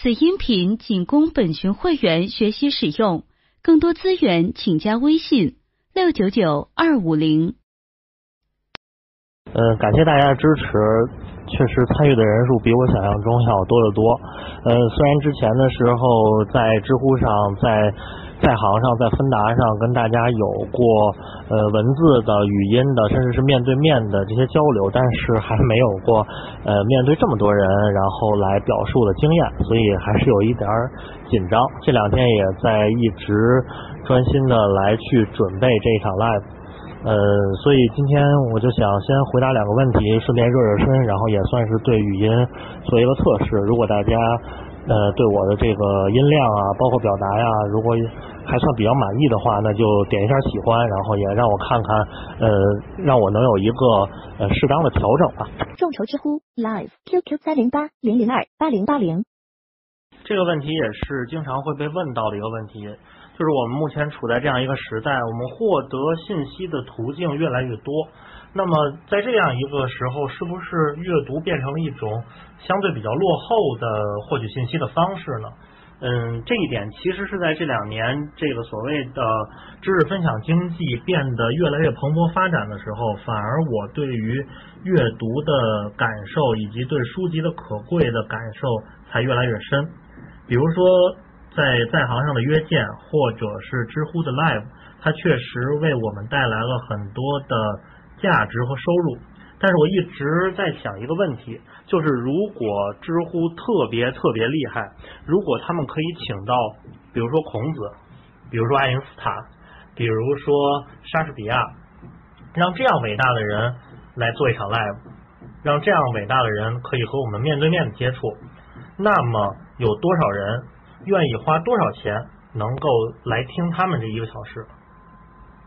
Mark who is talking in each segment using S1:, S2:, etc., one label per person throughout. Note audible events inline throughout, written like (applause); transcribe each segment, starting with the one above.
S1: 此音频仅供本群会员学习使用，更多资源请加微信六九九二五零。
S2: 呃，感谢大家的支持，确实参与的人数比我想象中要多得多。呃，虽然之前的时候在知乎上在。在行上，在芬达上跟大家有过呃文字的、语音的，甚至是面对面的这些交流，但是还没有过呃面对这么多人，然后来表述的经验，所以还是有一点紧张。这两天也在一直专心的来去准备这一场 live，呃，所以今天我就想先回答两个问题，顺便热热身，然后也算是对语音做一个测试。如果大家呃，对我的这个音量啊，包括表达呀，如果还算比较满意的话，那就点一下喜欢，然后也让我看看，呃，让我能有一个呃适当的调整吧。
S3: 众筹知乎 Live QQ 三零八零零二八零八零。
S2: 这个问题也是经常会被问到的一个问题，就是我们目前处在这样一个时代，我们获得信息的途径越来越多。那么在这样一个时候，是不是阅读变成了一种相对比较落后的获取信息的方式呢？嗯，这一点其实是在这两年这个所谓的知识分享经济变得越来越蓬勃发展的时候，反而我对于阅读的感受以及对书籍的可贵的感受才越来越深。比如说在在行上的约见，或者是知乎的 Live，它确实为我们带来了很多的。价值和收入，但是我一直在想一个问题，就是如果知乎特别特别厉害，如果他们可以请到，比如说孔子，比如说爱因斯坦，比如说莎士比亚，让这样伟大的人来做一场 live，让这样伟大的人可以和我们面对面的接触，那么有多少人愿意花多少钱能够来听他们这一个小时？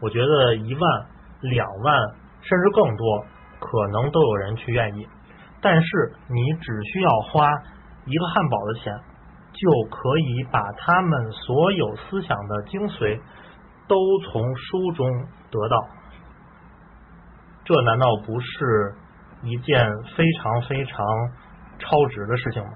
S2: 我觉得一万、两万。甚至更多，可能都有人去愿意，但是你只需要花一个汉堡的钱，就可以把他们所有思想的精髓都从书中得到，这难道不是一件非常非常超值的事情吗？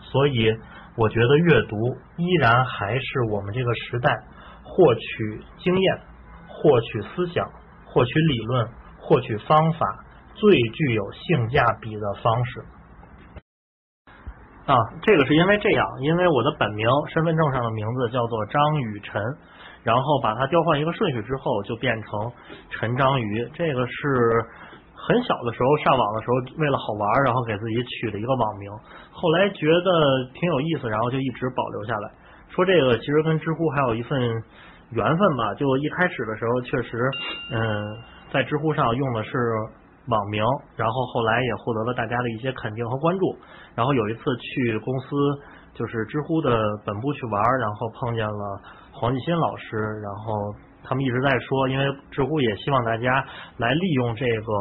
S2: 所以，我觉得阅读依然还是我们这个时代获取经验、获取思想。获取理论、获取方法最具有性价比的方式啊，这个是因为这样，因为我的本名身份证上的名字叫做张雨晨，然后把它调换一个顺序之后，就变成陈章鱼。这个是很小的时候上网的时候为了好玩，然后给自己取的一个网名，后来觉得挺有意思，然后就一直保留下来。说这个其实跟知乎还有一份。缘分吧，就一开始的时候确实，嗯，在知乎上用的是网名，然后后来也获得了大家的一些肯定和关注。然后有一次去公司，就是知乎的本部去玩，然后碰见了黄继新老师，然后他们一直在说，因为知乎也希望大家来利用这个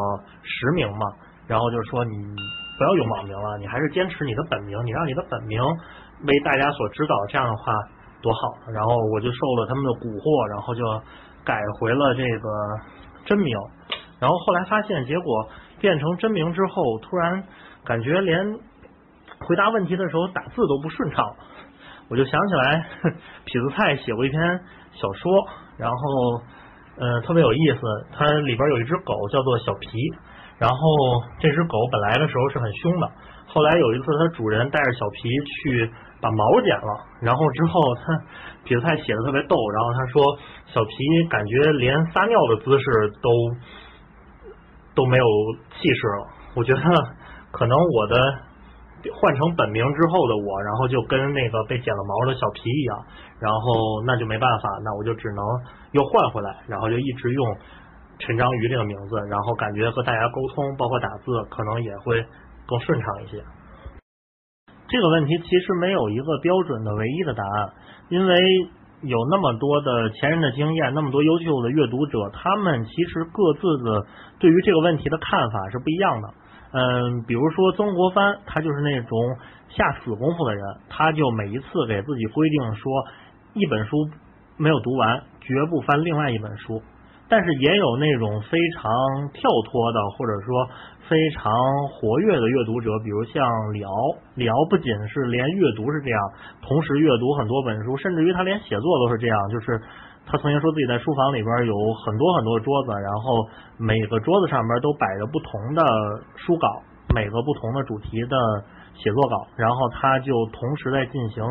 S2: 实名嘛，然后就是说你不要用网名了，你还是坚持你的本名，你让你的本名为大家所知道，这样的话。多好，然后我就受了他们的蛊惑，然后就改回了这个真名，然后后来发现，结果变成真名之后，突然感觉连回答问题的时候打字都不顺畅，我就想起来痞子蔡写过一篇小说，然后呃特别有意思，它里边有一只狗叫做小皮，然后这只狗本来的时候是很凶的，后来有一次它主人带着小皮去。把毛剪了，然后之后他痞子蔡写的特别逗，然后他说小皮感觉连撒尿的姿势都都没有气势了。我觉得可能我的换成本名之后的我，然后就跟那个被剪了毛的小皮一样，然后那就没办法，那我就只能又换回来，然后就一直用陈章鱼这个名字，然后感觉和大家沟通，包括打字，可能也会更顺畅一些。这个问题其实没有一个标准的唯一的答案，因为有那么多的前人的经验，那么多优秀的阅读者，他们其实各自的对于这个问题的看法是不一样的。嗯，比如说曾国藩，他就是那种下死功夫的人，他就每一次给自己规定说，一本书没有读完，绝不翻另外一本书。但是也有那种非常跳脱的，或者说非常活跃的阅读者，比如像李敖。李敖不仅是连阅读是这样，同时阅读很多本书，甚至于他连写作都是这样。就是他曾经说自己在书房里边有很多很多桌子，然后每个桌子上面都摆着不同的书稿，每个不同的主题的写作稿，然后他就同时在进行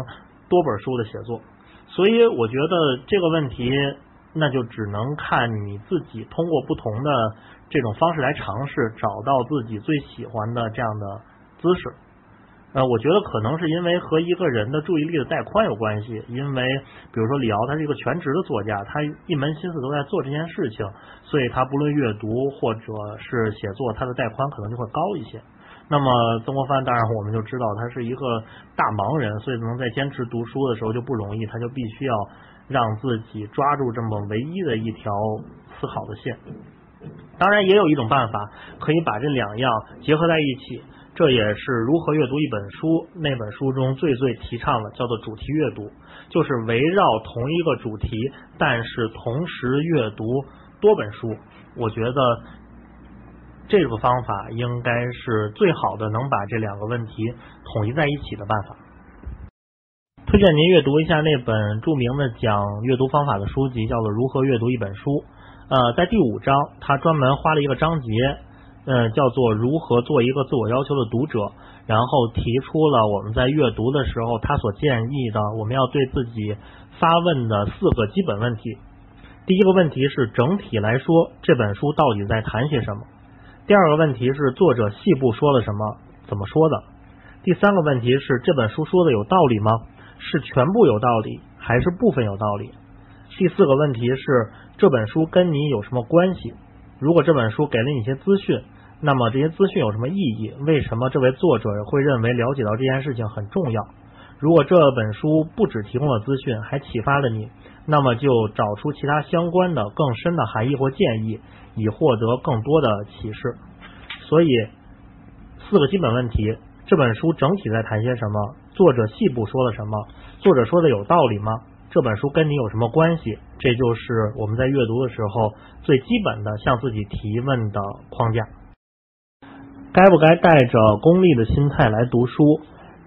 S2: 多本书的写作。所以我觉得这个问题。那就只能看你自己通过不同的这种方式来尝试，找到自己最喜欢的这样的姿势。呃，我觉得可能是因为和一个人的注意力的带宽有关系。因为比如说李敖，他是一个全职的作家，他一门心思都在做这件事情，所以他不论阅读或者是写作，他的带宽可能就会高一些。那么曾国藩，当然我们就知道他是一个大忙人，所以能在坚持读书的时候就不容易，他就必须要。让自己抓住这么唯一的一条思考的线，当然也有一种办法可以把这两样结合在一起，这也是如何阅读一本书那本书中最最提倡的，叫做主题阅读，就是围绕同一个主题，但是同时阅读多本书。我觉得这个方法应该是最好的，能把这两个问题统一在一起的办法。推荐您阅读一下那本著名的讲阅读方法的书籍，叫做《如何阅读一本书》。呃，在第五章，他专门花了一个章节，呃，叫做“如何做一个自我要求的读者”，然后提出了我们在阅读的时候，他所建议的我们要对自己发问的四个基本问题。第一个问题是整体来说这本书到底在谈些什么？第二个问题是作者细部说了什么，怎么说的？第三个问题是这本书说的有道理吗？是全部有道理，还是部分有道理？第四个问题是这本书跟你有什么关系？如果这本书给了你一些资讯，那么这些资讯有什么意义？为什么这位作者会认为了解到这件事情很重要？如果这本书不只提供了资讯，还启发了你，那么就找出其他相关的更深的含义或建议，以获得更多的启示。所以，四个基本问题：这本书整体在谈些什么？作者细部说了什么？作者说的有道理吗？这本书跟你有什么关系？这就是我们在阅读的时候最基本的向自己提问的框架。该不该带着功利的心态来读书？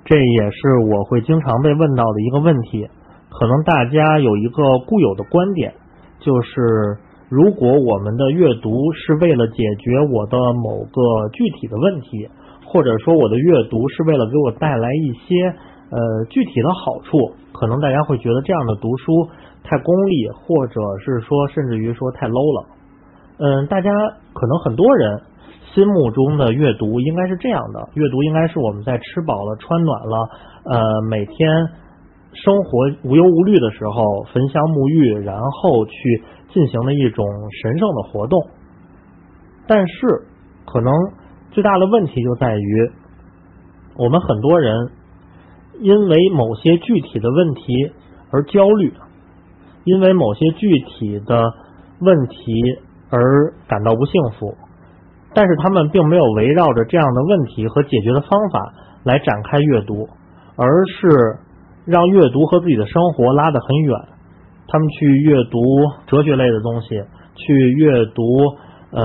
S2: 这也是我会经常被问到的一个问题。可能大家有一个固有的观点，就是如果我们的阅读是为了解决我的某个具体的问题。或者说我的阅读是为了给我带来一些呃具体的好处，可能大家会觉得这样的读书太功利，或者是说甚至于说太 low 了。嗯，大家可能很多人心目中的阅读应该是这样的，阅读应该是我们在吃饱了穿暖了，呃每天生活无忧无虑的时候焚香沐浴，然后去进行的一种神圣的活动。但是可能。最大的问题就在于，我们很多人因为某些具体的问题而焦虑，因为某些具体的问题而感到不幸福，但是他们并没有围绕着这样的问题和解决的方法来展开阅读，而是让阅读和自己的生活拉得很远。他们去阅读哲学类的东西，去阅读呃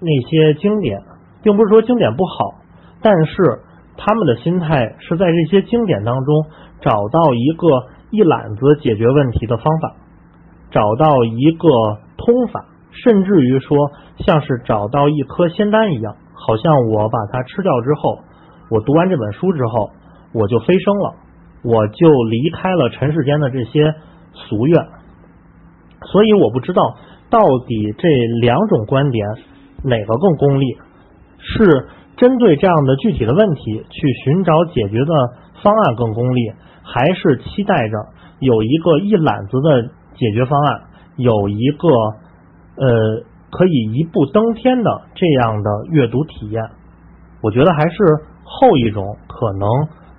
S2: 那些经典。并不是说经典不好，但是他们的心态是在这些经典当中找到一个一揽子解决问题的方法，找到一个通法，甚至于说像是找到一颗仙丹一样，好像我把它吃掉之后，我读完这本书之后，我就飞升了，我就离开了尘世间的这些俗愿。所以我不知道到底这两种观点哪个更功利。是针对这样的具体的问题去寻找解决的方案更功利，还是期待着有一个一揽子的解决方案，有一个呃可以一步登天的这样的阅读体验？我觉得还是后一种可能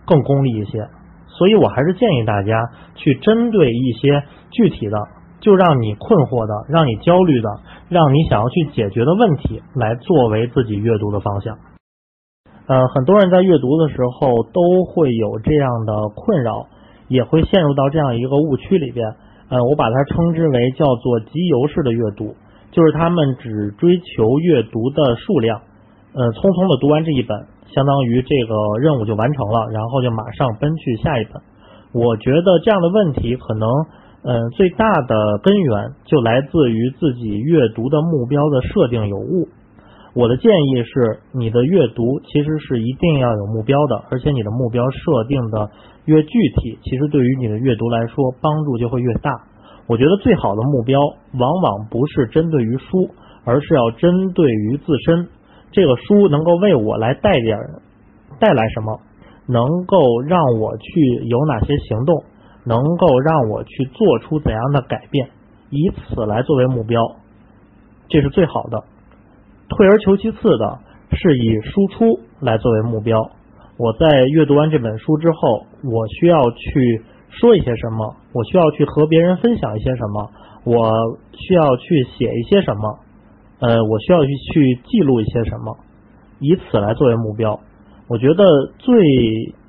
S2: 更功利一些，所以我还是建议大家去针对一些具体的。就让你困惑的，让你焦虑的，让你想要去解决的问题，来作为自己阅读的方向。呃，很多人在阅读的时候都会有这样的困扰，也会陷入到这样一个误区里边。呃，我把它称之为叫做集邮式的阅读，就是他们只追求阅读的数量，呃，匆匆的读完这一本，相当于这个任务就完成了，然后就马上奔去下一本。我觉得这样的问题可能，呃，最大的根源就来自于自己阅读的目标的设定有误。我的建议是，你的阅读其实是一定要有目标的，而且你的目标设定的越具体，其实对于你的阅读来说帮助就会越大。我觉得最好的目标往往不是针对于书，而是要针对于自身。这个书能够为我来带点带来什么？能够让我去有哪些行动？能够让我去做出怎样的改变？以此来作为目标，这是最好的。退而求其次的是以输出来作为目标。我在阅读完这本书之后，我需要去说一些什么？我需要去和别人分享一些什么？我需要去写一些什么？呃，我需要去去记录一些什么？以此来作为目标。我觉得最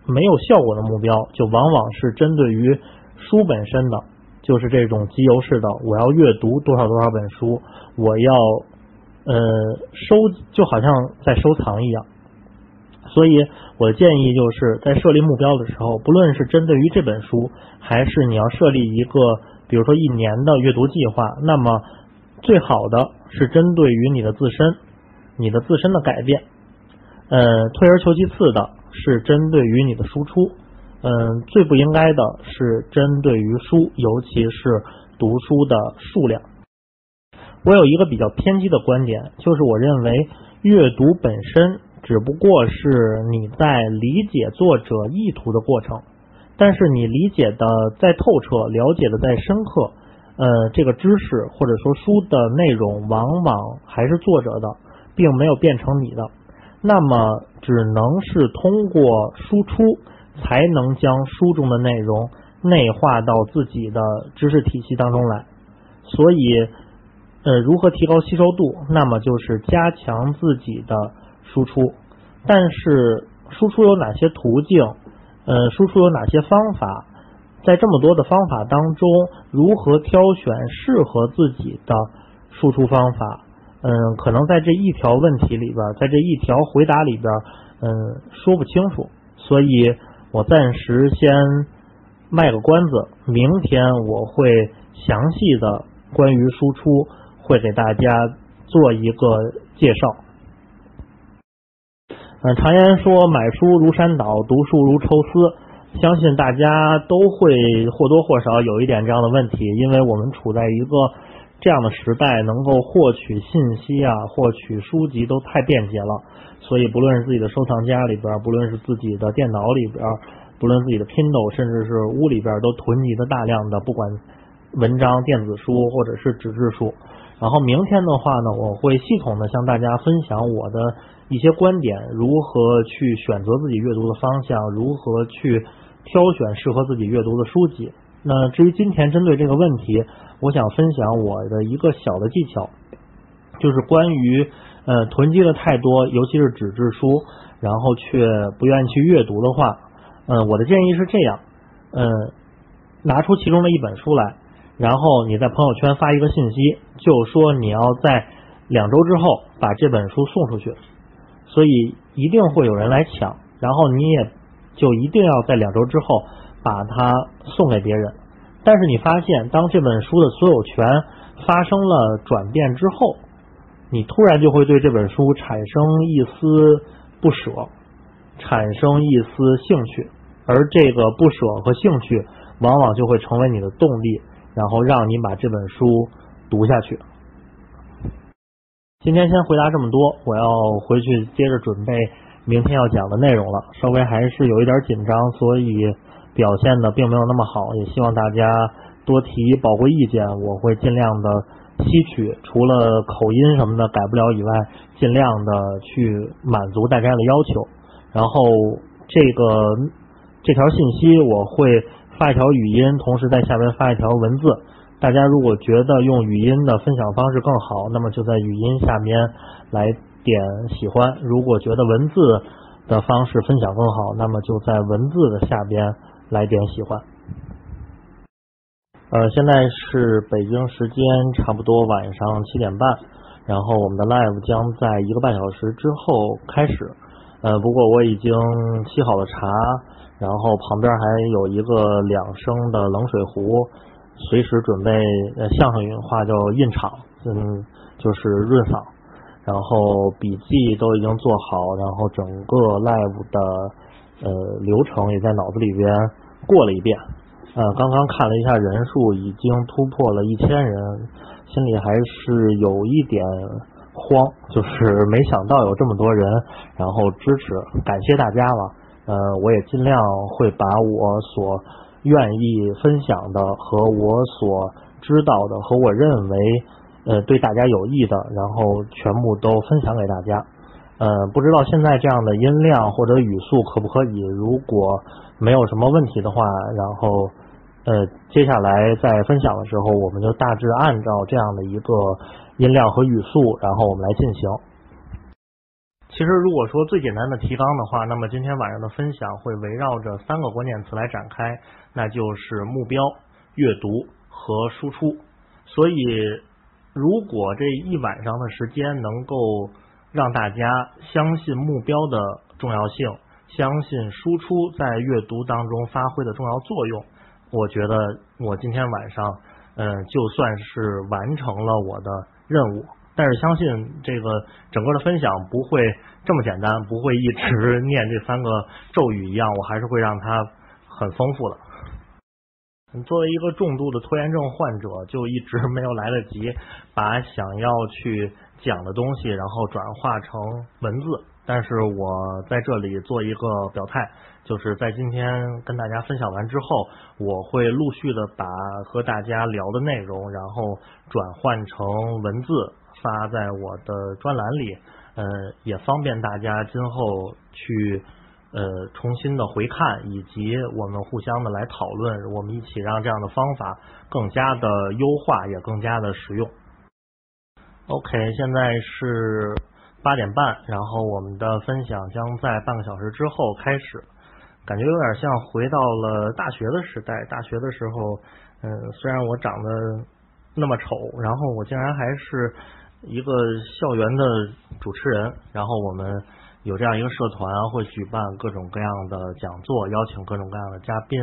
S2: 没有效果的目标，就往往是针对于书本身的，就是这种集邮式的。我要阅读多少多少本书，我要。呃，收就好像在收藏一样，所以我的建议就是在设立目标的时候，不论是针对于这本书，还是你要设立一个，比如说一年的阅读计划，那么最好的是针对于你的自身，你的自身的改变。呃，退而求其次的是针对于你的输出，嗯，最不应该的是针对于书，尤其是读书的数量。我有一个比较偏激的观点，就是我认为阅读本身只不过是你在理解作者意图的过程，但是你理解的再透彻，了解的再深刻，呃，这个知识或者说书的内容往往还是作者的，并没有变成你的。那么只能是通过输出，才能将书中的内容内化到自己的知识体系当中来。所以。呃，如何提高吸收度？那么就是加强自己的输出。但是输出有哪些途径？呃，输出有哪些方法？在这么多的方法当中，如何挑选适合自己的输出方法？嗯，可能在这一条问题里边，在这一条回答里边，嗯，说不清楚。所以我暂时先卖个关子，明天我会详细的关于输出。会给大家做一个介绍。嗯，常言说买书如山倒，读书如抽丝，相信大家都会或多或少有一点这样的问题，因为我们处在一个这样的时代，能够获取信息啊，获取书籍都太便捷了，所以不论是自己的收藏夹里边，不论是自己的电脑里边，不论自己的 Kindle，甚至是屋里边都囤积的大量的不管文章、电子书或者是纸质书。然后明天的话呢，我会系统的向大家分享我的一些观点，如何去选择自己阅读的方向，如何去挑选适合自己阅读的书籍。那至于今天针对这个问题，我想分享我的一个小的技巧，就是关于呃囤积的太多，尤其是纸质书，然后却不愿意去阅读的话，嗯，我的建议是这样，嗯，拿出其中的一本书来。然后你在朋友圈发一个信息，就说你要在两周之后把这本书送出去，所以一定会有人来抢。然后你也就一定要在两周之后把它送给别人。但是你发现，当这本书的所有权发生了转变之后，你突然就会对这本书产生一丝不舍，产生一丝兴趣，而这个不舍和兴趣往往就会成为你的动力。然后让你把这本书读下去。今天先回答这么多，我要回去接着准备明天要讲的内容了。稍微还是有一点紧张，所以表现的并没有那么好。也希望大家多提宝贵意见，我会尽量的吸取。除了口音什么的改不了以外，尽量的去满足大家的要求。然后这个这条信息我会。发一条语音，同时在下面发一条文字。大家如果觉得用语音的分享方式更好，那么就在语音下面来点喜欢；如果觉得文字的方式分享更好，那么就在文字的下边来点喜欢。呃，现在是北京时间差不多晚上七点半，然后我们的 live 将在一个半小时之后开始。呃，不过我已经沏好了茶，然后旁边还有一个两升的冷水壶，随时准备呃相声语话叫印场，嗯，就是润嗓。然后笔记都已经做好，然后整个 live 的呃流程也在脑子里边过了一遍。呃，刚刚看了一下人数，已经突破了一千人，心里还是有一点慌，就是没想到有这么多人，然后支持，感谢大家了。呃，我也尽量会把我所愿意分享的和我所知道的和我认为呃对大家有益的，然后全部都分享给大家。呃，不知道现在这样的音量或者语速可不可以？如果没有什么问题的话，然后。呃，接下来在分享的时候，我们就大致按照这样的一个音量和语速，然后我们来进行。其实，如果说最简单的提纲的话，那么今天晚上的分享会围绕着三个关键词来展开，那就是目标、阅读和输出。所以，如果这一晚上的时间能够让大家相信目标的重要性，相信输出在阅读当中发挥的重要作用。我觉得我今天晚上，嗯，就算是完成了我的任务，但是相信这个整个的分享不会这么简单，不会一直 (laughs) 念这三个咒语一样，我还是会让它很丰富的。作为一个重度的拖延症患者，就一直没有来得及把想要去讲的东西，然后转化成文字。但是我在这里做一个表态，就是在今天跟大家分享完之后，我会陆续的把和大家聊的内容，然后转换成文字发在我的专栏里，呃，也方便大家今后去呃重新的回看，以及我们互相的来讨论，我们一起让这样的方法更加的优化，也更加的实用。OK，现在是。八点半，然后我们的分享将在半个小时之后开始。感觉有点像回到了大学的时代。大学的时候，嗯，虽然我长得那么丑，然后我竟然还是一个校园的主持人。然后我们有这样一个社团，会举办各种各样的讲座，邀请各种各样的嘉宾。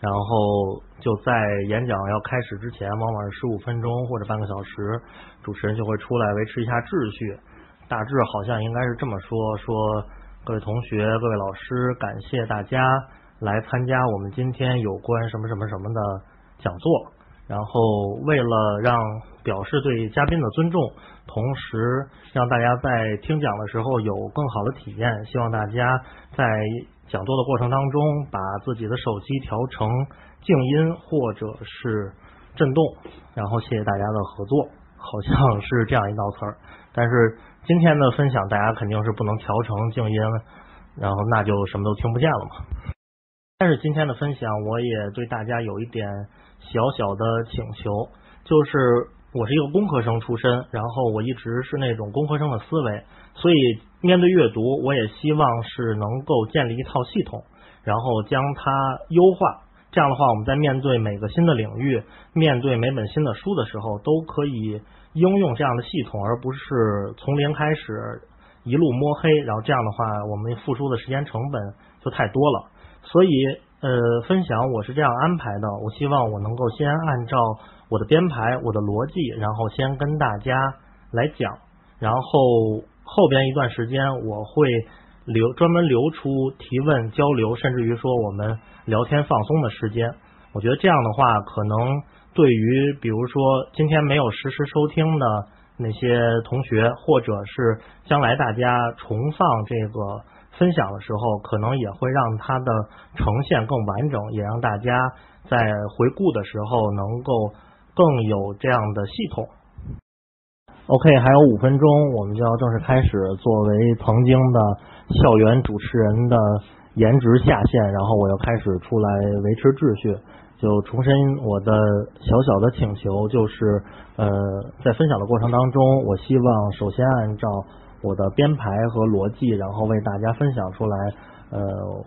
S2: 然后就在演讲要开始之前，往往是十五分钟或者半个小时，主持人就会出来维持一下秩序。大致好像应该是这么说：说各位同学、各位老师，感谢大家来参加我们今天有关什么什么什么的讲座。然后为了让表示对嘉宾的尊重，同时让大家在听讲的时候有更好的体验，希望大家在讲座的过程当中把自己的手机调成静音或者是震动。然后谢谢大家的合作，好像是这样一道词儿，但是。今天的分享，大家肯定是不能调成静音，然后那就什么都听不见了嘛。但是今天的分享，我也对大家有一点小小的请求，就是我是一个工科生出身，然后我一直是那种工科生的思维，所以面对阅读，我也希望是能够建立一套系统，然后将它优化。这样的话，我们在面对每个新的领域，面对每本新的书的时候，都可以。应用这样的系统，而不是从零开始一路摸黑，然后这样的话，我们付出的时间成本就太多了。所以，呃，分享我是这样安排的。我希望我能够先按照我的编排、我的逻辑，然后先跟大家来讲，然后后边一段时间我会留专门留出提问、交流，甚至于说我们聊天放松的时间。我觉得这样的话可能。对于比如说今天没有实时收听的那些同学，或者是将来大家重放这个分享的时候，可能也会让它的呈现更完整，也让大家在回顾的时候能够更有这样的系统。OK，还有五分钟，我们就要正式开始。作为曾经的校园主持人的颜值下线，然后我要开始出来维持秩序。就重申我的小小的请求，就是呃，在分享的过程当中，我希望首先按照我的编排和逻辑，然后为大家分享出来，呃，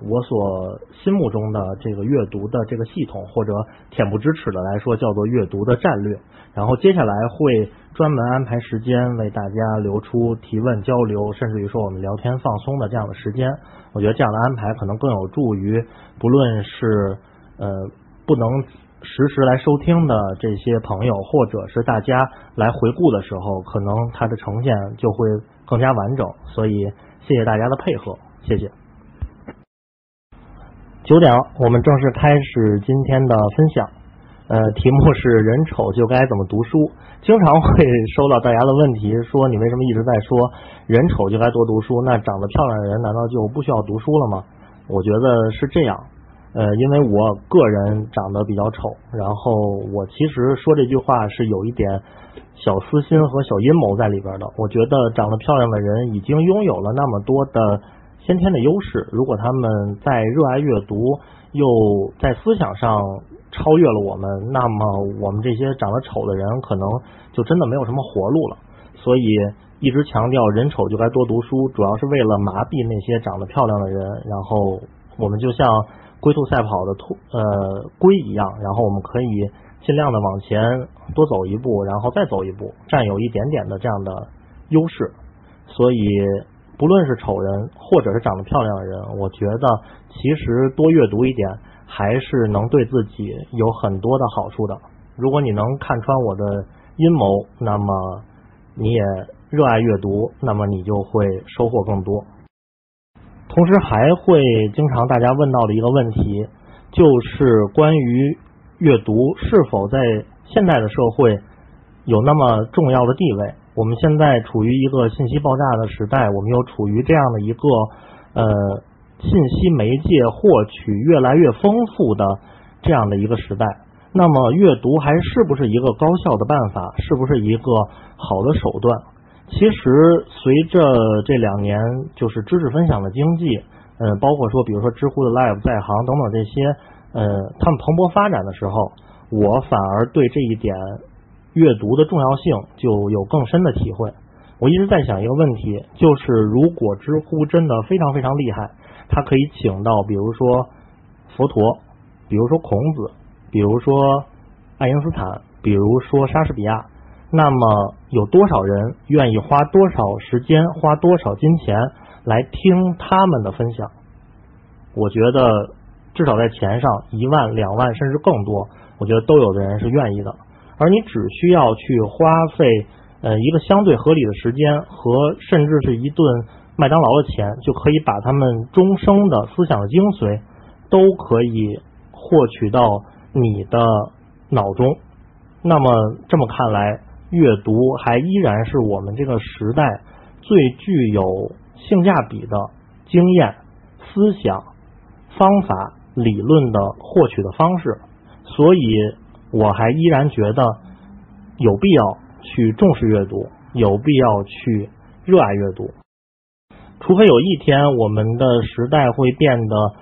S2: 我所心目中的这个阅读的这个系统，或者恬不知耻的来说，叫做阅读的战略。然后接下来会专门安排时间为大家留出提问交流，甚至于说我们聊天放松的这样的时间。我觉得这样的安排可能更有助于，不论是呃不能实时来收听的这些朋友，或者是大家来回顾的时候，可能它的呈现就会更加完整。所以谢谢大家的配合，谢谢。九点了，我们正式开始今天的分享。呃，题目是“人丑就该怎么读书”。经常会收到大家的问题，说你为什么一直在说人丑就该多读书？那长得漂亮的人难道就不需要读书了吗？我觉得是这样。呃，因为我个人长得比较丑，然后我其实说这句话是有一点小私心和小阴谋在里边的。我觉得长得漂亮的人已经拥有了那么多的先天的优势，如果他们在热爱阅读，又在思想上。超越了我们，那么我们这些长得丑的人可能就真的没有什么活路了。所以一直强调人丑就该多读书，主要是为了麻痹那些长得漂亮的人。然后我们就像龟兔赛跑的兔呃龟一样，然后我们可以尽量的往前多走一步，然后再走一步，占有一点点的这样的优势。所以不论是丑人或者是长得漂亮的人，我觉得其实多阅读一点。还是能对自己有很多的好处的。如果你能看穿我的阴谋，那么你也热爱阅读，那么你就会收获更多。同时，还会经常大家问到的一个问题，就是关于阅读是否在现代的社会有那么重要的地位？我们现在处于一个信息爆炸的时代，我们又处于这样的一个呃。信息媒介获取越来越丰富的这样的一个时代，那么阅读还是不是一个高效的办法？是不是一个好的手段？其实随着这两年就是知识分享的经济，嗯，包括说比如说知乎的 Live 在行等等这些，呃，他们蓬勃发展的时候，我反而对这一点阅读的重要性就有更深的体会。我一直在想一个问题，就是如果知乎真的非常非常厉害。他可以请到，比如说佛陀，比如说孔子，比如说爱因斯坦，比如说莎士比亚。那么有多少人愿意花多少时间、花多少金钱来听他们的分享？我觉得至少在钱上，一万、两万，甚至更多，我觉得都有的人是愿意的。而你只需要去花费呃一个相对合理的时间和甚至是一顿。麦当劳的钱就可以把他们终生的思想的精髓都可以获取到你的脑中。那么这么看来，阅读还依然是我们这个时代最具有性价比的经验、思想、方法、理论的获取的方式。所以，我还依然觉得有必要去重视阅读，有必要去热爱阅读。除非有一天我们的时代会变得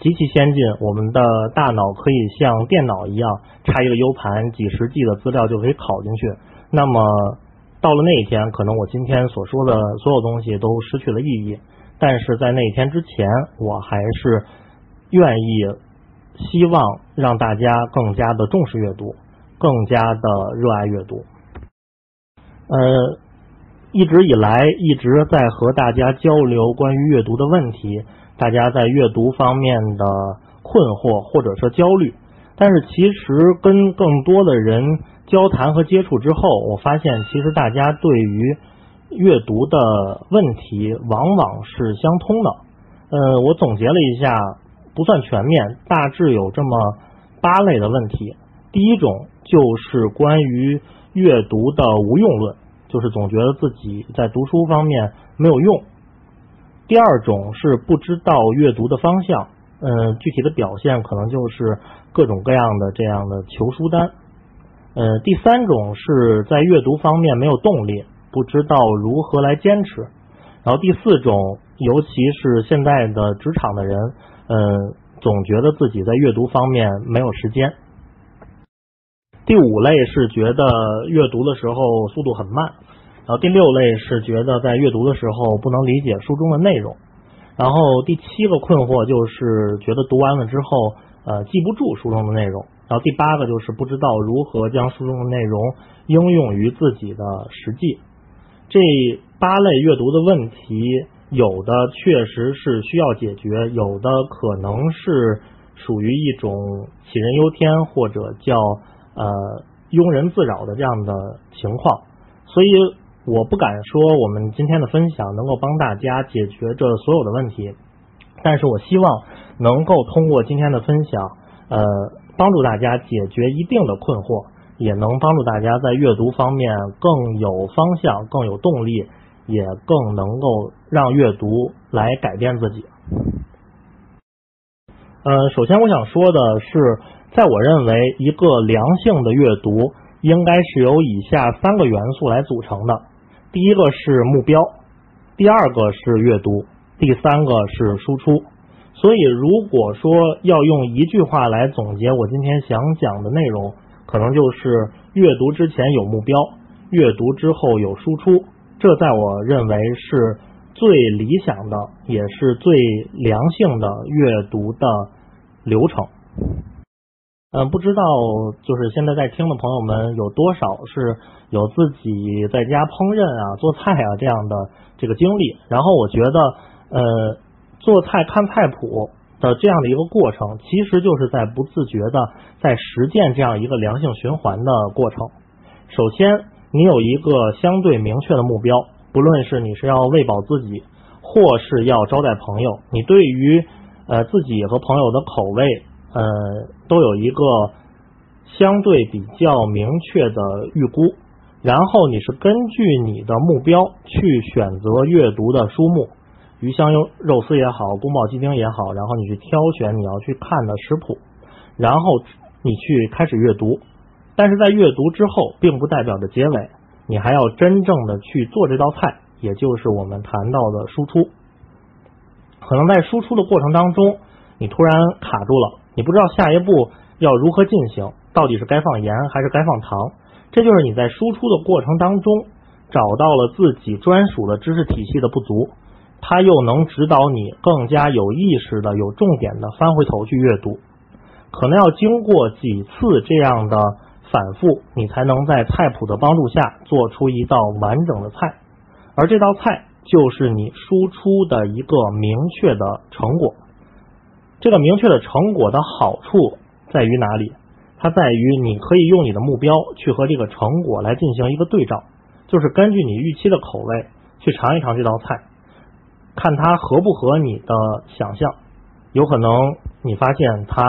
S2: 极其先进，我们的大脑可以像电脑一样插一个 U 盘，几十 G 的资料就可以拷进去。那么到了那一天，可能我今天所说的所有东西都失去了意义。但是在那一天之前，我还是愿意希望让大家更加的重视阅读，更加的热爱阅读。呃。一直以来一直在和大家交流关于阅读的问题，大家在阅读方面的困惑或者说焦虑。但是其实跟更多的人交谈和接触之后，我发现其实大家对于阅读的问题往往是相通的。呃，我总结了一下，不算全面，大致有这么八类的问题。第一种就是关于阅读的无用论。就是总觉得自己在读书方面没有用。第二种是不知道阅读的方向，嗯，具体的表现可能就是各种各样的这样的求书单。呃，第三种是在阅读方面没有动力，不知道如何来坚持。然后第四种，尤其是现在的职场的人，嗯，总觉得自己在阅读方面没有时间。第五类是觉得阅读的时候速度很慢，然后第六类是觉得在阅读的时候不能理解书中的内容，然后第七个困惑就是觉得读完了之后，呃，记不住书中的内容。然后第八个就是不知道如何将书中的内容应用于自己的实际。这八类阅读的问题，有的确实是需要解决，有的可能是属于一种杞人忧天或者叫呃庸人自扰的这样的情况。所以我不敢说我们今天的分享能够帮大家解决这所有的问题，但是我希望能够通过今天的分享，呃。帮助大家解决一定的困惑，也能帮助大家在阅读方面更有方向、更有动力，也更能够让阅读来改变自己。呃，首先我想说的是，在我认为，一个良性的阅读应该是由以下三个元素来组成的：第一个是目标，第二个是阅读，第三个是输出。所以，如果说要用一句话来总结我今天想讲的内容，可能就是阅读之前有目标，阅读之后有输出。这在我认为是最理想的，也是最良性的阅读的流程。嗯，不知道就是现在在听的朋友们有多少是有自己在家烹饪啊、做菜啊这样的这个经历？然后我觉得，呃。做菜看菜谱的这样的一个过程，其实就是在不自觉的在实践这样一个良性循环的过程。首先，你有一个相对明确的目标，不论是你是要喂饱自己，或是要招待朋友，你对于呃自己和朋友的口味，呃都有一个相对比较明确的预估，然后你是根据你的目标去选择阅读的书目。鱼香肉肉丝也好，宫保鸡丁也好，然后你去挑选你要去看的食谱，然后你去开始阅读。但是在阅读之后，并不代表着结尾，你还要真正的去做这道菜，也就是我们谈到的输出。可能在输出的过程当中，你突然卡住了，你不知道下一步要如何进行，到底是该放盐还是该放糖？这就是你在输出的过程当中找到了自己专属的知识体系的不足。它又能指导你更加有意识的、有重点的翻回头去阅读，可能要经过几次这样的反复，你才能在菜谱的帮助下做出一道完整的菜，而这道菜就是你输出的一个明确的成果。这个明确的成果的好处在于哪里？它在于你可以用你的目标去和这个成果来进行一个对照，就是根据你预期的口味去尝一尝这道菜。看它合不合你的想象，有可能你发现它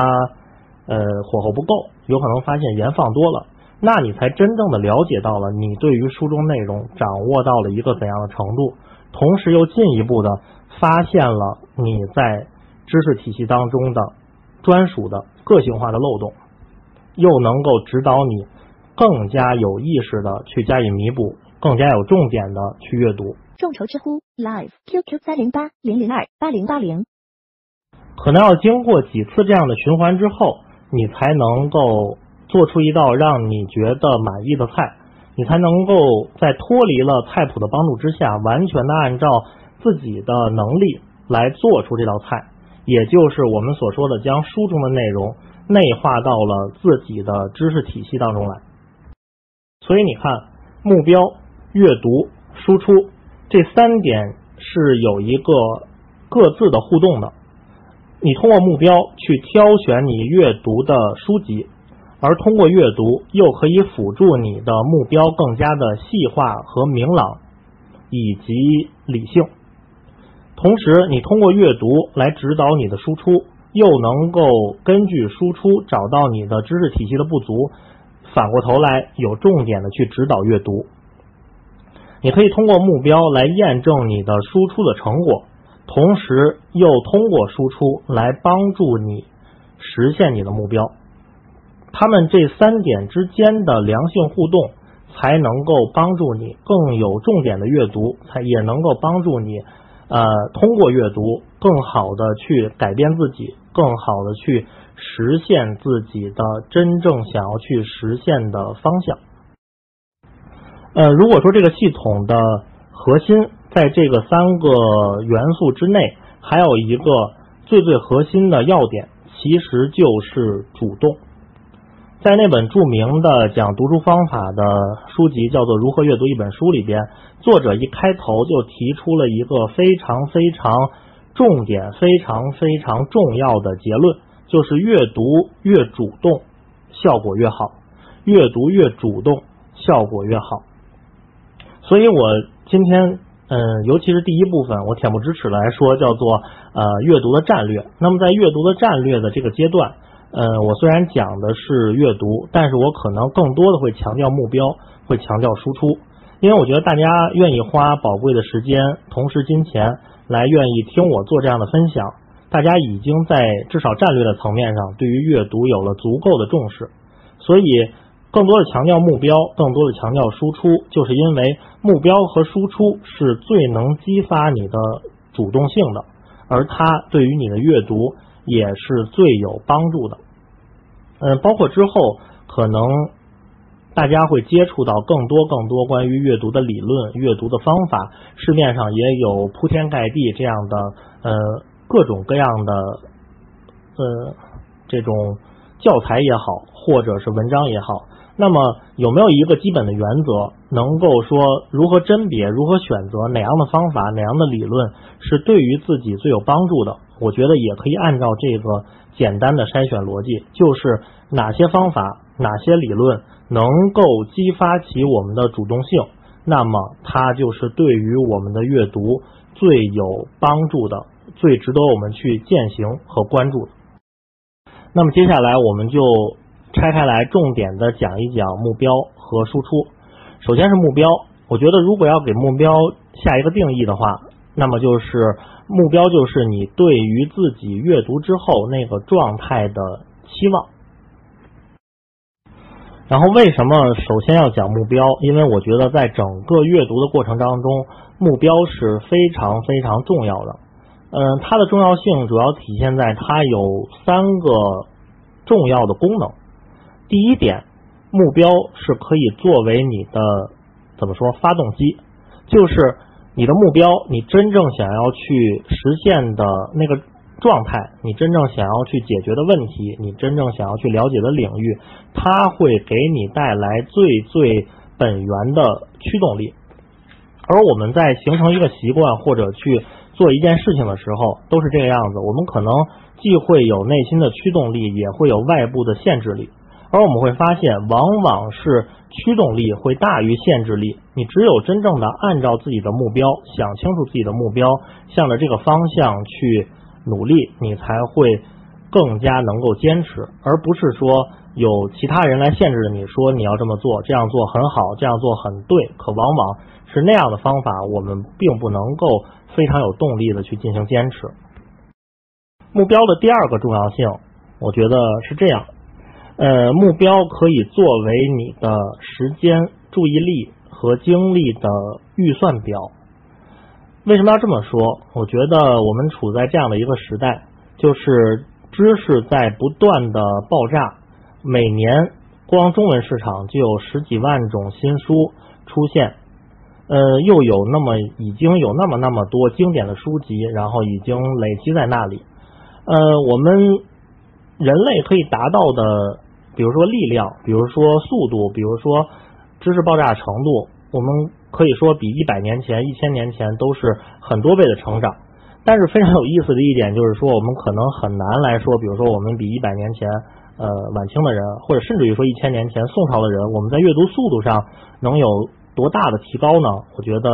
S2: 呃火候不够，有可能发现盐放多了，那你才真正的了解到了你对于书中内容掌握到了一个怎样的程度，同时又进一步的发现了你在知识体系当中的专属的个性化的漏洞，又能够指导你更加有意识的去加以弥补，更加有重点的去阅读。
S3: 众筹知乎 Live QQ 三零八零零二八零八零，
S2: 可能要经过几次这样的循环之后，你才能够做出一道让你觉得满意的菜，你才能够在脱离了菜谱的帮助之下，完全的按照自己的能力来做出这道菜，也就是我们所说的将书中的内容内化到了自己的知识体系当中来。所以你看，目标、阅读、输出。这三点是有一个各自的互动的。你通过目标去挑选你阅读的书籍，而通过阅读又可以辅助你的目标更加的细化和明朗，以及理性。同时，你通过阅读来指导你的输出，又能够根据输出找到你的知识体系的不足，反过头来有重点的去指导阅读。你可以通过目标来验证你的输出的成果，同时又通过输出来帮助你实现你的目标。他们这三点之间的良性互动，才能够帮助你更有重点的阅读，才也能够帮助你呃通过阅读更好的去改变自己，更好的去实现自己的真正想要去实现的方向。呃，如果说这个系统的核心在这个三个元素之内，还有一个最最核心的要点，其实就是主动。在那本著名的讲读书方法的书籍叫做《如何阅读一本书》里边，作者一开头就提出了一个非常非常重点、非常非常重要的结论，就是阅读越主动，效果越好；阅读越主动，效果越好。所以我今天，嗯，尤其是第一部分，我恬不知耻来说，叫做呃阅读的战略。那么在阅读的战略的这个阶段。呃，我虽然讲的是阅读，但是我可能更多的会强调目标，会强调输出，因为我觉得大家愿意花宝贵的时间，同时金钱来愿意听我做这样的分享，大家已经在至少战略的层面上对于阅读有了足够的重视，所以更多的强调目标，更多的强调输出，就是因为目标和输出是最能激发你的主动性的，而它对于你的阅读也是最有帮助的。嗯，包括之后可能大家会接触到更多更多关于阅读的理论、阅读的方法，市面上也有铺天盖地这样的呃各种各样的呃这种教材也好，或者是文章也好。那么有没有一个基本的原则，能够说如何甄别、如何选择哪样的方法、哪样的理论是对于自己最有帮助的？我觉得也可以按照这个简单的筛选逻辑，就是哪些方法、哪些理论能够激发起我们的主动性，那么它就是对于我们的阅读最有帮助的、最值得我们去践行和关注的。那么接下来我们就拆开来重点的讲一讲目标和输出。首先是目标，我觉得如果要给目标下一个定义的话，那么就是。目标就是你对于自己阅读之后那个状态的期望。然后为什么首先要讲目标？因为我觉得在整个阅读的过程当中，目标是非常非常重要的。嗯，它的重要性主要体现在它有三个重要的功能。第一点，目标是可以作为你的怎么说发动机，就是。你的目标，你真正想要去实现的那个状态，你真正想要去解决的问题，你真正想要去了解的领域，它会给你带来最最本源的驱动力。而我们在形成一个习惯或者去做一件事情的时候，都是这个样子。我们可能既会有内心的驱动力，也会有外部的限制力。而我们会发现，往往是驱动力会大于限制力。你只有真正的按照自己的目标，想清楚自己的目标，向着这个方向去努力，你才会更加能够坚持，而不是说有其他人来限制着你，说你要这么做，这样做很好，这样做很对。可往往是那样的方法，我们并不能够非常有动力的去进行坚持。目标的第二个重要性，我觉得是这样。呃，目标可以作为你的时间、注意力和精力的预算表。为什么要这么说？我觉得我们处在这样的一个时代，就是知识在不断的爆炸，每年光中文市场就有十几万种新书出现，呃，又有那么已经有那么那么多经典的书籍，然后已经累积在那里。呃，我们人类可以达到的。比如说力量，比如说速度，比如说知识爆炸程度，我们可以说比一百年前、一千年前都是很多倍的成长。但是非常有意思的一点就是说，我们可能很难来说，比如说我们比一百年前呃晚清的人，或者甚至于说一千年前宋朝的人，我们在阅读速度上能有多大的提高呢？我觉得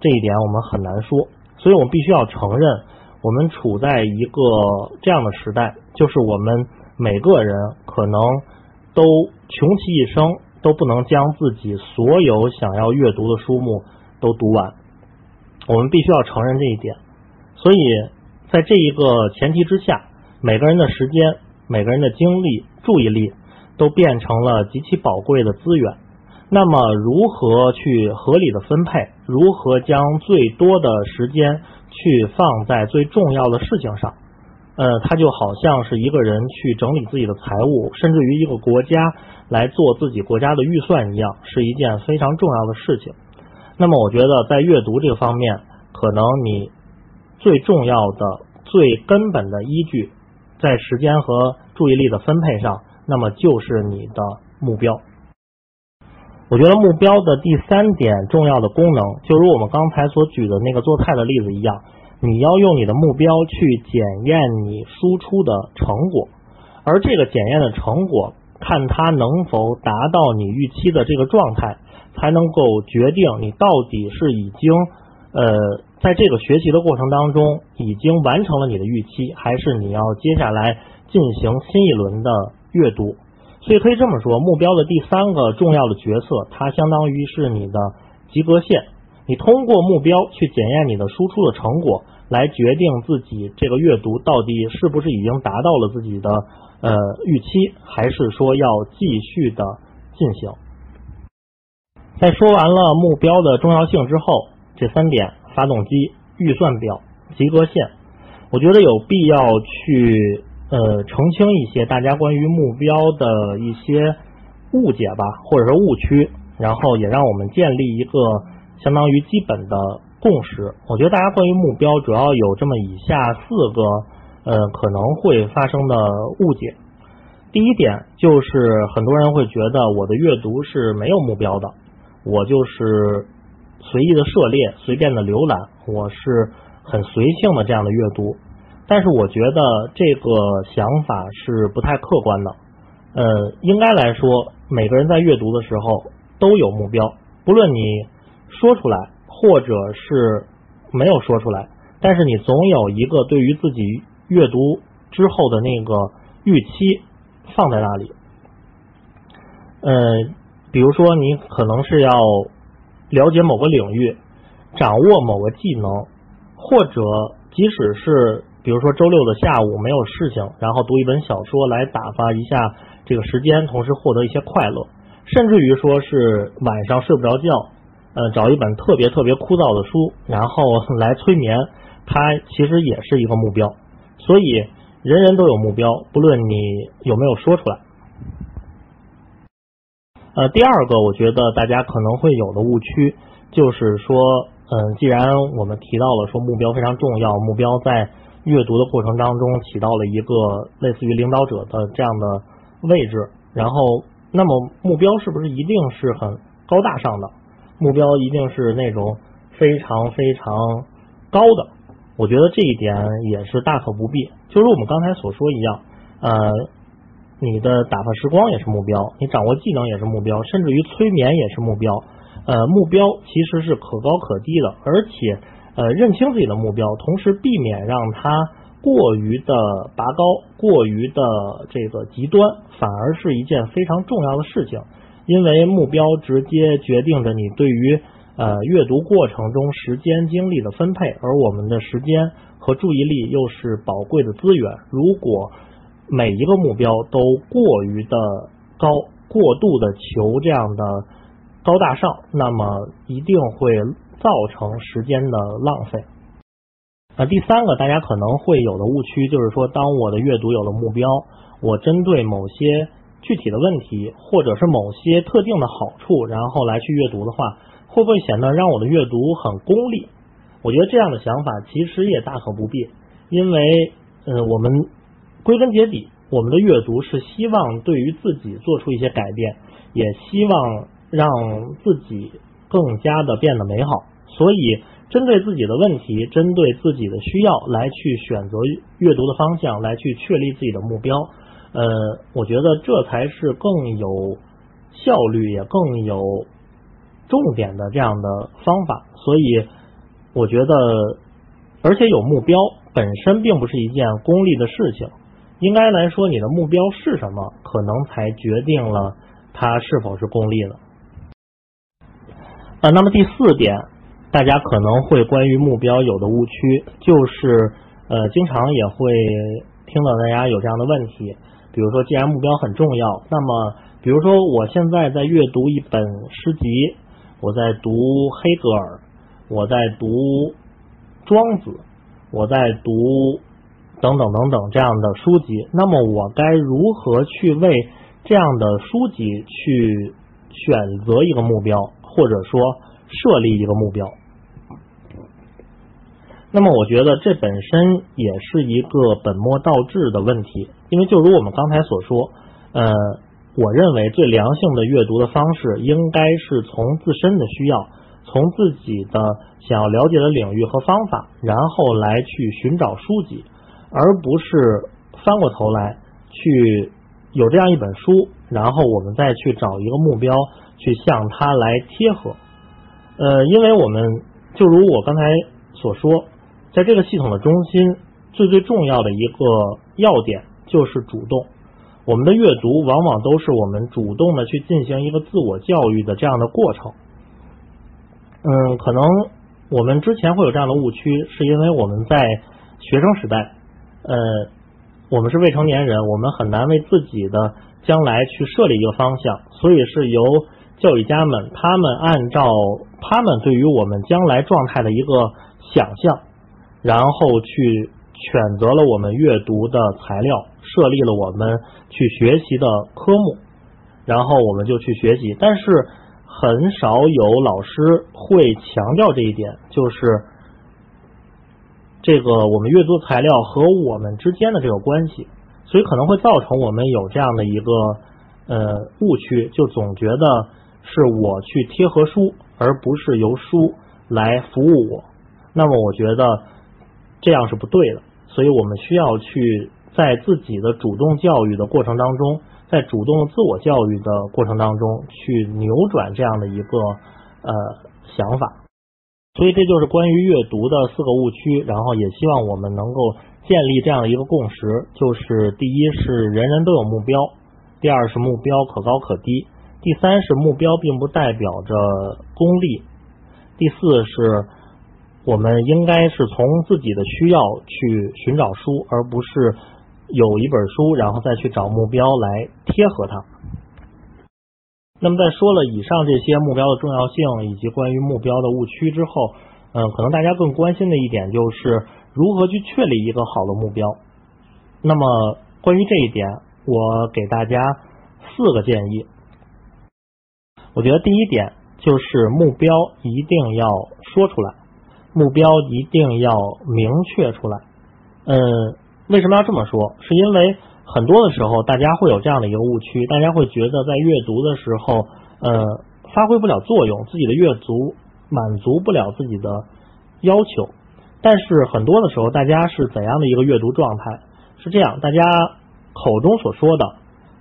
S2: 这一点我们很难说。所以我们必须要承认，我们处在一个这样的时代，就是我们。每个人可能都穷其一生都不能将自己所有想要阅读的书目都读完，我们必须要承认这一点。所以在这一个前提之下，每个人的时间、每个人的精力、注意力都变成了极其宝贵的资源。那么，如何去合理的分配？如何将最多的时间去放在最重要的事情上？呃，它就好像是一个人去整理自己的财务，甚至于一个国家来做自己国家的预算一样，是一件非常重要的事情。那么，我觉得在阅读这个方面，可能你最重要的最根本的依据，在时间和注意力的分配上，那么就是你的目标。我觉得目标的第三点重要的功能，就如我们刚才所举的那个做菜的例子一样，你要用你的目标去检验你输出的成果，而这个检验的成果，看它能否达到你预期的这个状态，才能够决定你到底是已经呃在这个学习的过程当中已经完成了你的预期，还是你要接下来进行新一轮的阅读。所以可以这么说，目标的第三个重要的角色，它相当于是你的及格线。你通过目标去检验你的输出的成果，来决定自己这个阅读到底是不是已经达到了自己的呃预期，还是说要继续的进行。在说完了目标的重要性之后，这三点：发动机、预算表、及格线，我觉得有必要去。呃，澄清一些大家关于目标的一些误解吧，或者说误区，然后也让我们建立一个相当于基本的共识。我觉得大家关于目标主要有这么以下四个呃可能会发生的误解。第一点就是很多人会觉得我的阅读是没有目标的，我就是随意的涉猎、随便的浏览，我是很随性的这样的阅读。但是我觉得这个想法是不太客观的。呃，应该来说，每个人在阅读的时候都有目标，不论你说出来或者是没有说出来，但是你总有一个对于自己阅读之后的那个预期放在那里。呃，比如说你可能是要了解某个领域，掌握某个技能，或者即使是。比如说周六的下午没有事情，然后读一本小说来打发一下这个时间，同时获得一些快乐，甚至于说是晚上睡不着觉，呃，找一本特别特别枯燥的书，然后 (laughs) 来催眠，它其实也是一个目标。所以人人都有目标，不论你有没有说出来。呃，第二个我觉得大家可能会有的误区就是说，嗯，既然我们提到了说目标非常重要，目标在。阅读的过程当中起到了一个类似于领导者的这样的位置，然后那么目标是不是一定是很高大上的？目标一定是那种非常非常高的？我觉得这一点也是大可不必。就如我们刚才所说一样，呃，你的打发时光也是目标，你掌握技能也是目标，甚至于催眠也是目标。呃，目标其实是可高可低的，而且。呃，认清自己的目标，同时避免让它过于的拔高、过于的这个极端，反而是一件非常重要的事情。因为目标直接决定着你对于呃阅读过程中时间精力的分配，而我们的时间和注意力又是宝贵的资源。如果每一个目标都过于的高、过度的求这样的高大上，那么一定会。造成时间的浪费。那第三个大家可能会有的误区就是说，当我的阅读有了目标，我针对某些具体的问题，或者是某些特定的好处，然后来去阅读的话，会不会显得让我的阅读很功利？我觉得这样的想法其实也大可不必，因为呃，我们归根结底，我们的阅读是希望对于自己做出一些改变，也希望让自己更加的变得美好。所以，针对自己的问题，针对自己的需要来去选择阅读的方向，来去确立自己的目标。呃，我觉得这才是更有效率，也更有重点的这样的方法。所以，我觉得，而且有目标本身并不是一件功利的事情。应该来说，你的目标是什么，可能才决定了它是否是功利的。啊，那么第四点。大家可能会关于目标有的误区，就是呃，经常也会听到大家有这样的问题，比如说，既然目标很重要，那么，比如说，我现在在阅读一本诗集，我在读黑格尔，我在读庄子，我在读等等等等这样的书籍，那么我该如何去为这样的书籍去选择一个目标，或者说设立一个目标？那么我觉得这本身也是一个本末倒置的问题，因为就如我们刚才所说，呃，我认为最良性的阅读的方式应该是从自身的需要，从自己的想要了解的领域和方法，然后来去寻找书籍，而不是翻过头来去有这样一本书，然后我们再去找一个目标去向它来贴合。呃，因为我们就如我刚才所说，在这个系统的中心，最最重要的一个要点就是主动。我们的阅读往往都是我们主动的去进行一个自我教育的这样的过程。嗯，可能我们之前会有这样的误区，是因为我们在学生时代，呃，我们是未成年人，我们很难为自己的将来去设立一个方向，所以是由教育家们他们按照他们对于我们将来状态的一个想象，然后去选择了我们阅读的材料，设立了我们去学习的科目，然后我们就去学习，但是很少有老师会强调这一点，就是这个我们阅读材料和我们之间的这个关系，所以可能会造成我们有这样的一个呃误区，就总觉得是我去贴合书，而不是由书来服务我。那么我觉得这样是不对的，所以我们需要去在自己的主动教育的过程当中，在主动自我教育的过程当中，去扭转这样的一个呃想法。所以这就是关于阅读的四个误区，然后也希望我们能够建立这样的一个共识，就是第一是人人都有目标，第二是目标可高可低，第三是目标并不代表着功利，第四是我们应该是从自己的需要去寻找书，而不是有一本书然后再去找目标来贴合它。那么在说了以上这些目标的重要性以及关于目标的误区之后，嗯，可能大家更关心的一点就是如何去确立一个好的目标。那么关于这一点，我给大家四个建议。我觉得第一点就是目标一定要说出来，目标一定要明确出来。嗯，为什么要这么说？是因为很多的时候，大家会有这样的一个误区，大家会觉得在阅读的时候，呃，发挥不了作用，自己的阅读满足不了自己的要求。但是很多的时候，大家是怎样的一个阅读状态？是这样，大家口中所说的，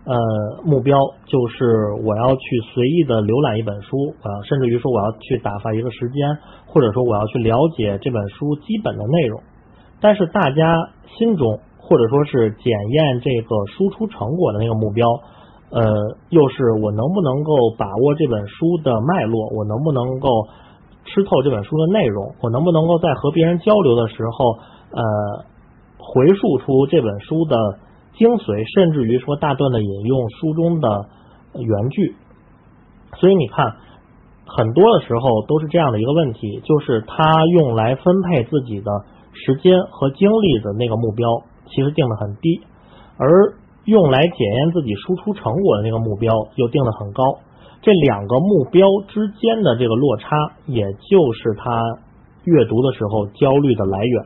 S2: 呃，目标就是我要去随意的浏览一本书，啊，甚至于说我要去打发一个时间，或者说我要去了解这本书基本的内容。但是大家心中，或者说是检验这个输出成果的那个目标，呃，又是我能不能够把握这本书的脉络，我能不能够吃透这本书的内容，我能不能够在和别人交流的时候，呃，回述出这本书的精髓，甚至于说大段的引用书中的原句。所以你看，很多的时候都是这样的一个问题，就是他用来分配自己的时间和精力的那个目标，其实定的很低，而用来检验自己输出成果的那个目标又定的很高。这两个目标之间的这个落差，也就是他阅读的时候焦虑的来源。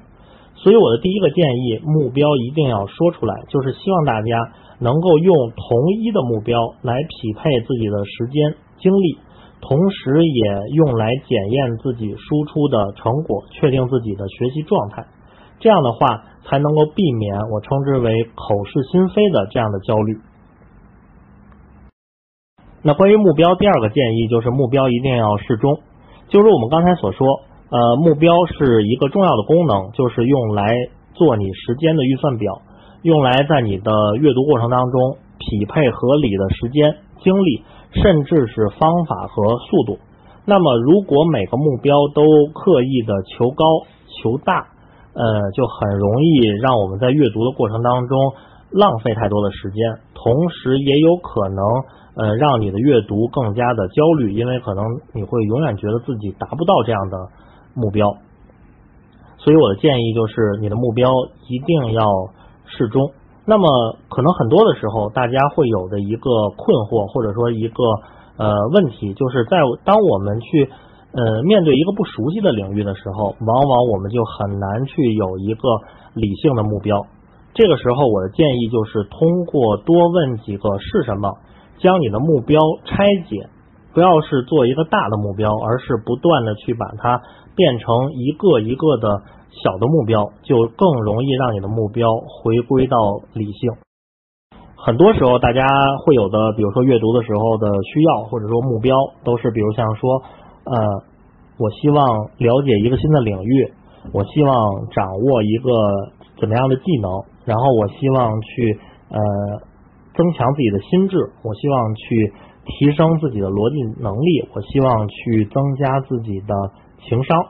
S2: 所以我的第一个建议，目标一定要说出来，就是希望大家能够用同一的目标来匹配自己的时间精力，同时也用来检验自己输出的成果，确定自己的学习状态。这样的话，才能够避免我称之为口是心非的这样的焦虑。那关于目标，第二个建议就是目标一定要适中，就是我们刚才所说。呃，目标是一个重要的功能，就是用来做你时间的预算表，用来在你的阅读过程当中匹配合理的时间、精力，甚至是方法和速度。那么，如果每个目标都刻意的求高求大，呃，就很容易让我们在阅读的过程当中浪费太多的时间，同时也有可能呃让你的阅读更加的焦虑，因为可能你会永远觉得自己达不到这样的。目标，所以我的建议就是，你的目标一定要适中。那么，可能很多的时候，大家会有的一个困惑，或者说一个呃问题，就是在当我们去呃，面对一个不熟悉的领域的时候，往往我们就很难去有一个理性的目标。这个时候，我的建议就是通过多问几个是什么，将你的目标拆解，不要是做一个大的目标，而是不断的去把它变成一个一个的小的目标，就更容易让你的目标回归到理性。很多时候，大家会有的，比如说阅读的时候的需要，或者说目标，都是比如像说，呃，我希望了解一个新的领域，我希望掌握一个怎么样的技能。然后我希望去呃增强自己的心智，我希望去提升自己的逻辑能力，我希望去增加自己的情商。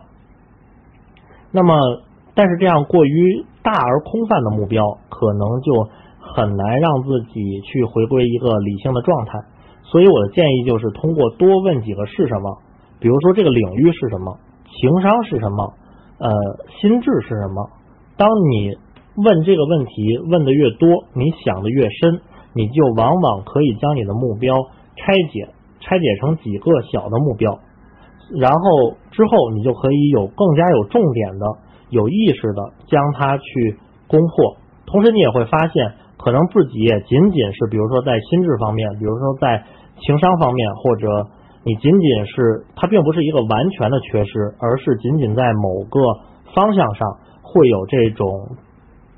S2: 那么，但是这样过于大而空泛的目标，可能就很难让自己去回归一个理性的状态。所以我的建议就是，通过多问几个是什么，比如说这个领域是什么，情商是什么，呃，心智是什么。当你问这个问题问的越多，你想的越深，你就往往可以将你的目标拆解，拆解成几个小的目标，然后之后你就可以有更加有重点的、有意识的将它去攻破。同时，你也会发现，可能自己也仅仅是，比如说在心智方面，比如说在情商方面，或者你仅仅是它并不是一个完全的缺失，而是仅仅在某个方向上会有这种。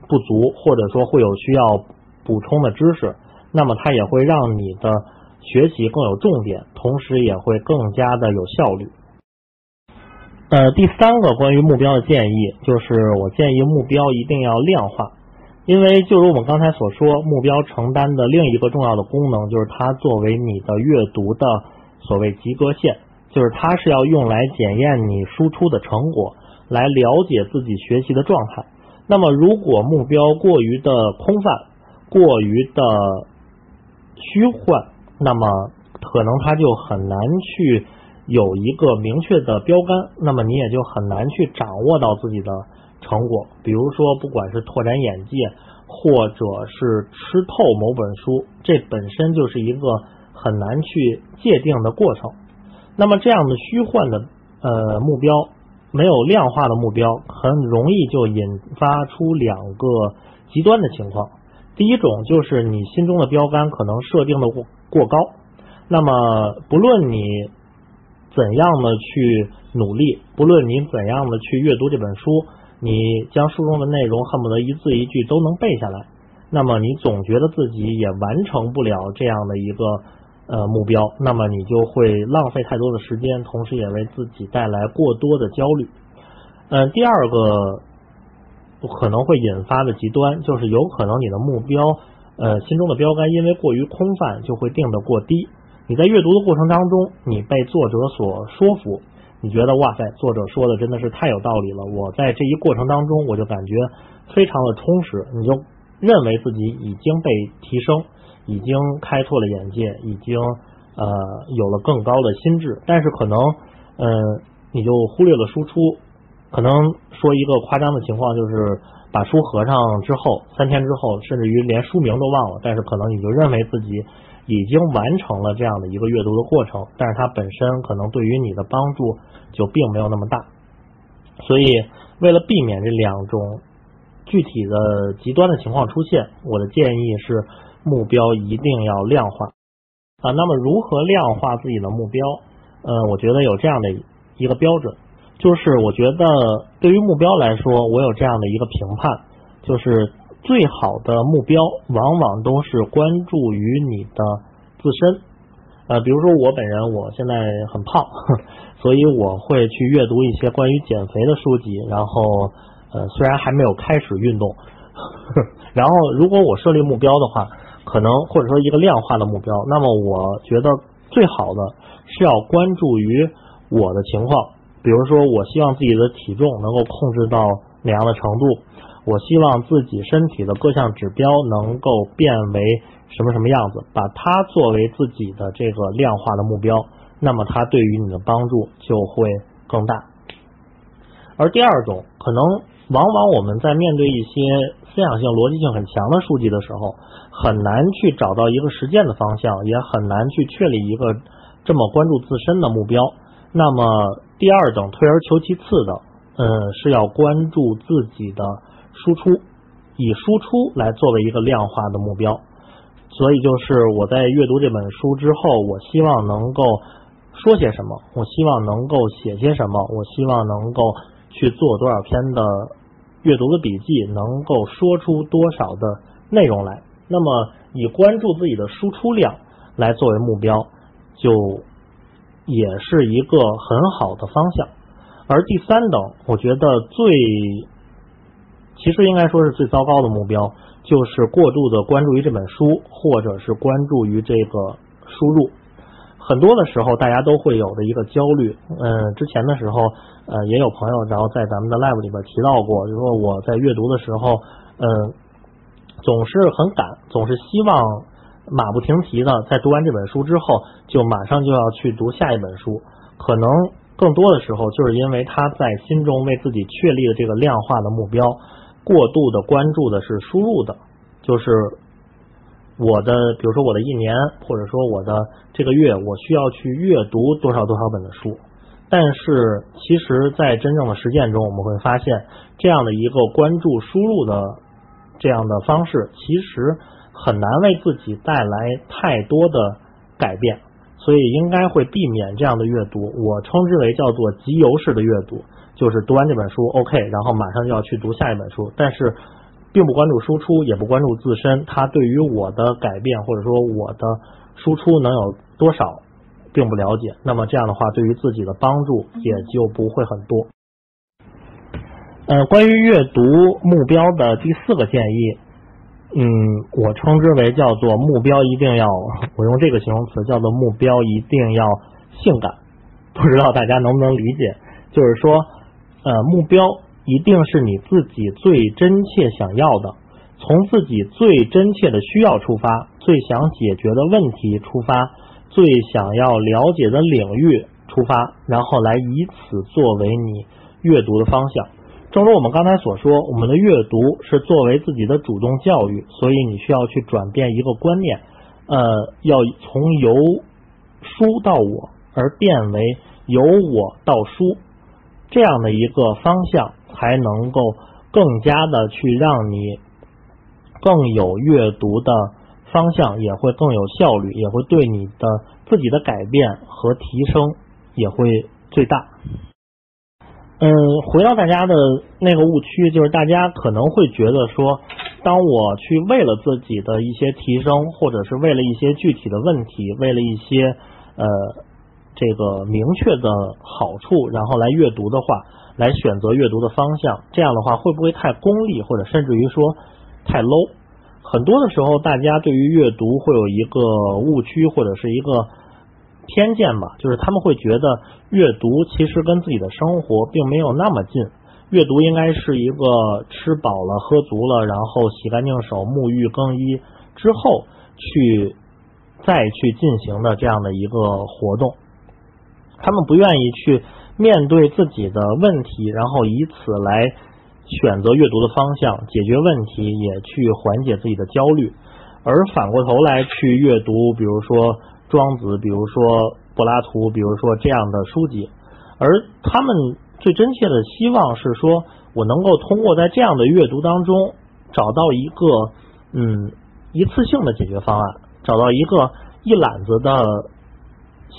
S2: 不足，或者说会有需要补充的知识，那么它也会让你的学习更有重点，同时也会更加的有效率。呃，第三个关于目标的建议就是，我建议目标一定要量化，因为就如我们刚才所说，目标承担的另一个重要的功能就是它作为你的阅读的所谓及格线，就是它是要用来检验你输出的成果，来了解自己学习的状态。那么，如果目标过于的空泛、过于的虚幻，那么可能它就很难去有一个明确的标杆，那么你也就很难去掌握到自己的成果。比如说，不管是拓展眼界，或者是吃透某本书，这本身就是一个很难去界定的过程。那么，这样的虚幻的呃目标。没有量化的目标，很容易就引发出两个极端的情况。第一种就是你心中的标杆可能设定的过过高，那么不论你怎样的去努力，不论你怎样的去阅读这本书，你将书中的内容恨不得一字一句都能背下来，那么你总觉得自己也完成不了这样的一个。呃，目标，那么你就会浪费太多的时间，同时也为自己带来过多的焦虑。嗯，第二个可能会引发的极端，就是有可能你的目标，呃，心中的标杆因为过于空泛，就会定得过低。你在阅读的过程当中，你被作者所说服，你觉得哇塞，作者说的真的是太有道理了。我在这一过程当中，我就感觉非常的充实，你就认为自己已经被提升。已经开拓了眼界，已经呃有了更高的心智，但是可能嗯你就忽略了输出，可能说一个夸张的情况，就是把书合上之后，三天之后，甚至于连书名都忘了，但是可能你就认为自己已经完成了这样的一个阅读的过程，但是它本身可能对于你的帮助就并没有那么大，所以为了避免这两种具体的极端的情况出现，我的建议是。目标一定要量化啊！那么如何量化自己的目标？呃，我觉得有这样的一个标准，就是我觉得对于目标来说，我有这样的一个评判，就是最好的目标往往都是关注于你的自身。呃，比如说我本人，我现在很胖，(laughs) 所以我会去阅读一些关于减肥的书籍，然后呃，虽然还没有开始运动，(laughs) 然后如果我设立目标的话。可能或者说一个量化的目标，那么我觉得最好的是要关注于我的情况，比如说我希望自己的体重能够控制到哪样的程度，我希望自己身体的各项指标能够变为什么什么样子，把它作为自己的这个量化的目标，那么它对于你的帮助就会更大。而第二种，可能往往我们在面对一些。思想性、逻辑性很强的数据的时候，很难去找到一个实践的方向，也很难去确立一个这么关注自身的目标。那么，第二等退而求其次的，嗯，是要关注自己的输出，以输出来作为一个量化的目标。所以就是我在阅读这本书之后，我希望能够说些什么，我希望能够写些什么，我希望能够去做多少篇的阅读的笔记，能够说出多少的内容来。那么以关注自己的输出量来作为目标，就也是一个很好的方向。而第三等，我觉得最其实应该说是最糟糕的目标。就是过度的关注于这本书，或者是关注于这个输入，很多的时候大家都会有的一个焦虑。嗯，之前的时候，呃，也有朋友然后在咱们的 live 里边提到过，就说我在阅读的时候，嗯，总是很赶，总是希望马不停蹄的在读完这本书之后，就马上就要去读下一本书。可能更多的时候，就是因为他在心中为自己确立的这个量化的目标。过度的关注的是输入的，就是我的，比如说我的一年，或者说我的这个月，我需要去阅读多少多少本的书。但是，其实，在真正的实践中，我们会发现，这样的一个关注输入的这样的方式，其实很难为自己带来太多的改变。所以，应该会避免这样的阅读。我称之为叫做集邮式的阅读。就是读完这本书，OK，然后马上就要去读下一本书，但是并不关注输出，也不关注自身，它对于我的改变或者说我的输出能有多少，并不了解。那么这样的话，对于自己的帮助也就不会很多。呃，关于阅读目标的第四个建议，嗯，我称之为叫做目标一定要，我用这个形容词叫做目标一定要性感，不知道大家能不能理解，就是说。呃，目标一定是你自己最真切想要的，从自己最真切的需要出发，最想解决的问题出发，最想要了解的领域出发，然后来以此作为你阅读的方向。正如我们刚才所说，我们的阅读是作为自己的主动教育，所以你需要去转变一个观念，呃，要从由书到我，而变为由我到书。这样的一个方向，才能够更加的去让你更有阅读的方向，也会更有效率，也会对你的自己的改变和提升也会最大。嗯，回到大家的那个误区，就是大家可能会觉得说，当我去为了自己的一些提升，或者是为了一些具体的问题，为了一些呃。这个明确的好处，然后来阅读的话，来选择阅读的方向，这样的话会不会太功利，或者甚至于说太 low？很多的时候，大家对于阅读会有一个误区或者是一个偏见吧，就是他们会觉得阅读其实跟自己的生活并没有那么近，阅读应该是一个吃饱了喝足了，然后洗干净手、沐浴更衣之后去再去进行的这样的一个活动。他们不愿意去面对自己的问题，然后以此来选择阅读的方向，解决问题，也去缓解自己的焦虑。而反过头来去阅读，比如说庄子，比如说柏拉图，比如说这样的书籍，而他们最真切的希望是说，我能够通过在这样的阅读当中，找到一个嗯一次性的解决方案，找到一个一揽子的。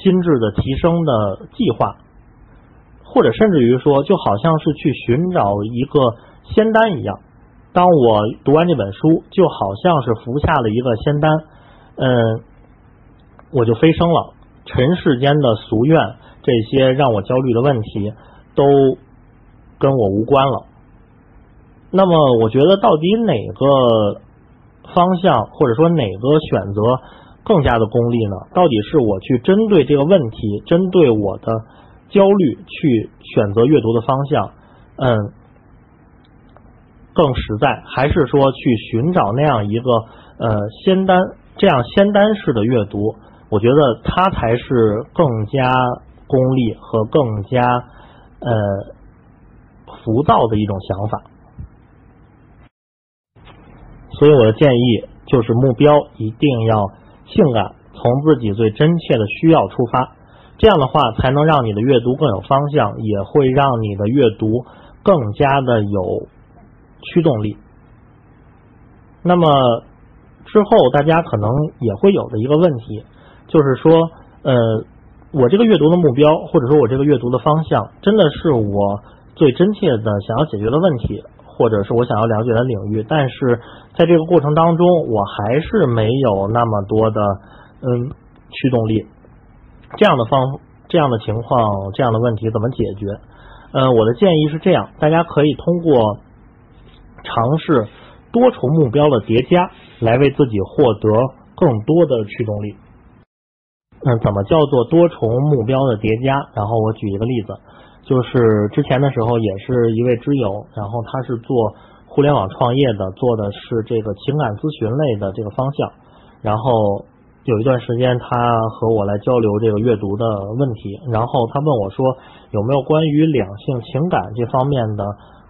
S2: 心智的提升的计划，或者甚至于说，就好像是去寻找一个仙丹一样。当我读完这本书，就好像是服下了一个仙丹，嗯，我就飞升了。尘世间的俗怨，这些让我焦虑的问题，都跟我无关了。那么，我觉得到底哪个方向，或者说哪个选择？更加的功利呢？到底是我去针对这个问题，针对我的焦虑去选择阅读的方向，嗯，更实在，还是说去寻找那样一个呃仙丹，这样仙丹式的阅读？我觉得它才是更加功利和更加呃浮躁的一种想法。所以我的建议就是，目标一定要。性感，从自己最真切的需要出发，这样的话才能让你的阅读更有方向，也会让你的阅读更加的有驱动力。那么之后大家可能也会有的一个问题，就是说，呃，我这个阅读的目标，或者说我这个阅读的方向，真的是我最真切的想要解决的问题，或者是我想要了解的领域，但是在这个过程当中，我还是没有那么多的嗯驱动力。这样的方这样的情况，这样的问题怎么解决？呃，我的建议是这样，大家可以通过尝试多重目标的叠加，来为自己获得更多的驱动力。嗯，怎么叫做多重目标的叠加？然后我举一个例子，就是之前的时候也是一位知友，然后他是做互联网创业的，做的是这个情感咨询类的这个方向，然后。有一段时间，他和我来交流这个阅读的问题，然后他问我说有没有关于两性情感这方面的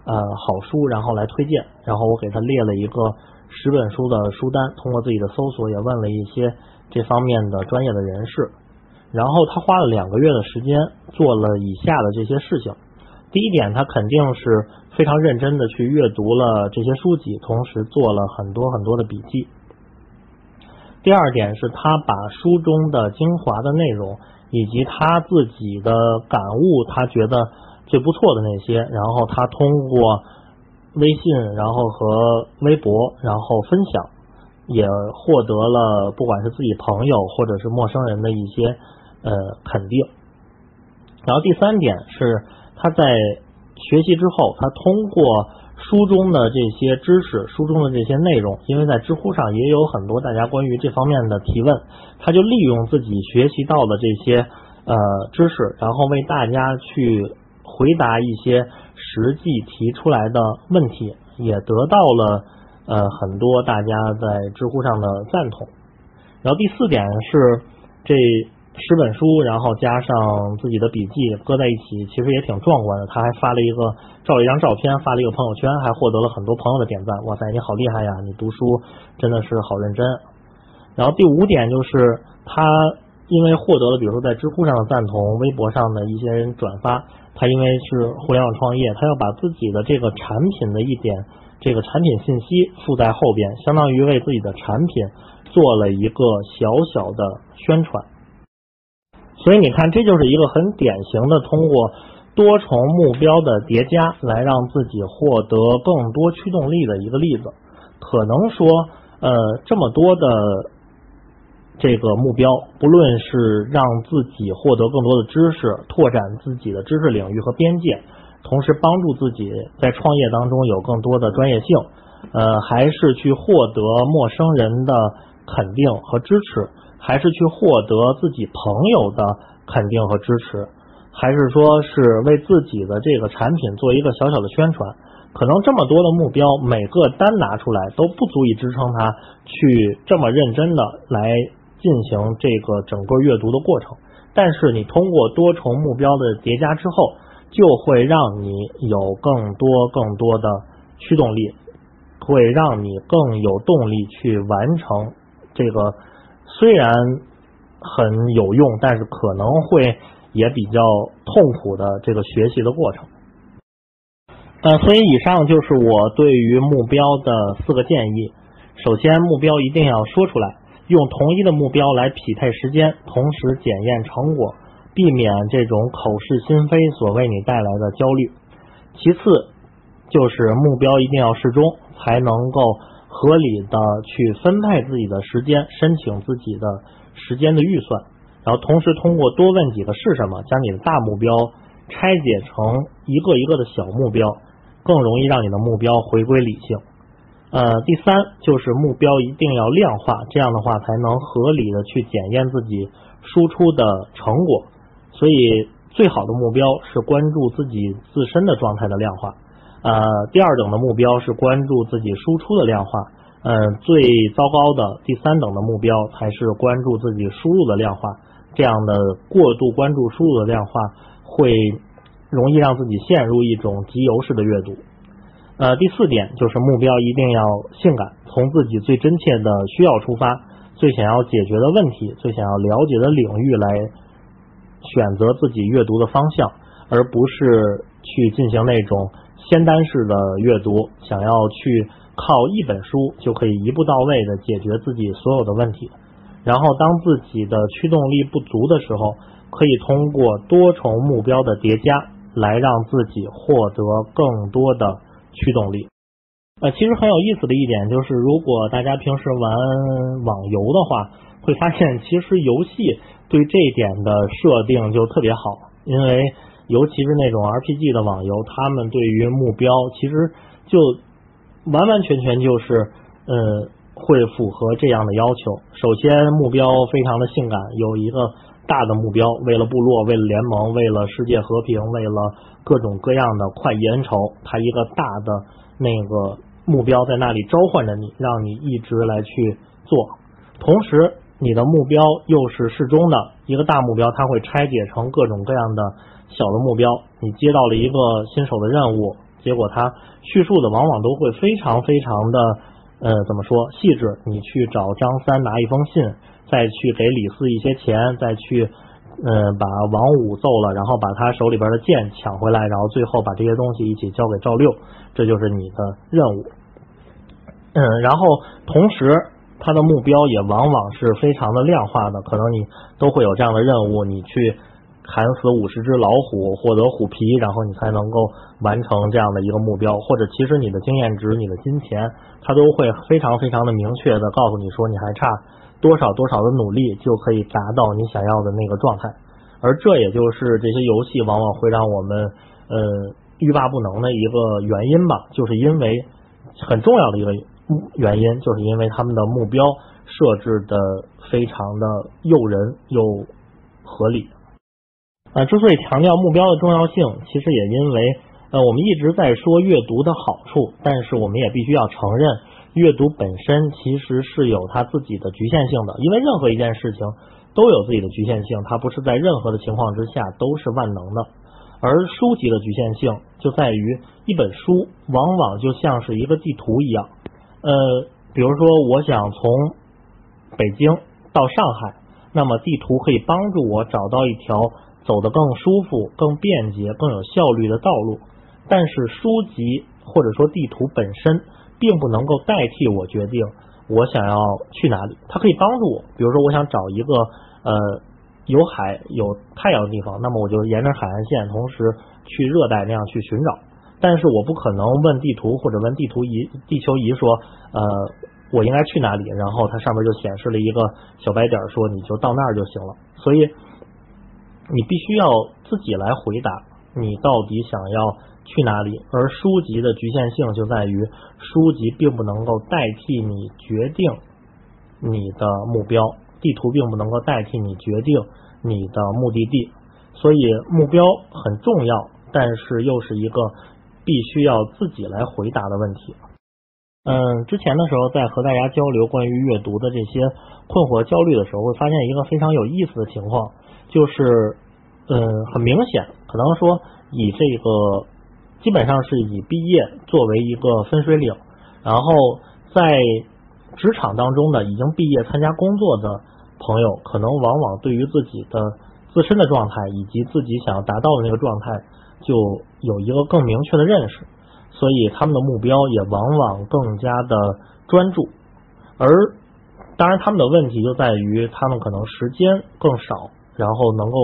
S2: 呃好书，然后来推荐。然后我给他列了一个十本书的书单，通过自己的搜索也问了一些这方面的专业的人士。然后他花了两个月的时间做了以下的这些事情。第一点，他肯定是非常认真的去阅读了这些书籍，同时做了很多很多的笔记。第二点是他把书中的精华的内容，以及他自己的感悟，他觉得最不错的那些，然后他通过微信，然后和微博，然后分享，也获得了不管是自己朋友或者是陌生人的一些呃肯定。然后第三点是他在学习之后，他通过。书中的这些知识，书中的这些内容，因为在知乎上也有很多大家关于这方面的提问，他就利用自己学习到的这些呃知识，然后为大家去回答一些实际提出来的问题，也得到了呃很多大家在知乎上的赞同。然后第四点是这。十本书，然后加上自己的笔记，搁在一起，其实也挺壮观的。他还发了一个照了一张照片，发了一个朋友圈，还获得了很多朋友的点赞。哇塞，你好厉害呀！你读书真的是好认真。然后第五点就是他因为获得了，比如说在知乎上的赞同，微博上的一些人转发，他因为是互联网创业，他要把自己的这个产品的一点这个产品信息附在后边，相当于为自己的产品做了一个小小的宣传。所以你看，这就是一个很典型的通过多重目标的叠加来让自己获得更多驱动力的一个例子。可能说，呃，这么多的这个目标，不论是让自己获得更多的知识，拓展自己的知识领域和边界，同时帮助自己在创业当中有更多的专业性，呃，还是去获得陌生人的肯定和支持。还是去获得自己朋友的肯定和支持，还是说是为自己的这个产品做一个小小的宣传？可能这么多的目标，每个单拿出来都不足以支撑他去这么认真的来进行这个整个阅读的过程。但是你通过多重目标的叠加之后，就会让你有更多更多的驱动力，会让你更有动力去完成这个。虽然很有用，但是可能会也比较痛苦的这个学习的过程。呃，所以以上就是我对于目标的四个建议。首先，目标一定要说出来，用同一的目标来匹配时间，同时检验成果，避免这种口是心非所为你带来的焦虑。其次，就是目标一定要适中，才能够。合理的去分配自己的时间，申请自己的时间的预算，然后同时通过多问几个是什么，将你的大目标拆解成一个一个的小目标，更容易让你的目标回归理性。呃，第三就是目标一定要量化，这样的话才能合理的去检验自己输出的成果。所以最好的目标是关注自己自身的状态的量化。呃，第二等的目标是关注自己输出的量化，嗯，最糟糕的第三等的目标才是关注自己输入的量化。这样的过度关注输入的量化，会容易让自己陷入一种集邮式的阅读。呃，第四点就是目标一定要性感，从自己最真切的需要出发，最想要解决的问题，最想要了解的领域来选择自己阅读的方向，而不是去进行那种仙丹式的阅读，想要去靠一本书就可以一步到位的解决自己所有的问题。然后，当自己的驱动力不足的时候，可以通过多重目标的叠加来让自己获得更多的驱动力。呃，其实很有意思的一点就是，如果大家平时玩网游的话，会发现其实游戏对这一点的设定就特别好，因为尤其是那种 RPG 的网游，他们对于目标其实就完完全全就是呃会符合这样的要求。首先，目标非常的性感，有一个大的目标，为了部落，为了联盟，为了世界和平，为了各种各样的快意恩仇，它一个大的那个。目标在那里召唤着你，让你一直来去做。同时，你的目标又是适中的一个大目标，它会拆解成各种各样的小的目标。你接到了一个新手的任务，结果它叙述的往往都会非常非常的呃怎么说细致。你去找张三拿一封信，再去给李四一些钱，再去嗯把王五揍了，然后把他手里边的剑抢回来，然后最后把这些东西一起交给赵六，这就是你的任务。嗯，然后同时，他的目标也往往是非常的量化的，可能你都会有这样的任务，你去砍死五十只老虎，获得虎皮，然后你才能够完成这样的一个目标，或者其实你的经验值、你的金钱，他都会非常非常的明确的告诉你说，你还差多少多少的努力就可以达到你想要的那个状态，而这也就是这些游戏往往会让我们呃欲罢不能的一个原因吧，就是因为很重要的一个。原因就是因为他们的目标设置的非常的诱人又合理。啊，之所以强调目标的重要性，其实也因为呃，我们一直在说阅读的好处，但是我们也必须要承认，阅读本身其实是有它自己的局限性的。因为任何一件事情都有自己的局限性，它不是在任何的情况之下都是万能的。而书籍的局限性就在于，一本书往往就像是一个地图一样。呃，比如说，我想从北京到上海，那么地图可以帮助我找到一条走得更舒服、更便捷、更有效率的道路。但是书籍或者说地图本身，并不能够代替我决定我想要去哪里。它可以帮助我，比如说我想找一个呃有海有太阳的地方，那么我就沿着海岸线，同时去热带那样去寻找。但是我不可能问地图或者问地图仪、地球仪说，呃，我应该去哪里？然后它上面就显示了一个小白点，说你就到那儿就行了。所以你必须要自己来回答，你到底想要去哪里？而书籍的局限性就在于，书籍并不能够代替你决定你的目标，地图并不能够代替你决定你的目的地。所以目标很重要，但是又是一个。必须要自己来回答的问题。嗯，之前的时候在和大家交流关于阅读的这些困惑、焦虑的时候，会发现一个非常有意思的情况，就是，嗯，很明显，可能说以这个基本上是以毕业作为一个分水岭，然后在职场当中呢，已经毕业参加工作的朋友，可能往往对于自己的自身的状态以及自己想要达到的那个状态。就有一个更明确的认识，所以他们的目标也往往更加的专注。而当然，他们的问题就在于他们可能时间更少，然后能够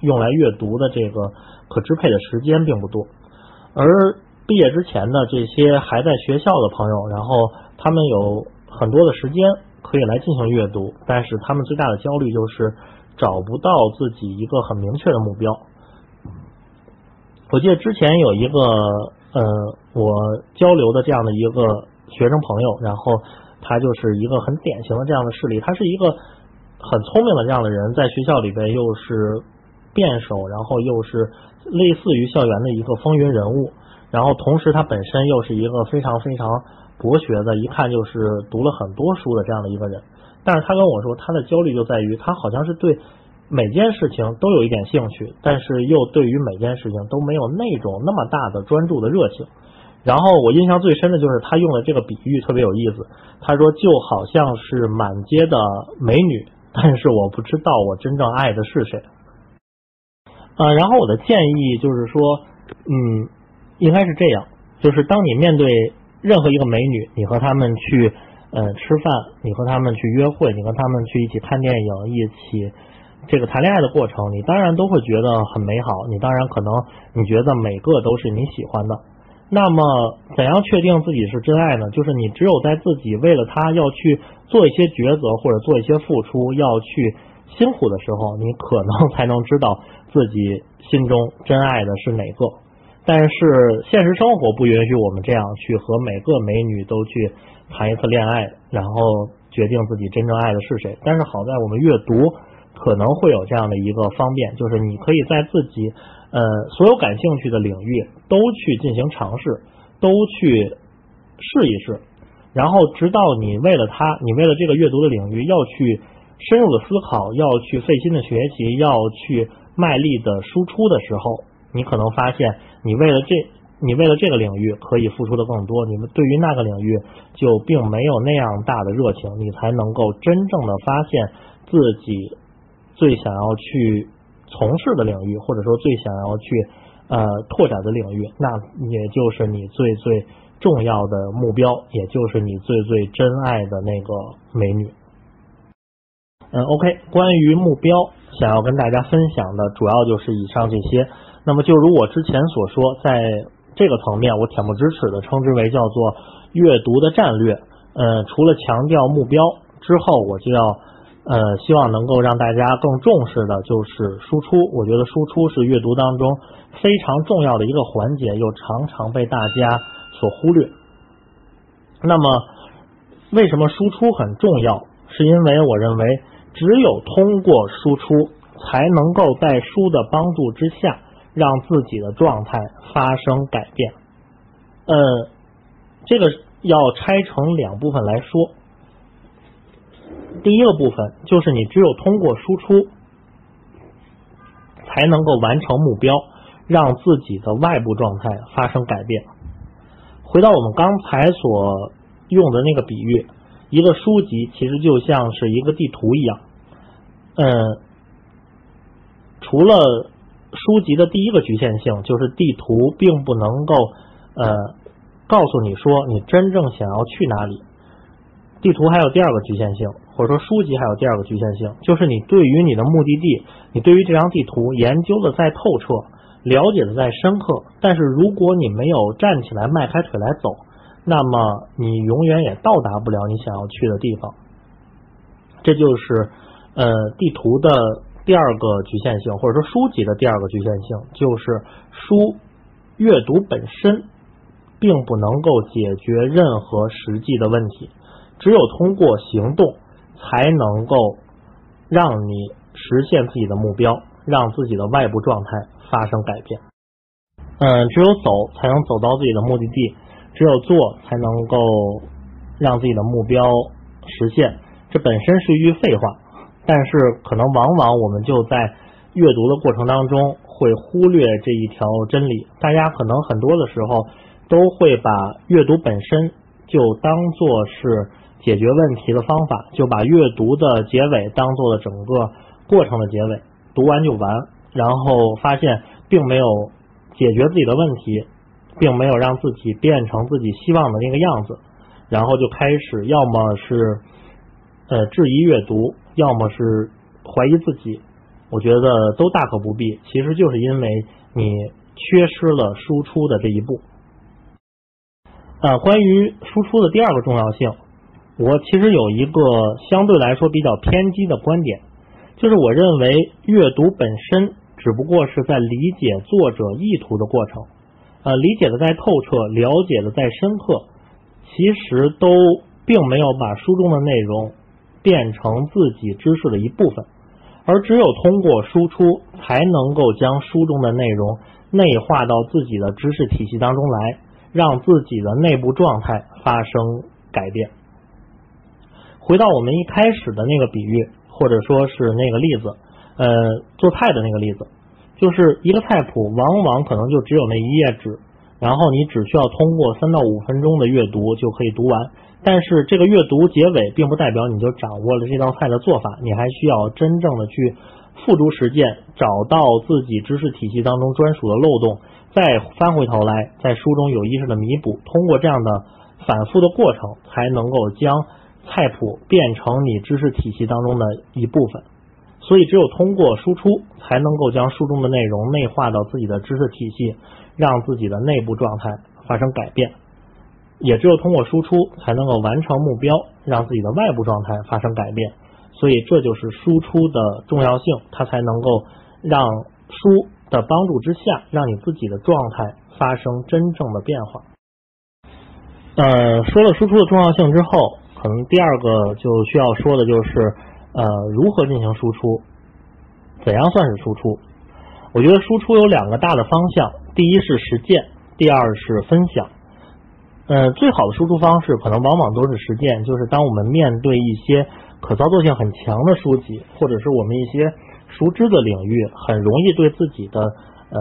S2: 用来阅读的这个可支配的时间并不多。而毕业之前的这些还在学校的朋友，然后他们有很多的时间可以来进行阅读，但是他们最大的焦虑就是找不到自己一个很明确的目标。我记得之前有一个呃，我交流的这样的一个学生朋友，然后他就是一个很典型的这样的事例。他是一个很聪明的这样的人，在学校里边又是辩手，然后又是类似于校园的一个风云人物，然后同时他本身又是一个非常非常博学的，一看就是读了很多书的这样的一个人。但是他跟我说，他的焦虑就在于他好像是对。每件事情都有一点兴趣，但是又对于每件事情都没有那种那么大的专注的热情。然后我印象最深的就是他用的这个比喻特别有意思。他说就好像是满街的美女，但是我不知道我真正爱的是谁。呃，然后我的建议就是说，嗯，应该是这样，就是当你面对任何一个美女，你和她们去呃吃饭，你和她们去约会，你和她们去一起看电影，一起这个谈恋爱的过程，你当然都会觉得很美好，你当然可能你觉得每个都是你喜欢的。那么，怎样确定自己是真爱呢？就是你只有在自己为了他要去做一些抉择或者做一些付出，要去辛苦的时候，你可能才能知道自己心中真爱的是哪个。但是现实生活不允许我们这样去和每个美女都去谈一次恋爱，然后决定自己真正爱的是谁。但是好在我们阅读可能会有这样的一个方便，就是你可以在自己。呃，所有感兴趣的领域都去进行尝试，都去试一试，然后直到你为了他，你为了这个阅读的领域要去深入的思考，要去费心的学习，要去卖力的输出的时候，你可能发现，你为了这，你为了这个领域可以付出的更多，你们对于那个领域就并没有那样大的热情，你才能够真正的发现自己最想要去。从事的领域，或者说最想要去呃拓展的领域，那也就是你最最重要的目标，也就是你最最真爱的那个美女。嗯，OK，关于目标，想要跟大家分享的主要就是以上这些。那么就如我之前所说，在这个层面，我恬不知耻的称之为叫做阅读的战略。嗯，除了强调目标之后，我就要。呃，希望能够让大家更重视的就是输出。我觉得输出是阅读当中非常重要的一个环节，又常常被大家所忽略。那么，为什么输出很重要？是因为我认为，只有通过输出，才能够在书的帮助之下，让自己的状态发生改变。呃，这个要拆成两部分来说。第一个部分就是你只有通过输出，才能够完成目标，让自己的外部状态发生改变。回到我们刚才所用的那个比喻，一个书籍其实就像是一个地图一样。嗯，除了书籍的第一个局限性，就是地图并不能够呃告诉你说你真正想要去哪里。地图还有第二个局限性。或者说书籍还有第二个局限性，就是你对于你的目的地，你对于这张地图研究的再透彻，了解的再深刻，但是如果你没有站起来迈开腿来走，那么你永远也到达不了你想要去的地方。这就是呃地图的第二个局限性，或者说书籍的第二个局限性，就是书阅读本身并不能够解决任何实际的问题，只有通过行动。才能够让你实现自己的目标，让自己的外部状态发生改变。嗯，只有走才能走到自己的目的地，只有做才能够让自己的目标实现。这本身是一句废话，但是可能往往我们就在阅读的过程当中会忽略这一条真理。大家可能很多的时候都会把阅读本身就当做是。解决问题的方法，就把阅读的结尾当做了整个过程的结尾，读完就完，然后发现并没有解决自己的问题，并没有让自己变成自己希望的那个样子，然后就开始要么是呃质疑阅读，要么是怀疑自己，我觉得都大可不必，其实就是因为你缺失了输出的这一步。啊，关于输出的第二个重要性。我其实有一个相对来说比较偏激的观点，就是我认为阅读本身只不过是在理解作者意图的过程，呃，理解的再透彻，了解的再深刻，其实都并没有把书中的内容变成自己知识的一部分，而只有通过输出，才能够将书中的内容内化到自己的知识体系当中来，让自己的内部状态发生改变。回到我们一开始的那个比喻，或者说是那个例子，呃，做菜的那个例子，就是一个菜谱，往往可能就只有那一页纸，然后你只需要通过三到五分钟的阅读就可以读完。但是这个阅读结尾并不代表你就掌握了这道菜的做法，你还需要真正的去付诸实践，找到自己知识体系当中专属的漏洞，再翻回头来在书中有意识的弥补。通过这样的反复的过程，才能够将菜谱变成你知识体系当中的一部分。所以，只有通过输出，才能够将书中的内容内化到自己的知识体系，让自己的内部状态发生改变。也只有通过输出，才能够完成目标，让自己的外部状态发生改变。所以，这就是输出的重要性，它才能够让书的帮助之下，让你自己的状态发生真正的变化。呃，说了输出的重要性之后，可能第二个就需要说的就是呃，如何进行输出，怎样算是输出？我觉得输出有两个大的方向，第一是实践，第二是分享。呃，最好的输出方式可能往往都是实践，就是当我们面对一些可操作性很强的书籍，或者是我们一些熟知的领域，很容易对自己的呃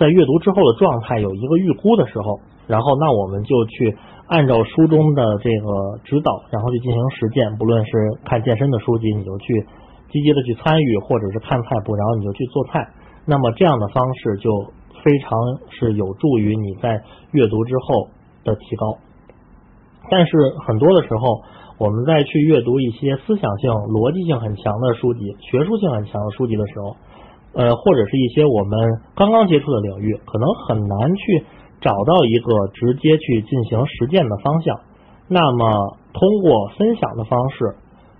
S2: 在阅读之后的状态有一个预估的时候，然后那我们就去按照书中的这个指导，然后去进行实践。不论是看健身的书籍，你就去积极的去参与，或者是看菜谱，然后你就去做菜。那么这样的方式就非常是有助于你在阅读之后。的提高，但是很多的时候，我们在去阅读一些思想性、逻辑性很强的书籍、学术性很强的书籍的时候，呃，或者是一些我们刚刚接触的领域，可能很难去找到一个直接去进行实践的方向。那么，通过分享的方式，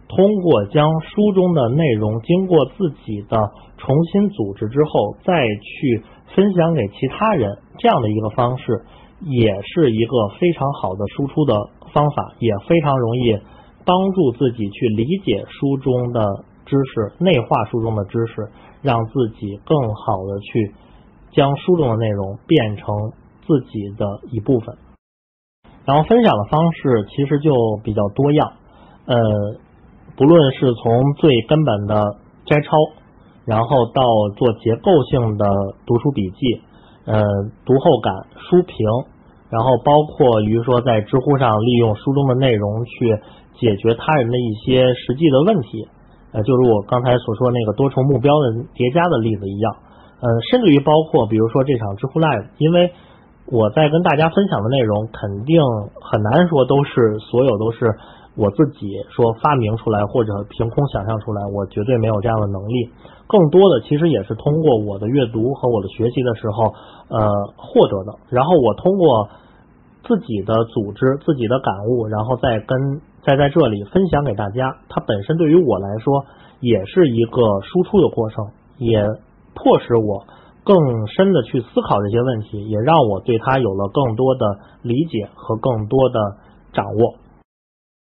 S2: 通过将书中的内容经过自己的重新组织之后，再去分享给其他人，这样的一个方式。也是一个非常好的输出的方法，也非常容易帮助自己去理解书中的知识，内化书中的知识，让自己更好的去将书中的内容变成自己的一部分。然后分享的方式其实就比较多样，呃，不论是从最根本的摘抄，然后到做结构性的读书笔记，呃，读后感、书评。然后包括于说在知乎上利用书中的内容去解决他人的一些实际的问题，呃，就如我刚才所说那个多重目标的叠加的例子一样，呃，甚至于包括比如说这场知乎 Live，因为我在跟大家分享的内容肯定很难说都是所有都是我自己说发明出来或者凭空想象出来，我绝对没有这样的能力，更多的其实也是通过我的阅读和我的学习的时候呃获得的，然后我通过。自己的组织、自己的感悟，然后再跟再在这里分享给大家。它本身对于我来说也是一个输出的过程，也迫使我更深的去思考这些问题，也让我对它有了更多的理解和更多的掌握。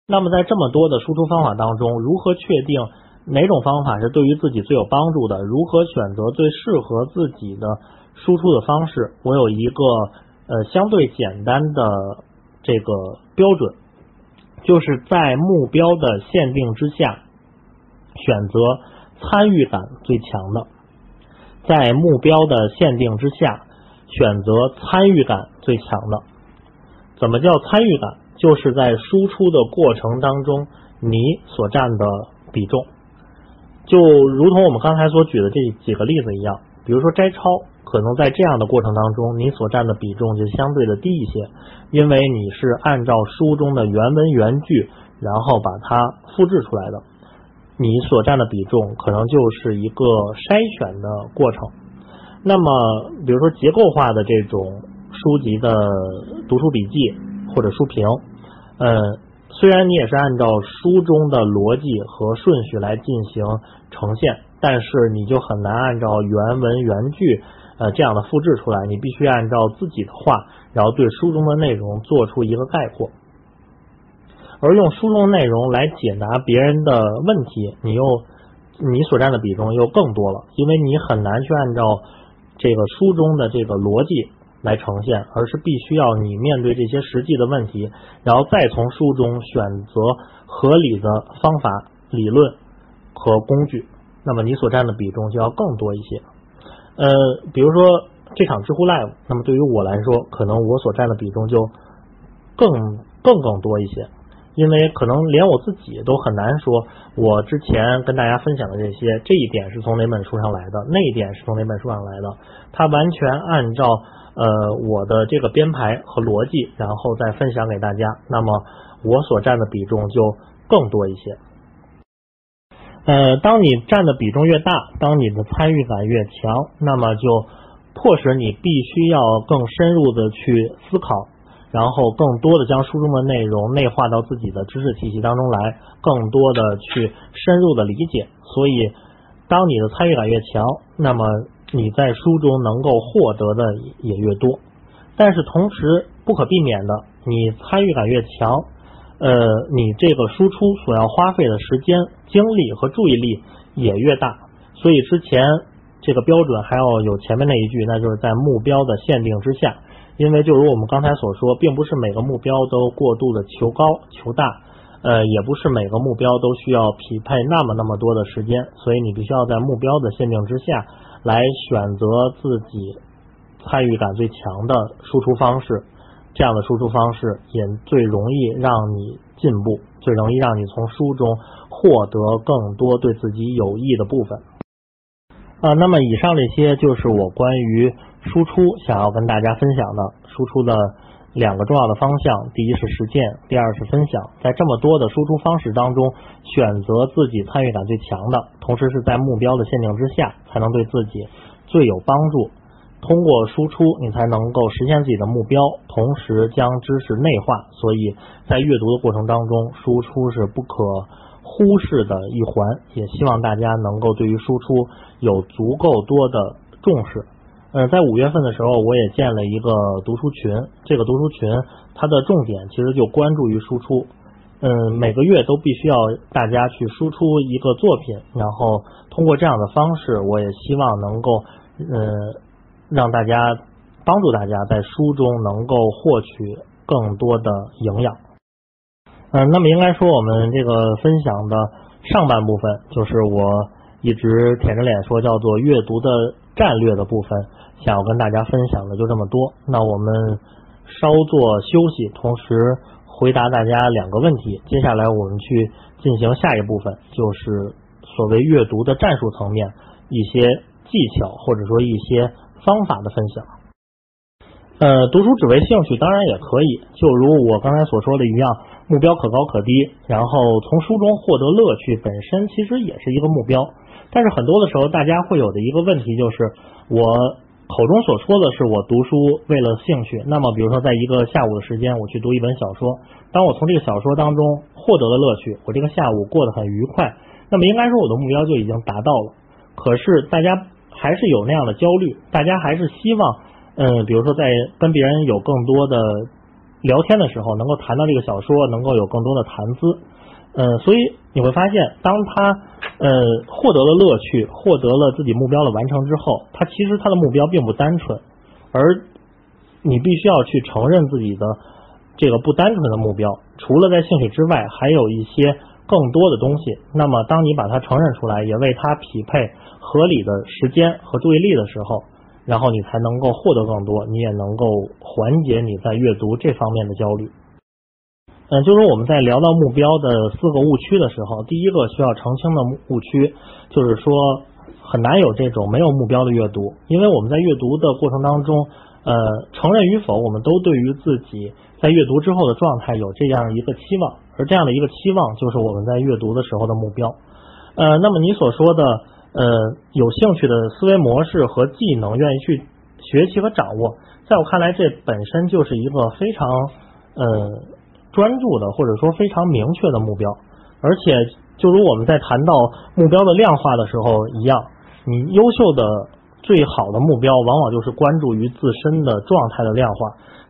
S2: 那么在这么多的输出方法当中，如何确定哪种方法是对于自己最有帮助的？如何选择最适合自己的输出的方式？我有一个。呃，相对简单的这个标准，就是在目标的限定之下，选择参与感最强的；在目标的限定之下，选择参与感最强的。怎么叫参与感？就是在输出的过程当中，你所占的比重，就如同我们刚才所举的这几个例子一样，比如说摘抄。可能在这样的过程当中，你所占的比重就相对的低一些，因为你是按照书中的原文原句，然后把它复制出来的，你所占的比重可能就是一个筛选的过程。那么，比如说结构化的这种书籍的读书笔记或者书评，呃，虽然你也是按照书中的逻辑和顺序来进行呈现，但是你就很难按照原文原句。呃，这样的复制出来，你必须按照自己的话，然后对书中的内容做出一个概括，而用书中的内容来解答别人的问题，你又你所占的比重又更多了，因为你很难去按照这个书中的这个逻辑来呈现，而是必须要你面对这些实际的问题，然后再从书中选择合理的方法、理论和工具，那么你所占的比重就要更多一些。呃，比如说这场知乎 Live，那么对于我来说，可能我所占的比重就更更更多一些，因为可能连我自己都很难说，我之前跟大家分享的这些，这一点是从哪本书上来的，那一点是从哪本书上来的，它完全按照呃我的这个编排和逻辑，然后再分享给大家，那么我所占的比重就更多一些。呃，当你占的比重越大，当你的参与感越强，那么就迫使你必须要更深入的去思考，然后更多的将书中的内容内化到自己的知识体系当中来，更多的去深入的理解。所以，当你的参与感越强，那么你在书中能够获得的也越多。但是同时不可避免的，你参与感越强。呃，你这个输出所要花费的时间、精力和注意力也越大，所以之前这个标准还要有前面那一句，那就是在目标的限定之下，因为就如我们刚才所说，并不是每个目标都过度的求高求大，呃，也不是每个目标都需要匹配那么那么多的时间，所以你必须要在目标的限定之下来选择自己参与感最强的输出方式。这样的输出方式也最容易让你进步，最容易让你从书中获得更多对自己有益的部分。啊，那么以上这些就是我关于输出想要跟大家分享的输出的两个重要的方向：第一是实践，第二是分享。在这么多的输出方式当中，选择自己参与感最强的，同时是在目标的限定之下，才能对自己最有帮助。通过输出，你才能够实现自己的目标，同时将知识内化。所以在阅读的过程当中，输出是不可忽视的一环。也希望大家能够对于输出有足够多的重视。呃，在五月份的时候，我也建了一个读书群。这个读书群它的重点其实就关注于输出。嗯，每个月都必须要大家去输出一个作品，然后通过这样的方式，我也希望能够呃。让大家帮助大家在书中能够获取更多的营养。嗯，那么应该说我们这个分享的上半部分就是我一直舔着脸说叫做阅读的战略的部分，想要跟大家分享的就这么多。那我们稍作休息，同时回答大家两个问题。接下来我们去进行下一部分，就是所谓阅读的战术层面一些技巧或者说一些。方法的分享，呃，读书只为兴趣，当然也可以。就如我刚才所说的一样，目标可高可低，然后从书中获得乐趣本身其实也是一个目标。但是很多的时候，大家会有的一个问题就是，我口中所说的是我读书为了兴趣。那么，比如说在一个下午的时间，我去读一本小说，当我从这个小说当中获得了乐趣，我这个下午过得很愉快，那么应该说我的目标就已经达到了。可是大家。还是有那样的焦虑，大家还是希望，嗯，比如说在跟别人有更多的聊天的时候，能够谈到这个小说，能够有更多的谈资，嗯，所以你会发现，当他呃获得了乐趣，获得了自己目标的完成之后，他其实他的目标并不单纯，而你必须要去承认自己的这个不单纯的目标，除了在兴趣之外，还有一些更多的东西。那么，当你把它承认出来，也为它匹配。合理的时间和注意力的时候，然后你才能够获得更多，你也能够缓解你在阅读这方面的焦虑。嗯，就是我们在聊到目标的四个误区的时候，第一个需要澄清的误区就是说很难有这种没有目标的阅读，因为我们在阅读的过程当中，呃，承认与否，我们都对于自己在阅读之后的状态有这样一个期望，而这样的一个期望就是我们在阅读的时候的目标。呃，那么你所说的。呃，有兴趣的思维模式和技能，愿意去学习和掌握，在我看来，这本身就是一个非常呃专注的，或者说非常明确的目标。而且，就如我们在谈到目标的量化的时候一样，你优秀的最好的目标，往往就是关注于自身的状态的量化。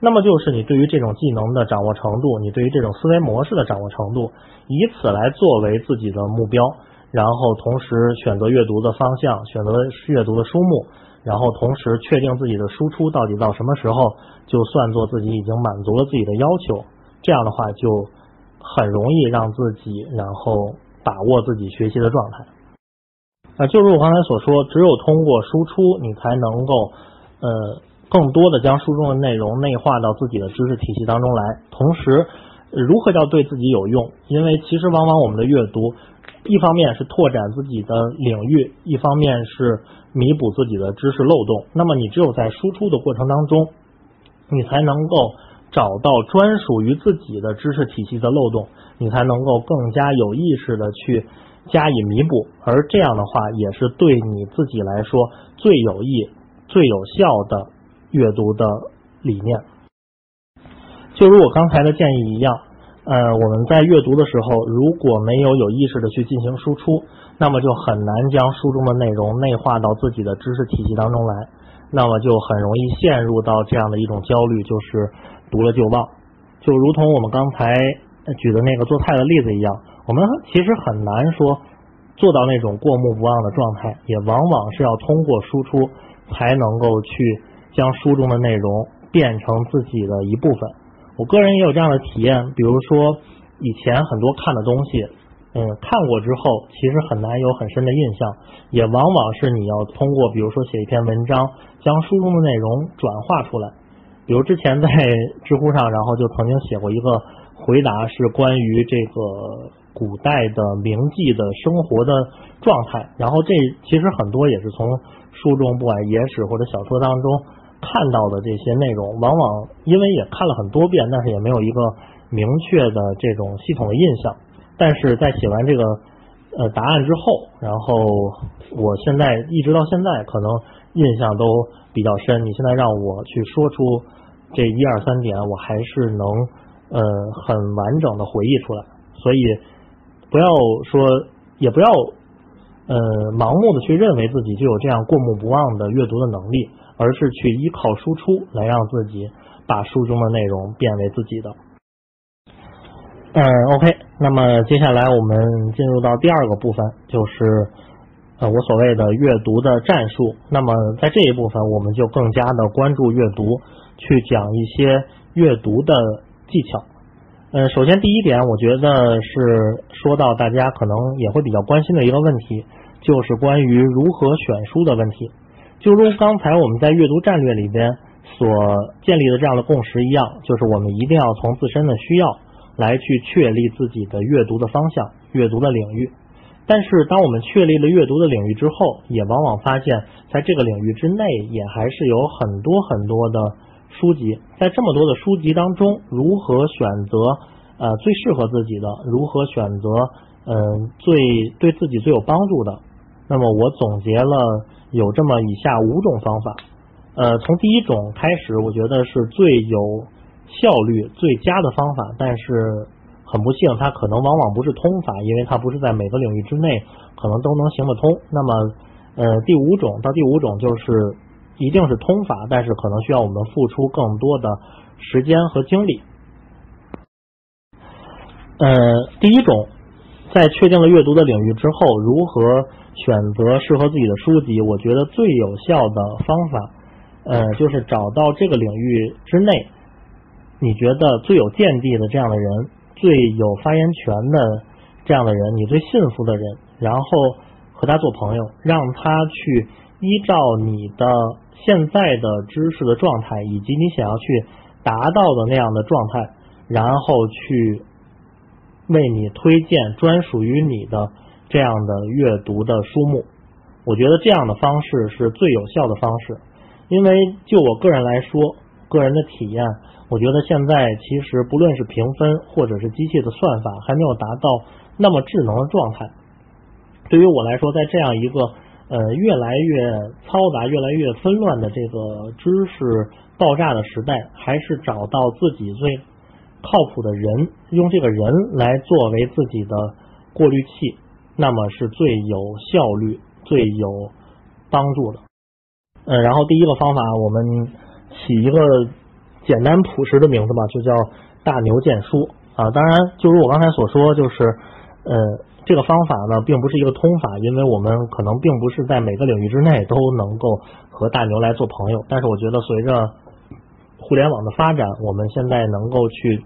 S2: 那么，就是你对于这种技能的掌握程度，你对于这种思维模式的掌握程度，以此来作为自己的目标。然后同时选择阅读的方向，选择阅读的书目，然后同时确定自己的输出到底到什么时候就算作自己已经满足了自己的要求，这样的话就很容易让自己然后把握自己学习的状态。啊，就如我刚才所说，只有通过输出，你才能够呃更多的将书中的内容内化到自己的知识体系当中来，同时。如何叫对自己有用？因为其实往往我们的阅读，一方面是拓展自己的领域，一方面是弥补自己的知识漏洞。那么你只有在输出的过程当中，你才能够找到专属于自己的知识体系的漏洞，你才能够更加有意识的去加以弥补。而这样的话，也是对你自己来说最有益、最有效的阅读的理念。就如我刚才的建议一样，呃，我们在阅读的时候，如果没有有意识的去进行输出，那么就很难将书中的内容内化到自己的知识体系当中来，那么就很容易陷入到这样的一种焦虑，就是读了就忘。就如同我们刚才举的那个做菜的例子一样，我们其实很难说做到那种过目不忘的状态，也往往是要通过输出才能够去将书中的内容变成自己的一部分。我个人也有这样的体验，比如说以前很多看的东西，嗯，看过之后其实很难有很深的印象，也往往是你要通过比如说写一篇文章，将书中的内容转化出来。比如之前在知乎上，然后就曾经写过一个回答，是关于这个古代的名妓的生活的状态，然后这其实很多也是从书中不管野史或者小说当中。看到的这些内容，往往因为也看了很多遍，但是也没有一个明确的这种系统的印象。但是在写完这个呃答案之后，然后我现在一直到现在，可能印象都比较深。你现在让我去说出这一二三点，我还是能呃很完整的回忆出来。所以不要说，也不要呃盲目的去认为自己就有这样过目不忘的阅读的能力。而是去依靠输出来让自己把书中的内容变为自己的。嗯，OK，那么接下来我们进入到第二个部分，就是呃我所谓的阅读的战术。那么在这一部分，我们就更加的关注阅读，去讲一些阅读的技巧。嗯，首先第一点，我觉得是说到大家可能也会比较关心的一个问题，就是关于如何选书的问题。就如刚才我们在阅读战略里边所建立的这样的共识一样，就是我们一定要从自身的需要来去确立自己的阅读的方向、阅读的领域。但是，当我们确立了阅读的领域之后，也往往发现，在这个领域之内，也还是有很多很多的书籍。在这么多的书籍当中，如何选择呃最适合自己的？如何选择嗯最对自己最有帮助的？那么，我总结了。有这么以下五种方法，呃，从第一种开始，我觉得是最有效率、最佳的方法，但是很不幸，它可能往往不是通法，因为它不是在每个领域之内可能都能行得通。那么，呃，第五种到第五种就是一定是通法，但是可能需要我们付出更多的时间和精力。呃，第一种，在确定了阅读的领域之后，如何？选择适合自己的书籍，我觉得最有效的方法，呃，就是找到这个领域之内你觉得最有见地的这样的人，最有发言权的这样的人，你最信服的人，然后和他做朋友，让他去依照你的现在的知识的状态，以及你想要去达到的那样的状态，然后去为你推荐专属于你的。这样的阅读的书目，我觉得这样的方式是最有效的方式。因为就我个人来说，个人的体验，我觉得现在其实不论是评分或者是机器的算法，还没有达到那么智能的状态。对于我来说，在这样一个呃越来越嘈杂、越来越纷乱的这个知识爆炸的时代，还是找到自己最靠谱的人，用这个人来作为自己的过滤器。那么是最有效率、最有帮助的。嗯，然后第一个方法，我们起一个简单朴实的名字吧，就叫“大牛荐书”啊。当然，就如我刚才所说，就是呃，这个方法呢，并不是一个通法，因为我们可能并不是在每个领域之内都能够和大牛来做朋友。但是，我觉得随着互联网的发展，我们现在能够去。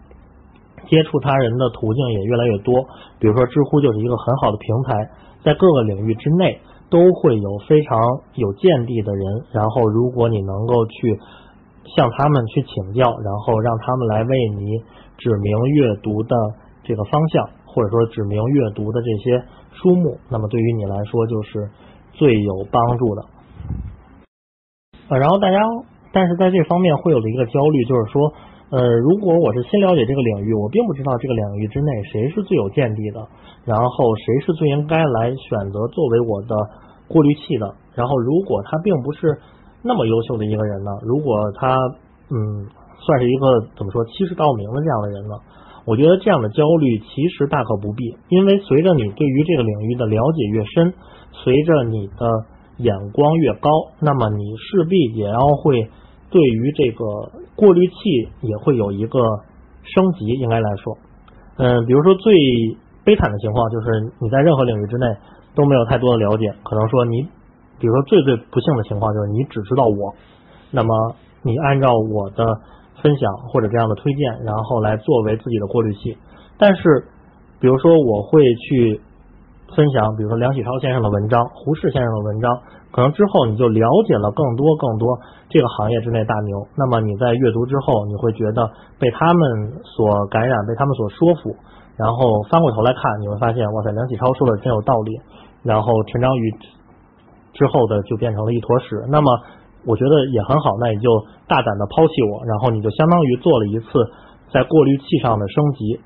S2: 接触他人的途径也越来越多，比如说知乎就是一个很好的平台，在各个领域之内都会有非常有见地的人，然后如果你能够去向他们去请教，然后让他们来为你指明阅读的这个方向，或者说指明阅读的这些书目，那么对于你来说就是最有帮助的。呃，然后大家，但是在这方面会有的一个焦虑就是说，呃，如果我是新了解这个领域，我并不知道这个领域之内谁是最有见地的，然后谁是最应该来选择作为我的过滤器的。然后，如果他并不是那么优秀的一个人呢？如果他嗯算是一个怎么说欺世盗名的这样的人呢？我觉得这样的焦虑其实大可不必，因为随着你对于这个领域的了解越深，随着你的眼光越高，那么你势必也要会对于这个过滤器也会有一个升级。应该来说，嗯，比如说最悲惨的情况就是你在任何领域之内都没有太多的了解，可能说你。比如说最最不幸的情况就是你只知道我，那么你按照我的分享或者这样的推荐，然后来作为自己的过滤器。但是，比如说我会去分享，比如说梁启超先生的文章、胡适先生的文章，可能之后你就了解了更多更多这个行业之内大牛。那么你在阅读之后，你会觉得被他们所感染，被他们所说服，然后翻过头来看，你会发现，哇塞，梁启超说的真有道理。然后陈章宇。之后的就变成了一坨屎，那么我觉得也很好，那你就大胆的抛弃我，然后你就相当于做了一次在过滤器上的升级。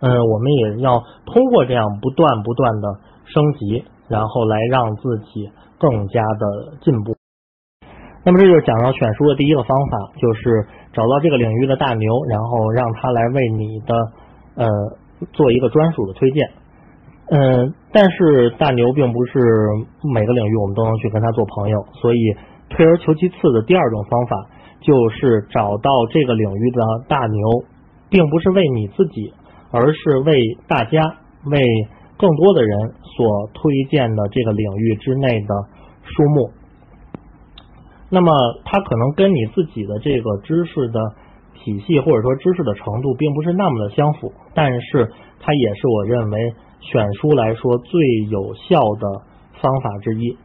S2: 嗯，我们也要通过这样不断不断的升级，然后来让自己更加的进步。那么这就是讲到选书的第一个方法，就是找到这个领域的大牛，然后让他来为你的呃做一个专属的推荐。嗯，但是大牛并不是每个领域我们都能去跟他做朋友，所以退而求其次的第二种方法就是找到这个领域的大牛，并不是为你自己，而是为大家、为更多的人所推荐的这个领域之内的书目。那么，它可能跟你自己的这个知识的体系或者说知识的程度并不是那么的相符，但是它也是我认为。选书来说最有效的方法之一，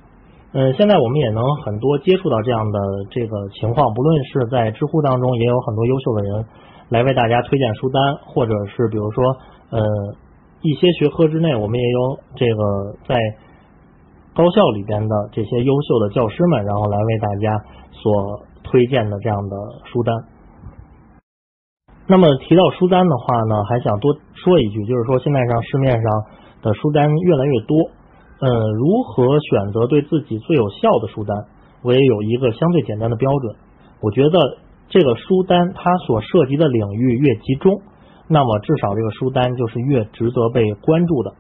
S2: 嗯，现在我们也能很多接触到这样的这个情况，不论是在知乎当中，也有很多优秀的人来为大家推荐书单，或者是比如说，呃，一些学科之内，我们也有这个在高校里边的这些优秀的教师们，然后来为大家所推荐的这样的书单。那么提到书单的话呢，还想多说一句，就是说现在上市面上的书单越来越多，嗯，如何选择对自己最有效的书单，我也有一个相对简单的标准。我觉得这个书单它所涉及的领域越集中，那么至少这个书单就是越值得被关注的。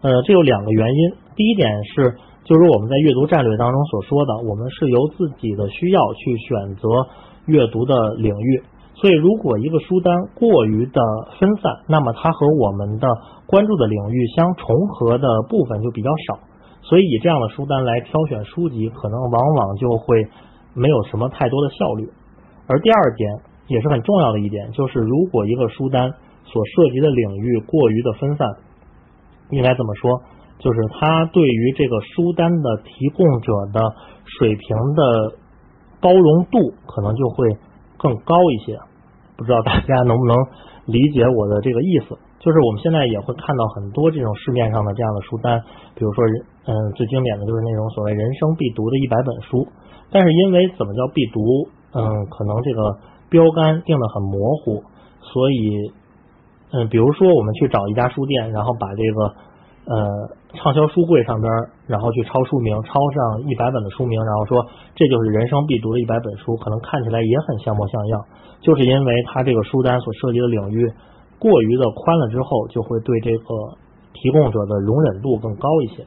S2: 呃，这有两个原因，第一点是，就是我们在阅读战略当中所说的，我们是由自己的需要去选择阅读的领域。所以，如果一个书单过于的分散，那么它和我们的关注的领域相重合的部分就比较少。所以，以这样的书单来挑选书籍，可能往往就会没有什么太多的效率。而第二点也是很重要的一点，就是如果一个书单所涉及的领域过于的分散，应该怎么说？就是它对于这个书单的提供者的水平的包容度，可能就会更高一些。不知道大家能不能理解我的这个意思？就是我们现在也会看到很多这种市面上的这样的书单，比如说，嗯，最经典的就是那种所谓人生必读的一百本书。但是因为怎么叫必读，嗯，可能这个标杆定的很模糊，所以，嗯，比如说我们去找一家书店，然后把这个。呃，畅销书柜上边，然后去抄书名，抄上一百本的书名，然后说这就是人生必读的一百本书，可能看起来也很像模像样，就是因为它这个书单所涉及的领域过于的宽了之后，就会对这个提供者的容忍度更高一些。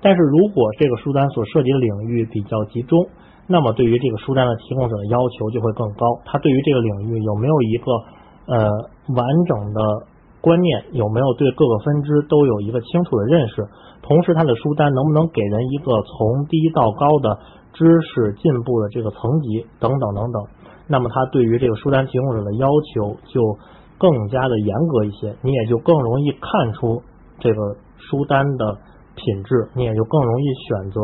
S2: 但是如果这个书单所涉及的领域比较集中，那么对于这个书单的提供者的要求就会更高，他对于这个领域有没有一个呃完整的。观念有没有对各个分支都有一个清楚的认识？同时，他的书单能不能给人一个从低到高的知识进步的这个层级等等等等？那么，他对于这个书单提供者的要求就更加的严格一些，你也就更容易看出这个书单的品质，你也就更容易选择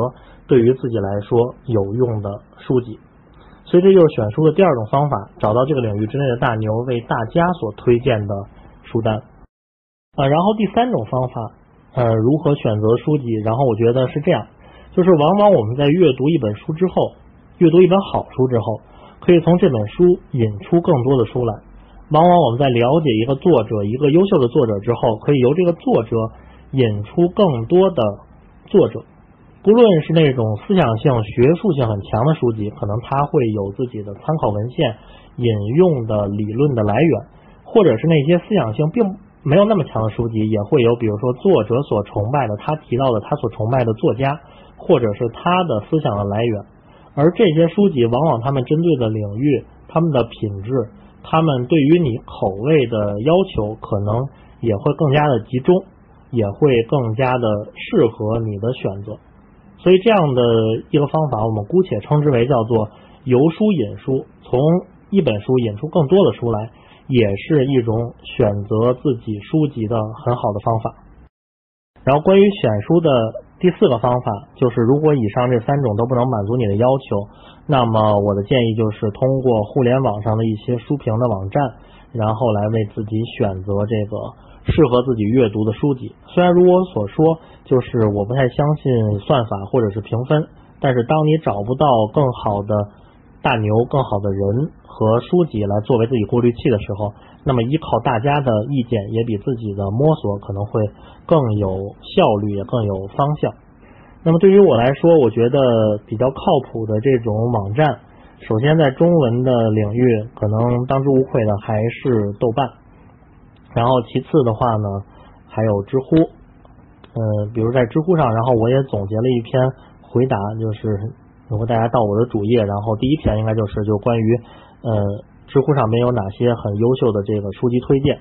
S2: 对于自己来说有用的书籍。所以这就是选书的第二种方法，找到这个领域之内的大牛，为大家所推荐的书单。啊，然后第三种方法，呃，如何选择书籍？然后我觉得是这样，就是往往我们在阅读一本书之后，阅读一本好书之后，可以从这本书引出更多的书来。往往我们在了解一个作者、一个优秀的作者之后，可以由这个作者引出更多的作者。不论是那种思想性、学术性很强的书籍，可能他会有自己的参考文献、引用的理论的来源，或者是那些思想性并没有那么强的书籍，也会有，比如说作者所崇拜的、他提到的他所崇拜的作家，或者是他的思想的来源。而这些书籍往往他们针对的领域、他们的品质、他们对于你口味的要求，可能也会更加的集中，也会更加的适合你的选择。所以这样的一个方法，我们姑且称之为叫做由书引书，从一本书引出更多的书来，也是一种选择自己书籍的很好的方法。然后关于选书的第四个方法，就是如果以上这三种都不能满足你的要求，那么我的建议就是通过互联网上的一些书评的网站，然后来为自己选择这个。适合自己阅读的书籍，虽然如我所说，就是我不太相信算法或者是评分，但是当你找不到更好的大牛、更好的人和书籍来作为自己过滤器的时候，那么依靠大家的意见也比自己的摸索可能会更有效率，也更有方向。那么对于我来说，我觉得比较靠谱的这种网站，首先在中文的领域，可能当之无愧的还是豆瓣。然后其次的话呢，还有知乎，呃，比如在知乎上，然后我也总结了一篇回答，就是如果大家到我的主页，然后第一篇应该就是就关于呃知乎上面有哪些很优秀的这个书籍推荐，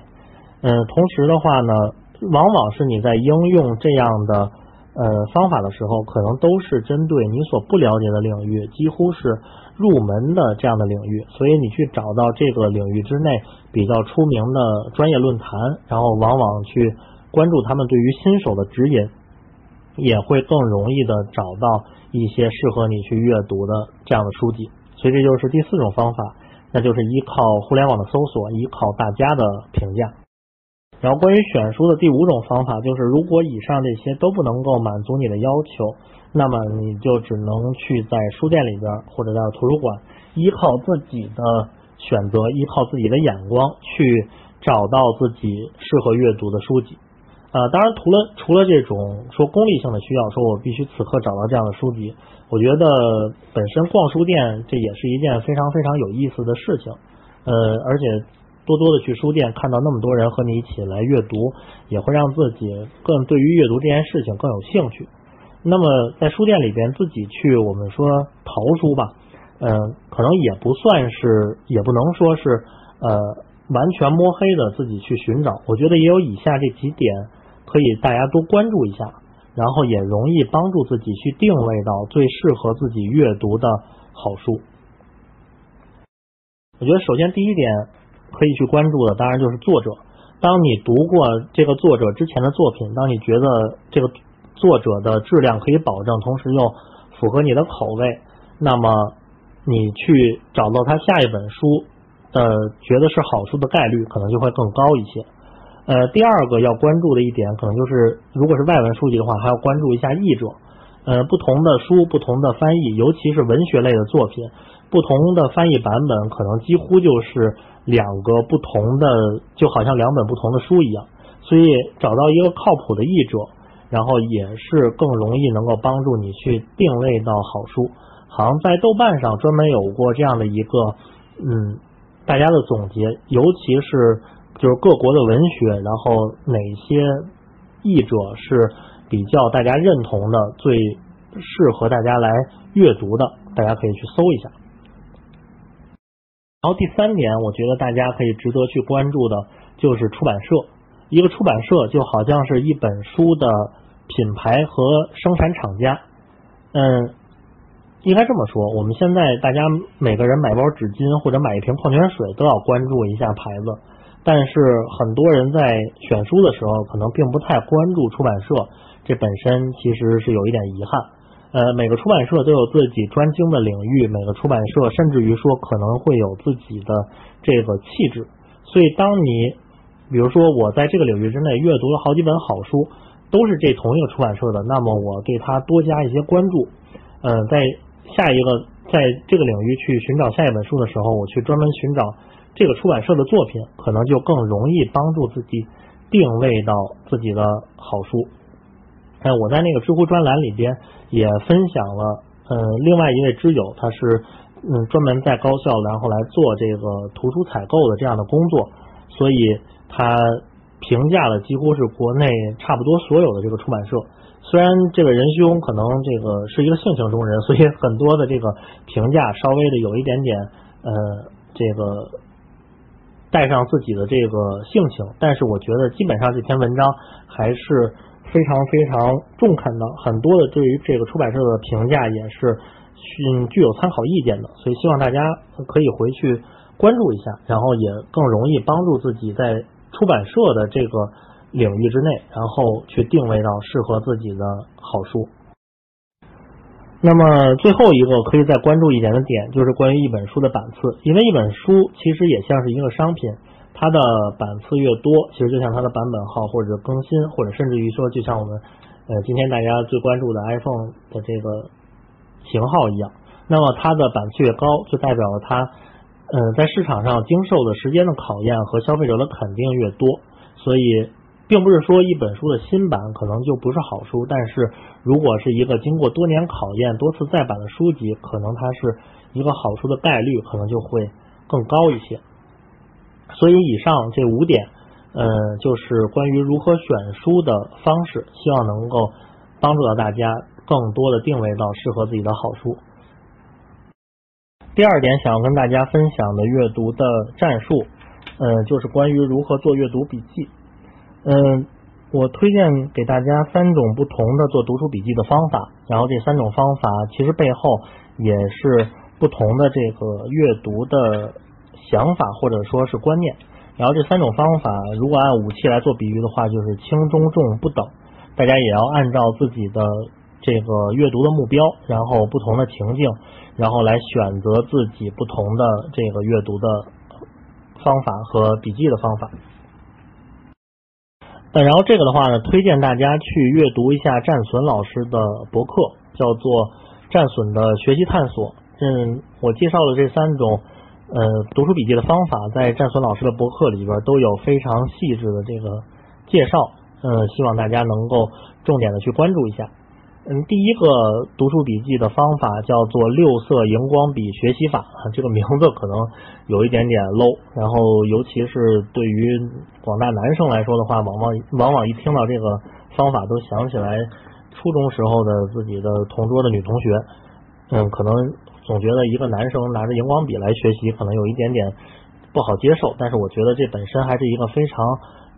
S2: 嗯，同时的话呢，往往是你在应用这样的。呃，方法的时候，可能都是针对你所不了解的领域，几乎是入门的这样的领域，所以你去找到这个领域之内比较出名的专业论坛，然后往往去关注他们对于新手的指引，也会更容易的找到一些适合你去阅读的这样的书籍。所以这就是第四种方法，那就是依靠互联网的搜索，依靠大家的评价。然后关于选书的第五种方法，就是如果以上这些都不能够满足你的要求，那么你就只能去在书店里边或者在图书馆，依靠自己的选择，依靠自己的眼光去找到自己适合阅读的书籍。呃，当然，除了除了这种说功利性的需要，说我必须此刻找到这样的书籍，我觉得本身逛书店这也是一件非常非常有意思的事情。呃，而且。多多的去书店，看到那么多人和你一起来阅读，也会让自己更对于阅读这件事情更有兴趣。那么在书店里边自己去我们说淘书吧，嗯，可能也不算是，也不能说是呃完全摸黑的自己去寻找。我觉得也有以下这几点可以大家多关注一下，然后也容易帮助自己去定位到最适合自己阅读的好书。我觉得首先第一点。可以去关注的，当然就是作者。当你读过这个作者之前的作品，当你觉得这个作者的质量可以保证，同时又符合你的口味，那么你去找到他下一本书，呃，觉得是好书的概率可能就会更高一些。呃，第二个要关注的一点，可能就是如果是外文书籍的话，还要关注一下译者。呃，不同的书，不同的翻译，尤其是文学类的作品，不同的翻译版本，可能几乎就是。两个不同的，就好像两本不同的书一样，所以找到一个靠谱的译者，然后也是更容易能够帮助你去定位到好书。好像在豆瓣上专门有过这样的一个，嗯，大家的总结，尤其是就是各国的文学，然后哪些译者是比较大家认同的，最适合大家来阅读的，大家可以去搜一下。然后第三点，我觉得大家可以值得去关注的，就是出版社。一个出版社就好像是一本书的品牌和生产厂家。嗯，应该这么说。我们现在大家每个人买包纸巾或者买一瓶矿泉水都要关注一下牌子，但是很多人在选书的时候可能并不太关注出版社，这本身其实是有一点遗憾。呃，每个出版社都有自己专精的领域，每个出版社甚至于说可能会有自己的这个气质。所以，当你比如说我在这个领域之内阅读了好几本好书，都是这同一个出版社的，那么我对它多加一些关注。呃，在下一个在这个领域去寻找下一本书的时候，我去专门寻找这个出版社的作品，可能就更容易帮助自己定位到自己的好书。哎，我在那个知乎专栏里边也分享了，嗯，另外一位知友，他是嗯专门在高校然后来做这个图书采购的这样的工作，所以他评价了几乎是国内差不多所有的这个出版社。虽然这个仁兄可能这个是一个性情中人，所以很多的这个评价稍微的有一点点呃这个带上自己的这个性情，但是我觉得基本上这篇文章还是。非常非常中肯的，很多的对于这个出版社的评价也是嗯具有参考意见的，所以希望大家可以回去关注一下，然后也更容易帮助自己在出版社的这个领域之内，然后去定位到适合自己的好书。那么最后一个可以再关注一点的点，就是关于一本书的版次，因为一本书其实也像是一个商品。它的版次越多，其实就像它的版本号或者更新，或者甚至于说，就像我们呃今天大家最关注的 iPhone 的这个型号一样，那么它的版次越高，就代表了它呃在市场上经受的时间的考验和消费者的肯定越多。所以，并不是说一本书的新版可能就不是好书，但是如果是一个经过多年考验、多次再版的书籍，可能它是一个好书的概率可能就会更高一些。所以以上这五点，呃，就是关于如何选书的方式，希望能够帮助到大家更多的定位到适合自己的好书。第二点，想要跟大家分享的阅读的战术，呃，就是关于如何做阅读笔记。嗯，我推荐给大家三种不同的做读书笔记的方法，然后这三种方法其实背后也是不同的这个阅读的。想法或者说是观念，然后这三种方法，如果按武器来做比喻的话，就是轻中重不等。大家也要按照自己的这个阅读的目标，然后不同的情境，然后来选择自己不同的这个阅读的方法和笔记的方法。那，然后这个的话呢，推荐大家去阅读一下战损老师的博客，叫做战损的学习探索。嗯，我介绍的这三种。呃，读书笔记的方法在战损老师的博客里边都有非常细致的这个介绍，呃，希望大家能够重点的去关注一下。嗯，第一个读书笔记的方法叫做六色荧光笔学习法，这个名字可能有一点点 low，然后尤其是对于广大男生来说的话，往往往往一听到这个方法都想起来初中时候的自己的同桌的女同学，嗯，可能。总觉得一个男生拿着荧光笔来学习可能有一点点不好接受，但是我觉得这本身还是一个非常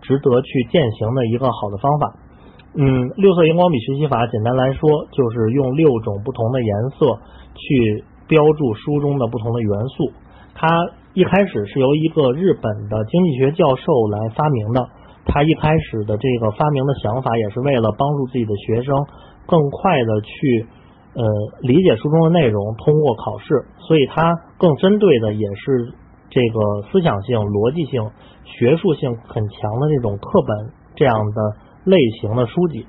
S2: 值得去践行的一个好的方法。嗯，六色荧光笔学习法简单来说就是用六种不同的颜色去标注书中的不同的元素。它一开始是由一个日本的经济学教授来发明的，他一开始的这个发明的想法也是为了帮助自己的学生更快的去。呃，理解书中的内容，通过考试，所以它更针对的也是这个思想性、逻辑性、学术性很强的这种课本这样的类型的书籍。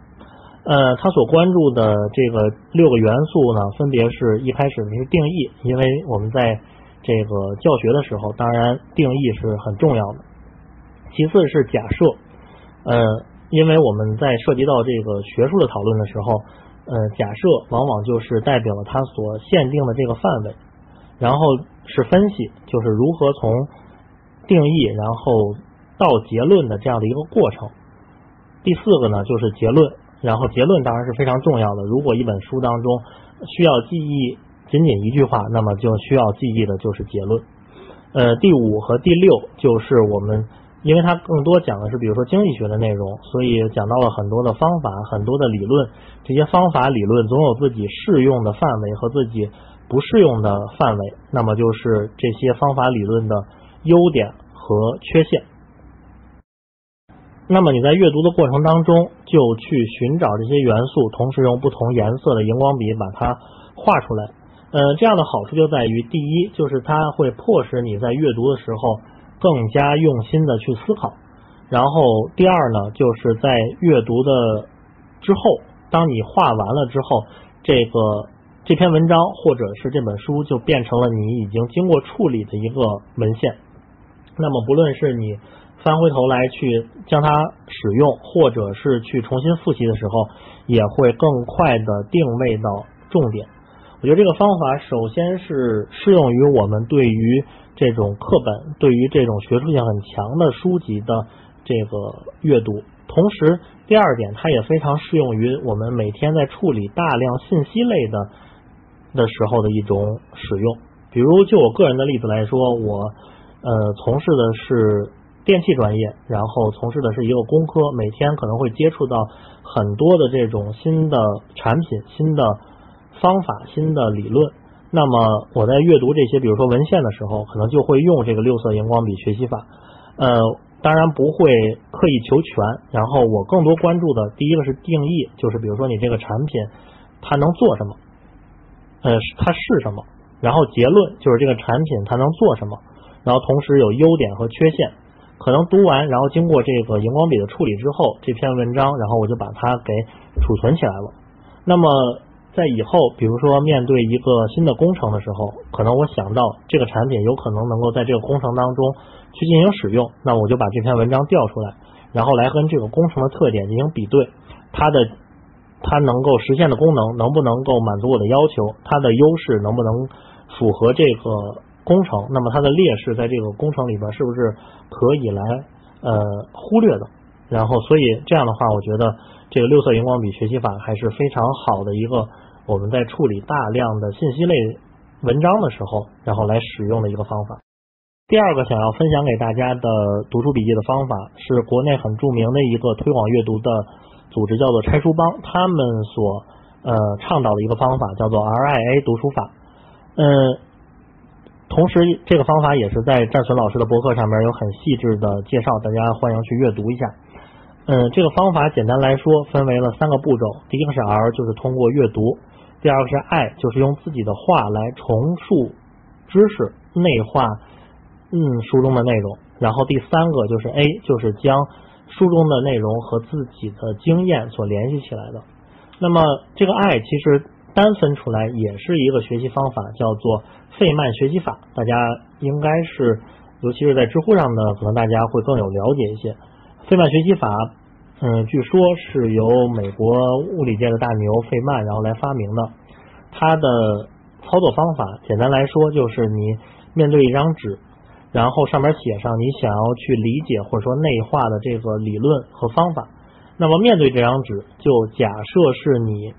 S2: 呃，他所关注的这个六个元素呢，分别是一开始是定义，因为我们在这个教学的时候，当然定义是很重要的。其次是假设，呃，因为我们在涉及到这个学术的讨论的时候。呃，假设往往就是代表了它所限定的这个范围，然后是分析，就是如何从定义然后到结论的这样的一个过程。第四个呢，就是结论，然后结论当然是非常重要的。如果一本书当中需要记忆仅仅一句话，那么就需要记忆的就是结论。呃，第五和第六就是我们。因为它更多讲的是，比如说经济学的内容，所以讲到了很多的方法、很多的理论。这些方法理论总有自己适用的范围和自己不适用的范围，那么就是这些方法理论的优点和缺陷。那么你在阅读的过程当中，就去寻找这些元素，同时用不同颜色的荧光笔把它画出来。呃，这样的好处就在于，第一，就是它会迫使你在阅读的时候更加用心的去思考；然后第二呢，就是在阅读的之后，当你画完了之后，这个这篇文章或者是这本书就变成了你已经经过处理的一个文献。那么，不论是你翻回头来去将它使用，或者是去重新复习的时候，也会更快的定位到重点。我觉得这个方法首先是适用于我们对于这种课本、对于这种学术性很强的书籍的这个阅读。同时，第二点，它也非常适用于我们每天在处理大量信息类的的时候的一种使用。比如，就我个人的例子来说，我呃从事的是电气专业，然后从事的是一个工科，每天可能会接触到很多的这种新的产品、新的。方法新的理论，那么我在阅读这些，比如说文献的时候，可能就会用这个六色荧光笔学习法。呃，当然不会刻意求全。然后我更多关注的第一个是定义，就是比如说你这个产品它能做什么，呃，它是什么。然后结论就是这个产品它能做什么。然后同时有优点和缺陷。可能读完，然后经过这个荧光笔的处理之后，这篇文章，然后我就把它给储存起来了。那么。在以后，比如说面对一个新的工程的时候，可能我想到这个产品有可能能够在这个工程当中去进行使用，那我就把这篇文章调出来，然后来跟这个工程的特点进行比对，它的它能够实现的功能能不能够满足我的要求，它的优势能不能符合这个工程，那么它的劣势在这个工程里边是不是可以来呃忽略的？然后，所以这样的话，我觉得这个六色荧光笔学习法还是非常好的一个。我们在处理大量的信息类文章的时候，然后来使用的一个方法。第二个想要分享给大家的读书笔记的方法，是国内很著名的一个推广阅读的组织，叫做拆书帮，他们所呃倡导的一个方法叫做 RIA 读书法。嗯，同时这个方法也是在战存老师的博客上面有很细致的介绍，大家欢迎去阅读一下。嗯，这个方法简单来说分为了三个步骤，第一个是 R，就是通过阅读。第二个是爱，就是用自己的话来重述知识、内化嗯书中的内容。然后第三个就是 A，就是将书中的内容和自己的经验所联系起来的。那么这个爱其实单分出来也是一个学习方法，叫做费曼学习法。大家应该是，尤其是在知乎上的，可能大家会更有了解一些费曼学习法。嗯，据说是由美国物理界的大牛费曼然后来发明的。它的操作方法，简单来说就是你面对一张纸，然后上面写上你想要去理解或者说内化的这个理论和方法。那么面对这张纸，就假设是你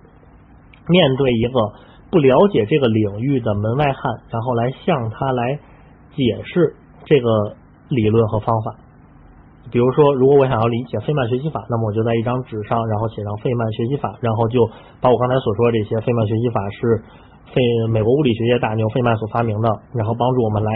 S2: 面对一个不了解这个领域的门外汉，然后来向他来解释这个理论和方法。比如说，如果我想要理解费曼学习法，那么我就在一张纸上，然后写上费曼学习法，然后就把我刚才所说的这些费曼学习法是费美国物理学界大牛费曼所发明的，然后帮助我们来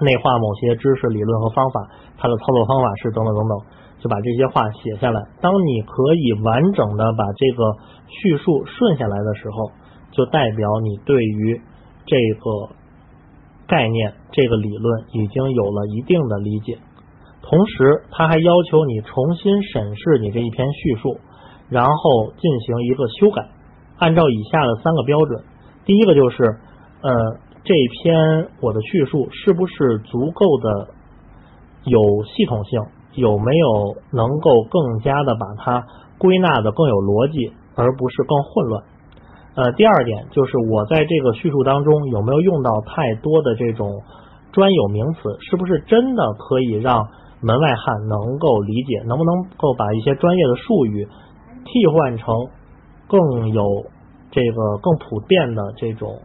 S2: 内化某些知识理论和方法，它的操作方法是等等等等，就把这些话写下来。当你可以完整的把这个叙述顺下来的时候，就代表你对于这个概念、这个理论已经有了一定的理解。同时，他还要求你重新审视你这一篇叙述，然后进行一个修改，按照以下的三个标准。第一个就是，呃，这篇我的叙述是不是足够的有系统性，有没有能够更加的把它归纳的更有逻辑，而不是更混乱。呃，第二点就是我在这个叙述当中有没有用到太多的这种专有名词，是不是真的可以让门外汉能够理解，能不能够把一些专业的术语替换成更有这个更普遍的这种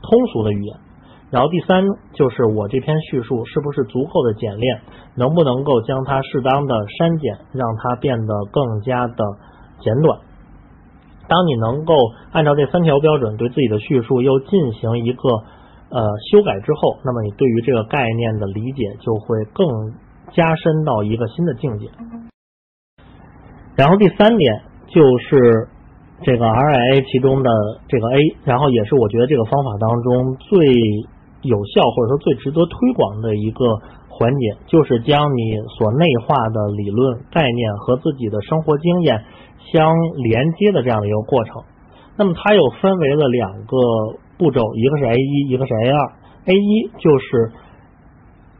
S2: 通俗的语言？然后第三就是我这篇叙述是不是足够的简练，能不能够将它适当的删减，让它变得更加的简短？当你能够按照这三条标准对自己的叙述又进行一个呃修改之后，那么你对于这个概念的理解就会更。加深到一个新的境界。然后第三点就是这个 RIA 其中的这个 A，然后也是我觉得这个方法当中最有效或者说最值得推广的一个环节，就是将你所内化的理论概念和自己的生活经验相连接的这样的一个过程。那么它又分为了两个步骤，一个是 A 一，一个是 A 二。A 一就是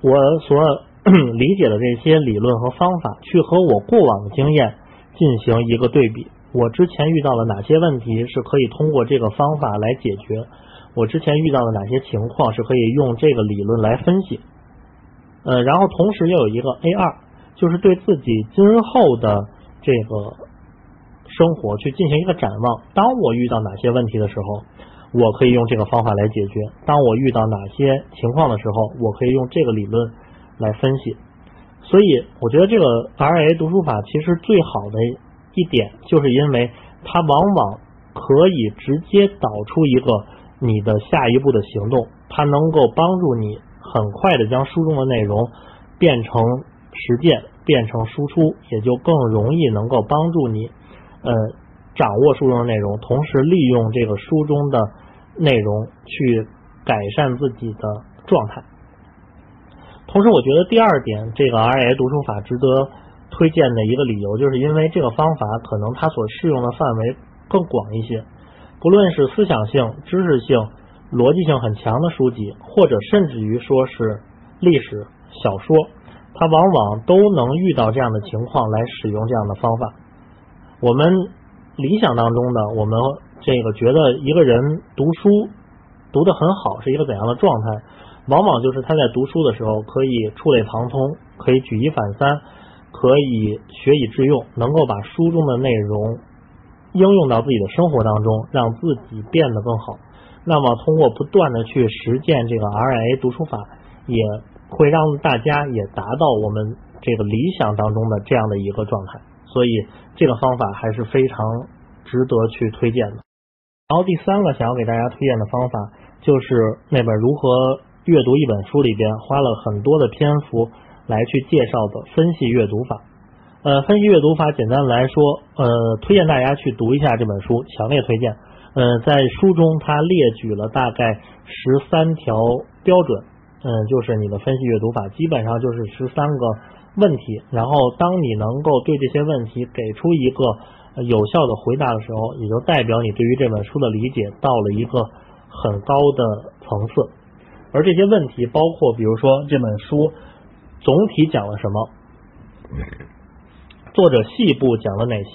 S2: 我所 (clears throat) 理解的这些理论和方法，去和我过往的经验进行一个对比。我之前遇到了哪些问题是可以通过这个方法来解决？我之前遇到的哪些情况是可以用这个理论来分析？呃，然后同时又有一个 A 二，就是对自己今后的这个生活去进行一个展望。当我遇到哪些问题的时候，我可以用这个方法来解决。当我遇到哪些情况的时候，我可以用这个理论来分析。所以，我觉得这个 R A 读书法其实最好的一点，就是因为它往往可以直接导出一个你的下一步的行动，它能够帮助你很快的将书中的内容变成实践，变成输出，也就更容易能够帮助你，呃，掌握书中的内容，同时利用这个书中的内容去改善自己的状态。同时，我觉得第二点，这个 RIA 读书法值得推荐的一个理由，就是因为这个方法可能它所适用的范围更广一些，不论是思想性、知识性、逻辑性很强的书籍，或者甚至于说是历史小说，它往往都能遇到这样的情况来使用这样的方法。我们理想当中的，我们这个觉得一个人读书读得很好是一个怎样的状态？往往就是他在读书的时候可以触类旁通，可以举一反三，可以学以致用，能够把书中的内容应用到自己的生活当中，让自己变得更好。那么通过不断的去实践这个 RIA 读书法，也会让大家也达到我们这个理想当中的这样的一个状态。所以这个方法还是非常值得去推荐的。然后第三个想要给大家推荐的方法，就是那本如何。阅读一本书里边花了很多的篇幅来去介绍的分析阅读法，呃，分析阅读法简单来说，呃，推荐大家去读一下这本书，强烈推荐。呃，在书中他列举了大概十三条标准，嗯，就是你的分析阅读法基本上就是十三个问题，然后当你能够对这些问题给出一个有效的回答的时候，也就代表你对于这本书的理解到了一个很高的层次。而这些问题包括，比如说这本书总体讲了什么，作者细部讲了哪些，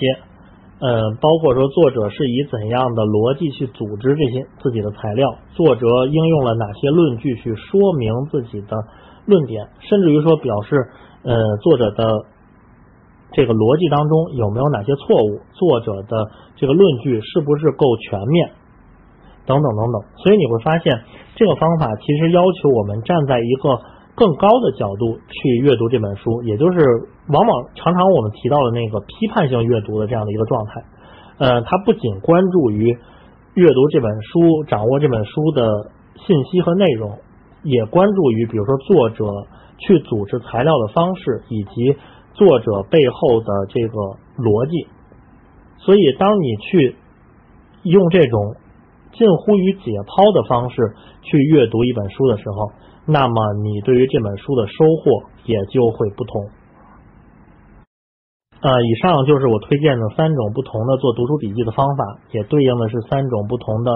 S2: 呃，包括说作者是以怎样的逻辑去组织这些自己的材料，作者应用了哪些论据去说明自己的论点，甚至于说表示，呃，作者的这个逻辑当中有没有哪些错误，作者的这个论据是不是够全面。等等等等，所以你会发现，这个方法其实要求我们站在一个更高的角度去阅读这本书，也就是往往常常我们提到的那个批判性阅读的这样的一个状态。呃，它不仅关注于阅读这本书，掌握这本书的信息和内容，也关注于比如说作者去组织材料的方式，以及作者背后的这个逻辑。所以，当你去用这种近乎于解剖的方式去阅读一本书的时候，那么你对于这本书的收获也就会不同。呃，以上就是我推荐的三种不同的做读书笔记的方法，也对应的是三种不同的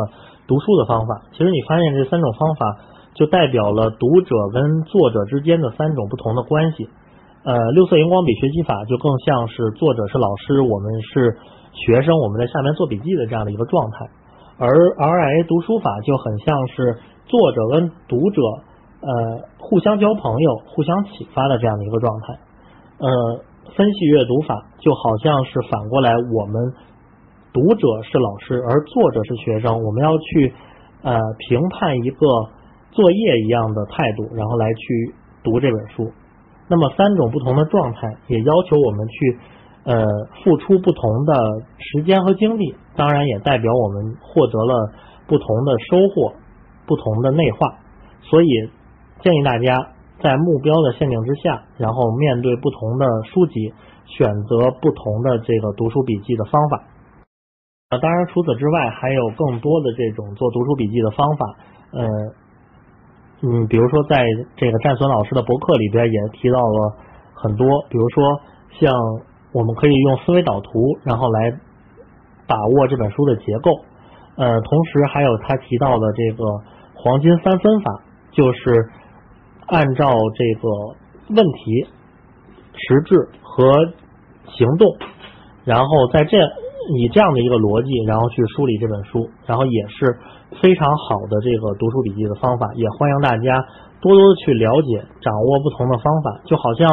S2: 读书的方法。其实你发现这三种方法就代表了读者跟作者之间的三种不同的关系。呃，六色荧光笔学习法就更像是作者是老师，我们是学生，我们在下面做笔记的这样的一个状态。而 RIA 读书法就很像是作者跟读者呃互相交朋友、互相启发的这样的一个状态。呃，分析阅读法就好像是反过来，我们读者是老师，而作者是学生，我们要去呃评判一个作业一样的态度，然后来去读这本书。那么三种不同的状态，也要求我们去。呃，付出不同的时间和精力，当然也代表我们获得了不同的收获、不同的内化。所以建议大家在目标的限定之下，然后面对不同的书籍，选择不同的这个读书笔记的方法。啊，当然除此之外，还有更多的这种做读书笔记的方法。呃，嗯，比如说在这个战损老师的博客里边也提到了很多，比如说像我们可以用思维导图，然后来把握这本书的结构。呃，同时还有他提到的这个黄金三分法，就是按照这个问题、实质和行动，然后在这以这样的一个逻辑，然后去梳理这本书，然后也是非常好的这个读书笔记的方法。也欢迎大家多多的去了解、掌握不同的方法。就好像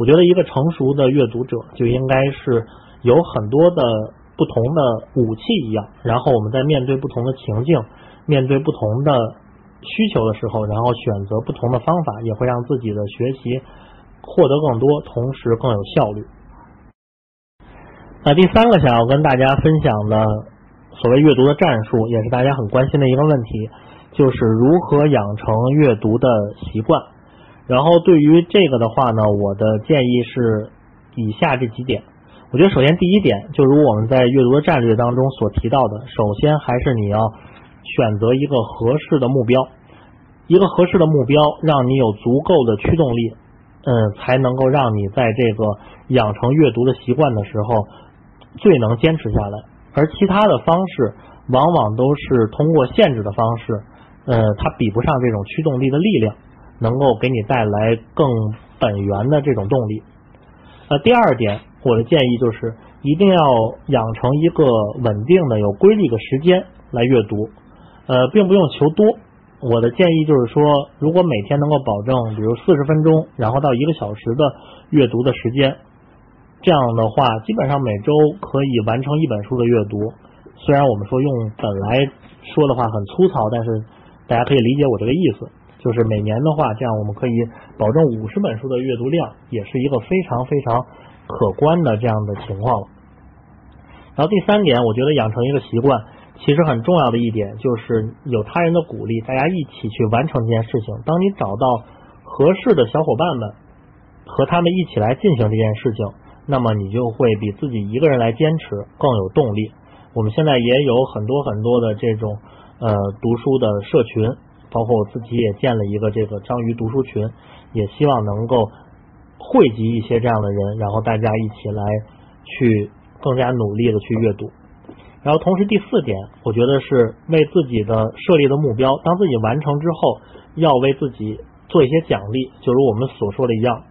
S2: 我觉得一个成熟的阅读者就应该是有很多的。不同的武器一样，然后我们在面对不同的情境、面对不同的需求的时候，然后选择不同的方法，也会让自己的学习获得更多，同时更有效率。那第三个想要跟大家分享的所谓阅读的战术，也是大家很关心的一个问题，就是如何养成阅读的习惯。然后对于这个的话呢，我的建议是以下这几点。我觉得首先第一点，就如我们在阅读的战略当中所提到的，首先还是你要选择一个合适的目标，一个合适的目标，让你有足够的驱动力，嗯，才能够让你在这个养成阅读的习惯的时候最能坚持下来。而其他的方式，往往都是通过限制的方式，呃，它比不上这种驱动力的力量，能够给你带来更本源的这种动力。呃，第二点。我的建议就是，一定要养成一个稳定的、有规律的时间来阅读，呃，并不用求多。我的建议就是说，如果每天能够保证，比如四十分钟，然后到一个小时的阅读的时间，这样的话，基本上每周可以完成一本书的阅读。虽然我们说用本来说的话很粗糙，但是大家可以理解我这个意思，就是每年的话，这样我们可以保证五十本书的阅读量，也是一个非常非常。可观的这样的情况了。然后第三点，我觉得养成一个习惯，其实很重要的一点就是有他人的鼓励，大家一起去完成这件事情。当你找到合适的小伙伴们，和他们一起来进行这件事情，那么你就会比自己一个人来坚持更有动力。我们现在也有很多很多的这种呃读书的社群，包括我自己也建了一个这个章鱼读书群，也希望能够。汇集一些这样的人，然后大家一起来去更加努力的去阅读。然后同时第四点，我觉得是为自己的设立的目标，当自己完成之后，要为自己做一些奖励。就如我们所说的一样，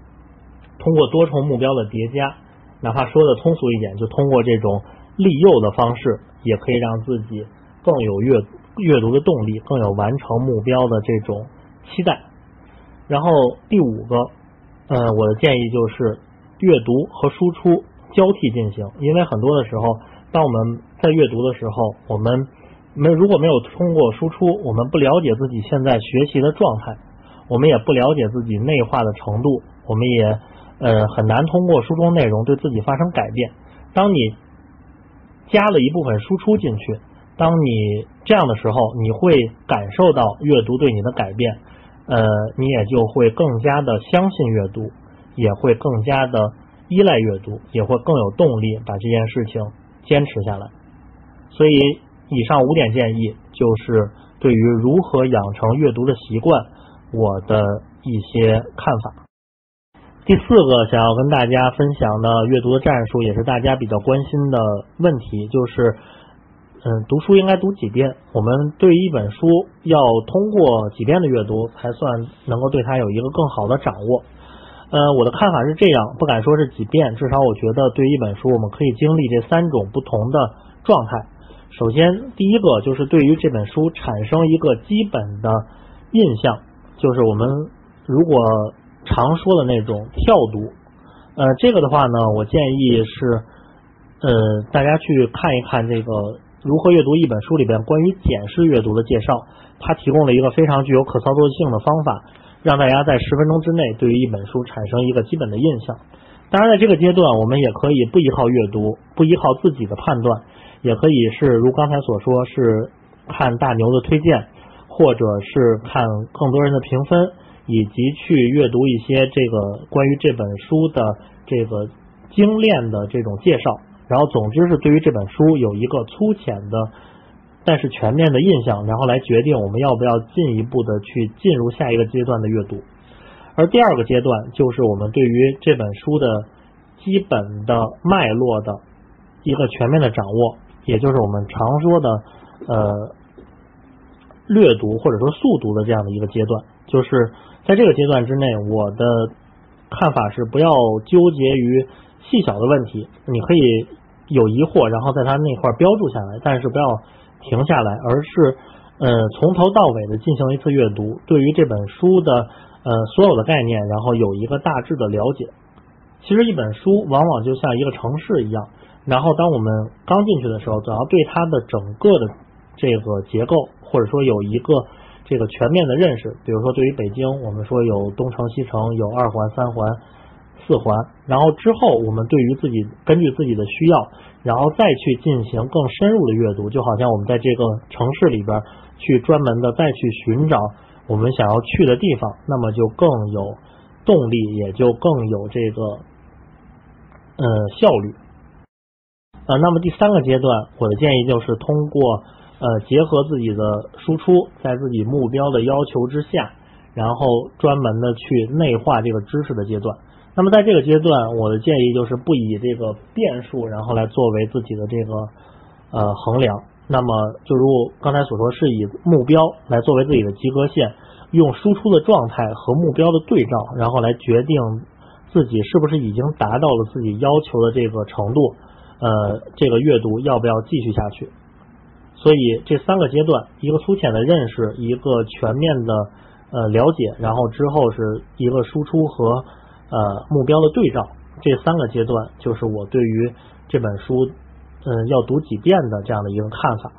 S2: 通过多重目标的叠加，哪怕说的通俗一点，就通过这种利诱的方式，也可以让自己更有阅读阅读的动力，更有完成目标的这种期待。然后第五个。呃，我的建议就是阅读和输出交替进行，因为很多的时候，当我们在阅读的时候，我们没如果没有通过输出，我们不了解自己现在学习的状态，我们也不了解自己内化的程度，我们也呃很难通过书中内容对自己发生改变。当你加了一部分输出进去，当你这样的时候，你会感受到阅读对你的改变。呃，你也就会更加的相信阅读，也会更加的依赖阅读，也会更有动力把这件事情坚持下来。所以，以上五点建议就是对于如何养成阅读的习惯，我的一些看法。第四个想要跟大家分享的阅读的战术，也是大家比较关心的问题，就是。嗯，读书应该读几遍？我们对一本书要通过几遍的阅读，才算能够对它有一个更好的掌握。呃，我的看法是这样，不敢说是几遍，至少我觉得对一本书，我们可以经历这三种不同的状态。首先，第一个就是对于这本书产生一个基本的印象，就是我们如果常说的那种跳读。呃，这个的话呢，我建议是，呃，大家去看一看这个。如何阅读一本书里边关于简式阅读的介绍，它提供了一个非常具有可操作性的方法，让大家在十分钟之内对于一本书产生一个基本的印象。当然，在这个阶段，我们也可以不依靠阅读，不依靠自己的判断，也可以是如刚才所说，是看大牛的推荐，或者是看更多人的评分，以及去阅读一些这个关于这本书的这个精炼的这种介绍，然后总之是对于这本书有一个粗浅的但是全面的印象，然后来决定我们要不要进一步的去进入下一个阶段的阅读。而第二个阶段就是我们对于这本书的基本的脉络的一个全面的掌握，也就是我们常说的呃略读或者说速读的这样的一个阶段。就是在这个阶段之内，我的看法是不要纠结于细小的问题，你可以有疑惑，然后在它那块标注下来，但是不要停下来，而是呃从头到尾的进行一次阅读，对于这本书的。呃，所有的概念，然后有一个大致的了解。其实一本书往往就像一个城市一样，然后当我们刚进去的时候，总要对它的整个的这个结构，或者说有一个这个全面的认识。比如说，对于北京，我们说有东城、西城，有二环、三环、四环。然后之后，我们对于自己根据自己的需要，然后再去进行更深入的阅读，就好像我们在这个城市里边去专门的再去寻找。我们想要去的地方，那么就更有动力，也就更有这个呃效率。呃，那么第三个阶段，我的建议就是通过呃结合自己的输出，在自己目标的要求之下，然后专门的去内化这个知识的阶段。那么在这个阶段，我的建议就是不以这个变数，然后来作为自己的这个呃衡量。那么，就如刚才所说，是以目标来作为自己的及格线，用输出的状态和目标的对照，然后来决定自己是不是已经达到了自己要求的这个程度。呃，这个阅读要不要继续下去？所以这三个阶段，一个粗浅的认识，一个全面的呃了解，然后之后是一个输出和呃目标的对照，这三个阶段就是我对于这本书。嗯，要读几遍的这样的一个看法。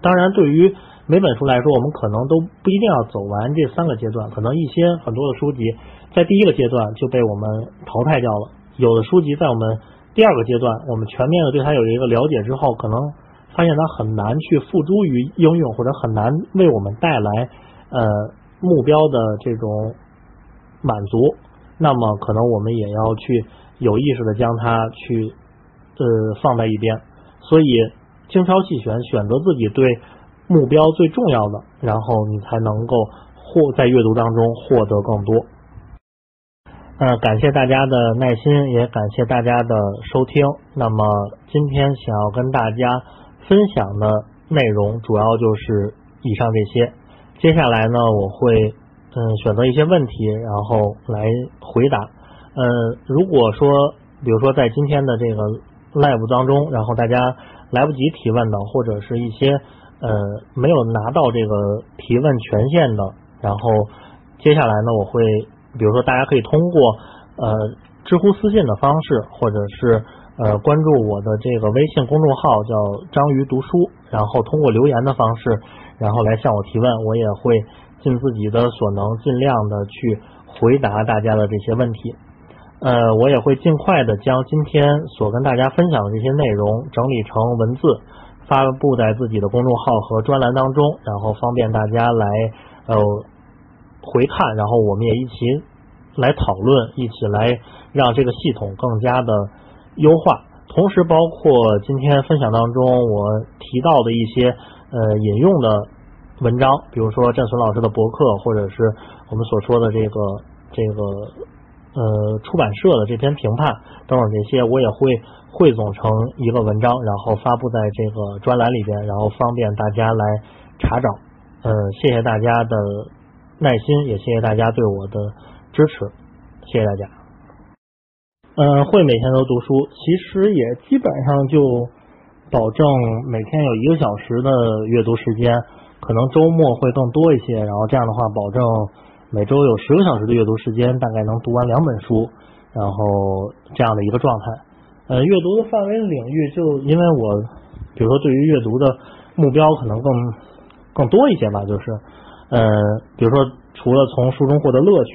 S2: 当然，对于每本书来说，我们可能都不一定要走完这三个阶段。可能一些很多的书籍在第一个阶段就被我们淘汰掉了。有的书籍在我们第二个阶段，我们全面的对它有一个了解之后，可能发现它很难去付诸于应用，或者很难为我们带来呃目标的这种满足。那么，可能我们也要去有意识的将它去。呃，放在一边，所以精挑细选，选择自己对目标最重要的，然后你才能够获在阅读当中获得更多。呃，感谢大家的耐心，也感谢大家的收听。那么今天想要跟大家分享的内容主要就是以上这些。接下来呢，我会嗯选择一些问题，然后来回答。呃，如果说比如说在今天的这个。live 当中，然后大家来不及提问的，或者是一些呃没有拿到这个提问权限的，然后接下来呢，我会比如说大家可以通过呃知乎私信的方式，或者是呃关注我的这个微信公众号叫章鱼读书，然后通过留言的方式，然后来向我提问，我也会尽自己的所能，尽量的去回答大家的这些问题。呃，我也会尽快的将今天所跟大家分享的这些内容整理成文字，发布在自己的公众号和专栏当中，然后方便大家来呃回看，然后我们也一起来讨论，一起来让这个系统更加的优化。同时，包括今天分享当中我提到的一些呃引用的文章，比如说战损老师的博客，或者是我们所说的这个这个。呃，出版社的这篇评判等等这些，我也会汇总成一个文章，然后发布在这个专栏里边，然后方便大家来查找。呃，谢谢大家的耐心，也谢谢大家对我的支持，谢谢大家。嗯，会每天都读书，其实也基本上就保证每天有一个小时的阅读时间，可能周末会更多一些，然后这样的话保证。每周有十个小时的阅读时间，大概能读完两本书，然后这样的一个状态。呃，阅读的范围领域，就因为我，比如说对于阅读的目标可能更更多一些吧，就是呃，比如说除了从书中获得乐趣，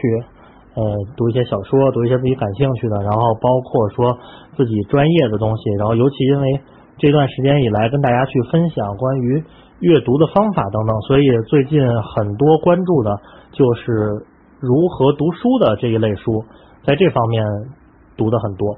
S2: 呃，读一些小说，读一些自己感兴趣的，然后包括说自己专业的东西，然后尤其因为这段时间以来跟大家去分享关于。阅读的方法等等，所以最近很多关注的就是如何读书的这一类书，在这方面读的很多。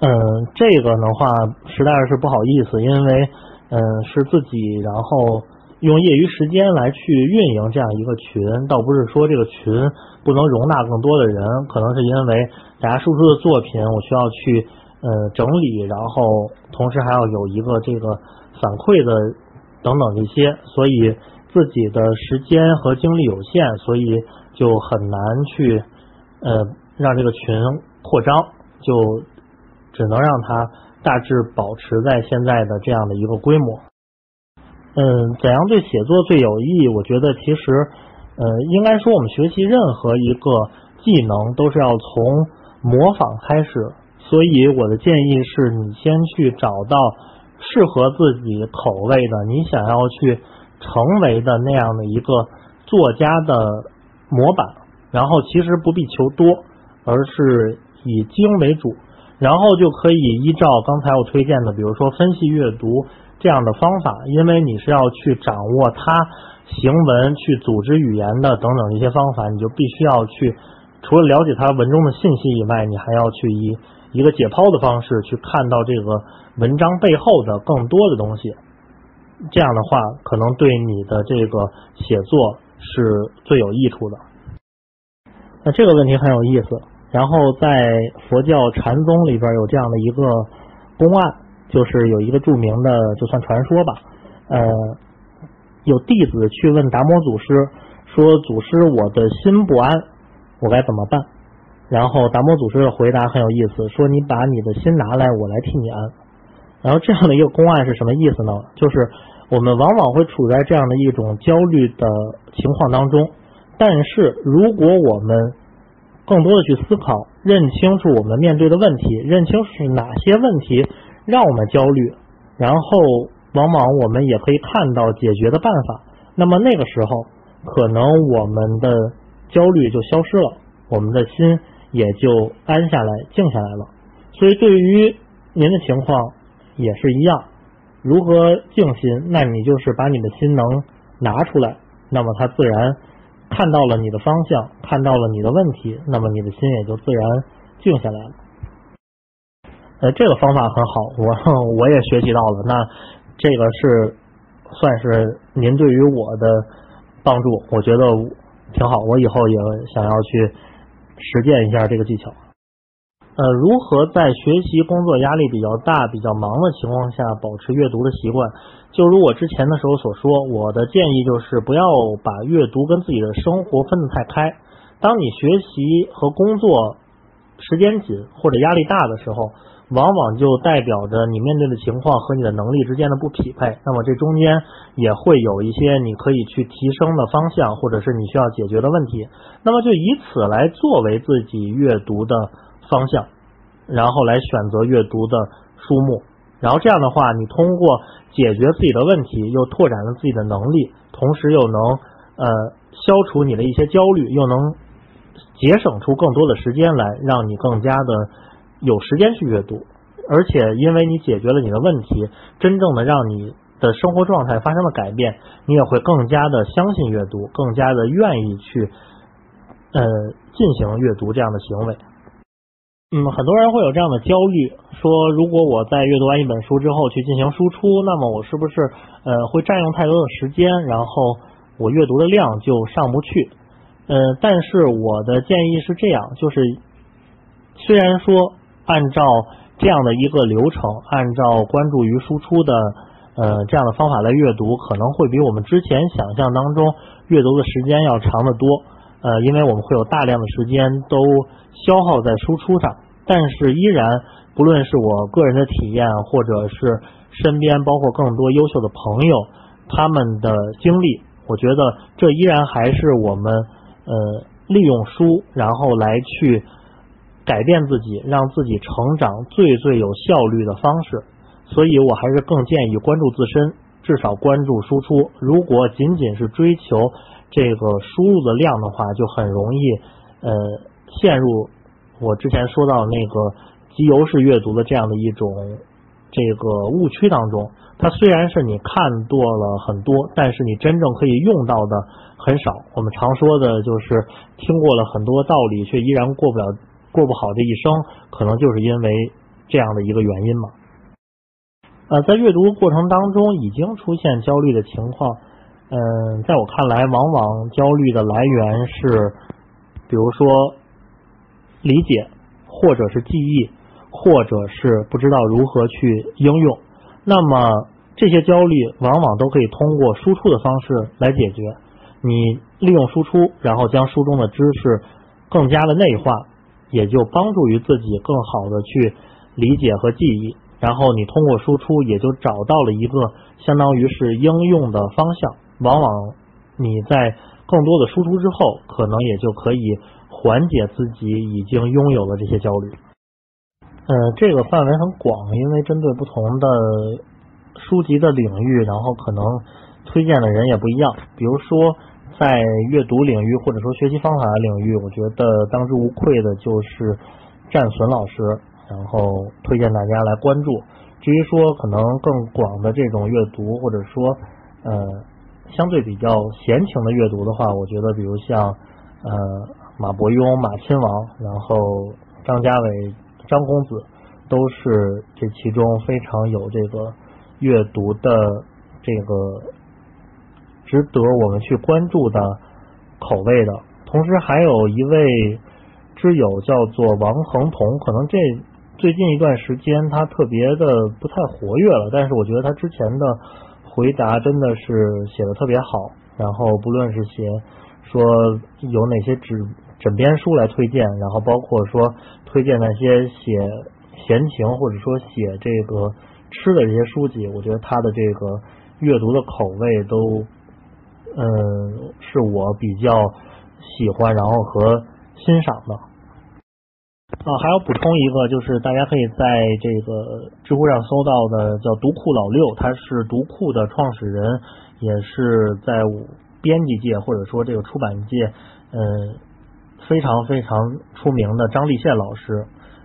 S2: 嗯，这个的话实在是不好意思，因为嗯是自己然后用业余时间来去运营这样一个群，倒不是说这个群不能容纳更多的人，可能是因为大家输出的作品我需要去呃整理，然后同时还要有一个这个反馈的等等这些，所以自己的时间和精力有限，所以就很难去呃让这个群扩张，就。只能让它大致保持在现在的这样的一个规模。嗯，怎样对写作最有益？我觉得其实，呃，应该说我们学习任何一个技能都是要从模仿开始。所以我的建议是你先去找到适合自己口味的，你想要去成为的那样的一个作家的模板。然后其实不必求多，而是以精为主。然后就可以依照刚才我推荐的，比如说分析阅读这样的方法，因为你是要去掌握它行文、去组织语言的等等一些方法，你就必须要去除了了解它文中的信息以外，你还要去以一个解剖的方式去看到这个文章背后的更多的东西。这样的话，可能对你的这个写作是最有益处的。那这个问题很有意思。然后在佛教禅宗里边有这样的一个公案，就是有一个著名的就算传说吧，呃，有弟子去问达摩祖师说：“祖师，我的心不安，我该怎么办？”然后达摩祖师的回答很有意思，说：“你把你的心拿来，我来替你安。”然后这样的一个公案是什么意思呢？就是我们往往会处在这样的一种焦虑的情况当中，但是如果我们更多的去思考，认清楚我们面对的问题，认清是哪些问题让我们焦虑，然后往往我们也可以看到解决的办法。那么那个时候，可能我们的焦虑就消失了，我们的心也就安下来、静下来了。所以对于您的情况也是一样，如何静心？那你就是把你的心能拿出来，那么它自然。看到了你的方向，看到了你的问题，那么你的心也就自然静下来了。呃，这个方法很好，我我也学习到了。那这个是算是您对于我的帮助，我觉得挺好。我以后也想要去实践一下这个技巧。呃，如何在学习、工作压力比较大、比较忙的情况下保持阅读的习惯？就如我之前的时候所说，我的建议就是不要把阅读跟自己的生活分得太开。当你学习和工作时间紧或者压力大的时候，往往就代表着你面对的情况和你的能力之间的不匹配。那么这中间也会有一些你可以去提升的方向，或者是你需要解决的问题。那么就以此来作为自己阅读的方向，然后来选择阅读的书目。然后这样的话，你通过解决自己的问题，又拓展了自己的能力，同时又能呃消除你的一些焦虑，又能节省出更多的时间来，让你更加的有时间去阅读。而且因为你解决了你的问题，真正的让你的生活状态发生了改变，你也会更加的相信阅读，更加的愿意去呃进行阅读这样的行为。嗯，很多人会有这样的焦虑，说如果我在阅读完一本书之后去进行输出，那么我是不是呃会占用太多的时间，然后我阅读的量就上不去？呃，但是我的建议是这样，就是虽然说按照这样的一个流程，按照关注于输出的呃这样的方法来阅读，可能会比我们之前想象当中阅读的时间要长得多。呃，因为我们会有大量的时间都消耗在输出上，但是依然，不论是我个人的体验，或者是身边包括更多优秀的朋友他们的经历，我觉得这依然还是我们呃利用书然后来去改变自己，让自己成长最最有效率的方式。所以我还是更建议关注自身，至少关注输出。如果仅仅是追求。这个输入的量的话，就很容易呃陷入我之前说到那个集邮式阅读的这样的一种这个误区当中。它虽然是你看多了很多，但是你真正可以用到的很少。我们常说的就是听过了很多道理，却依然过不了过不好这一生，可能就是因为这样的一个原因嘛。呃，在阅读过程当中已经出现焦虑的情况，嗯，在我看来，往往焦虑的来源是，比如说理解，或者是记忆，或者是不知道如何去应用。那么这些焦虑往往都可以通过输出的方式来解决。你利用输出，然后将书中的知识更加的内化，也就帮助于自己更好的去理解和记忆。然后你通过输出，也就找到了一个相当于是应用的方向。往往你在更多的输出之后，可能也就可以缓解自己已经拥有的这些焦虑。呃，这个范围很广，因为针对不同的书籍的领域，然后可能推荐的人也不一样。比如说，在阅读领域或者说学习方法的领域，我觉得当之无愧的就是战损老师，然后推荐大家来关注。至于说可能更广的这种阅读，或者说呃相对比较闲情的阅读的话，我觉得比如像呃马伯庸、马亲王，然后张家伟。张公子都是这其中非常有这个阅读的这个值得我们去关注的口味的，同时还有一位知友叫做王恒同，可能这最近一段时间他特别的不太活跃了，但是我觉得他之前的回答真的是写的特别好，然后不论是写说有哪些纸。枕边书来推荐，然后包括说推荐那些写闲情或者说写这个吃的这些书籍，我觉得他的这个阅读的口味都嗯是我比较喜欢，然后和欣赏的啊。还要补充一个，就是大家可以在这个知乎上搜到的叫读库老六，他是读库的创始人，也是在编辑界或者说这个出版界嗯。非常非常出名的张立宪老师，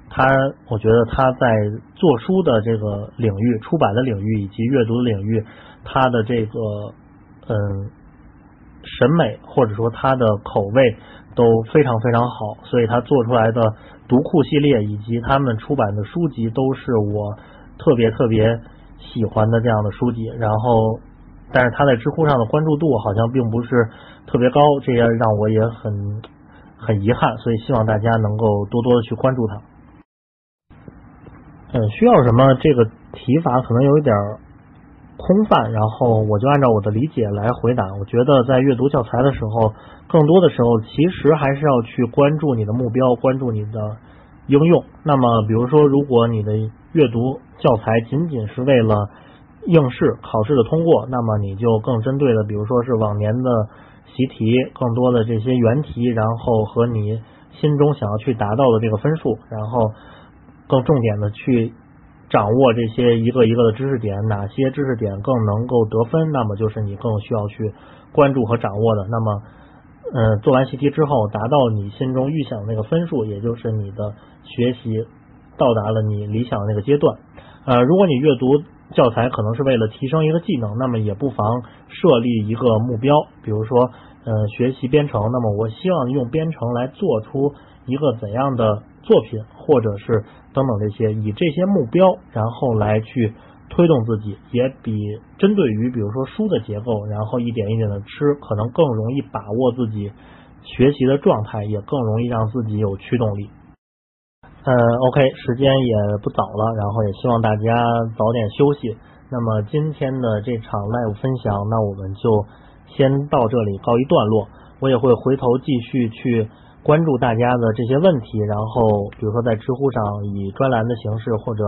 S2: 他我觉得他在做书的这个领域、出版的领域以及阅读的领域，他的这个嗯审美或者说他的口味都非常非常好，所以他做出来的读库系列以及他们出版的书籍都是我特别特别喜欢的这样的书籍。然后，但是他在知乎上的关注度好像并不是特别高，这也让我也很。很遗憾，所以希望大家能够多多的去关注他。嗯，需要什么？这个提法可能有一点空泛，然后我就按照我的理解来回答。我觉得在阅读教材的时候，更多的时候其实还是要去关注你的目标，关注你的应用。那么，比如说，如果你的阅读教材仅仅是为了应试考试的通过，那么你就更针对的，比如说是往年的。习题更多的这些原题，然后和你心中想要去达到的这个分数，然后更重点的去掌握这些一个一个的知识点，哪些知识点更能够得分，那么就是你更需要去关注和掌握的。那么，嗯，做完习题之后，达到你心中预想的那个分数，也就是你的学习到达了你理想的那个阶段。呃，如果你阅读教材可能是为了提升一个技能，那么也不妨设立一个目标，比如说，呃，学习编程，那么我希望用编程来做出一个怎样的作品，或者是等等这些，以这些目标，然后来去推动自己，也比针对于比如说书的结构，然后一点一点的吃，可能更容易把握自己学习的状态，也更容易让自己有驱动力。嗯，OK，时间也不早了，然后也希望大家早点休息。那么今天的这场 live 分享，那我们就先到这里告一段落。我也会回头继续去关注大家的这些问题，然后比如说在知乎上以专栏的形式或者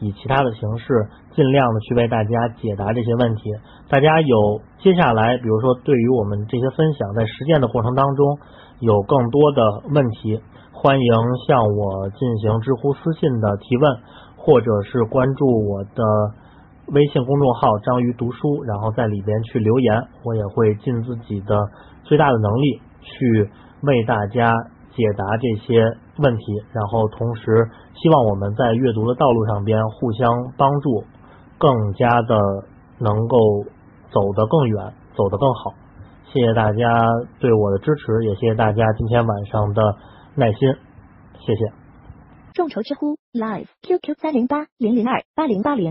S2: 以其他的形式，尽量的去为大家解答这些问题。大家有接下来，比如说对于我们这些分享在实践的过程当中有更多的问题。欢迎向我进行知乎私信的提问，或者是关注我的微信公众号“章鱼读书”，然后在里边去留言，我也会尽自己的最大的能力去为大家解答这些问题，然后同时希望我们在阅读的道路上边互相帮助，更加的能够走得更远，走得更好。谢谢大家对我的支持，也谢谢大家今天晚上的耐心，谢谢。
S3: 众筹知乎 Live QQ 三零八零零二八零八零。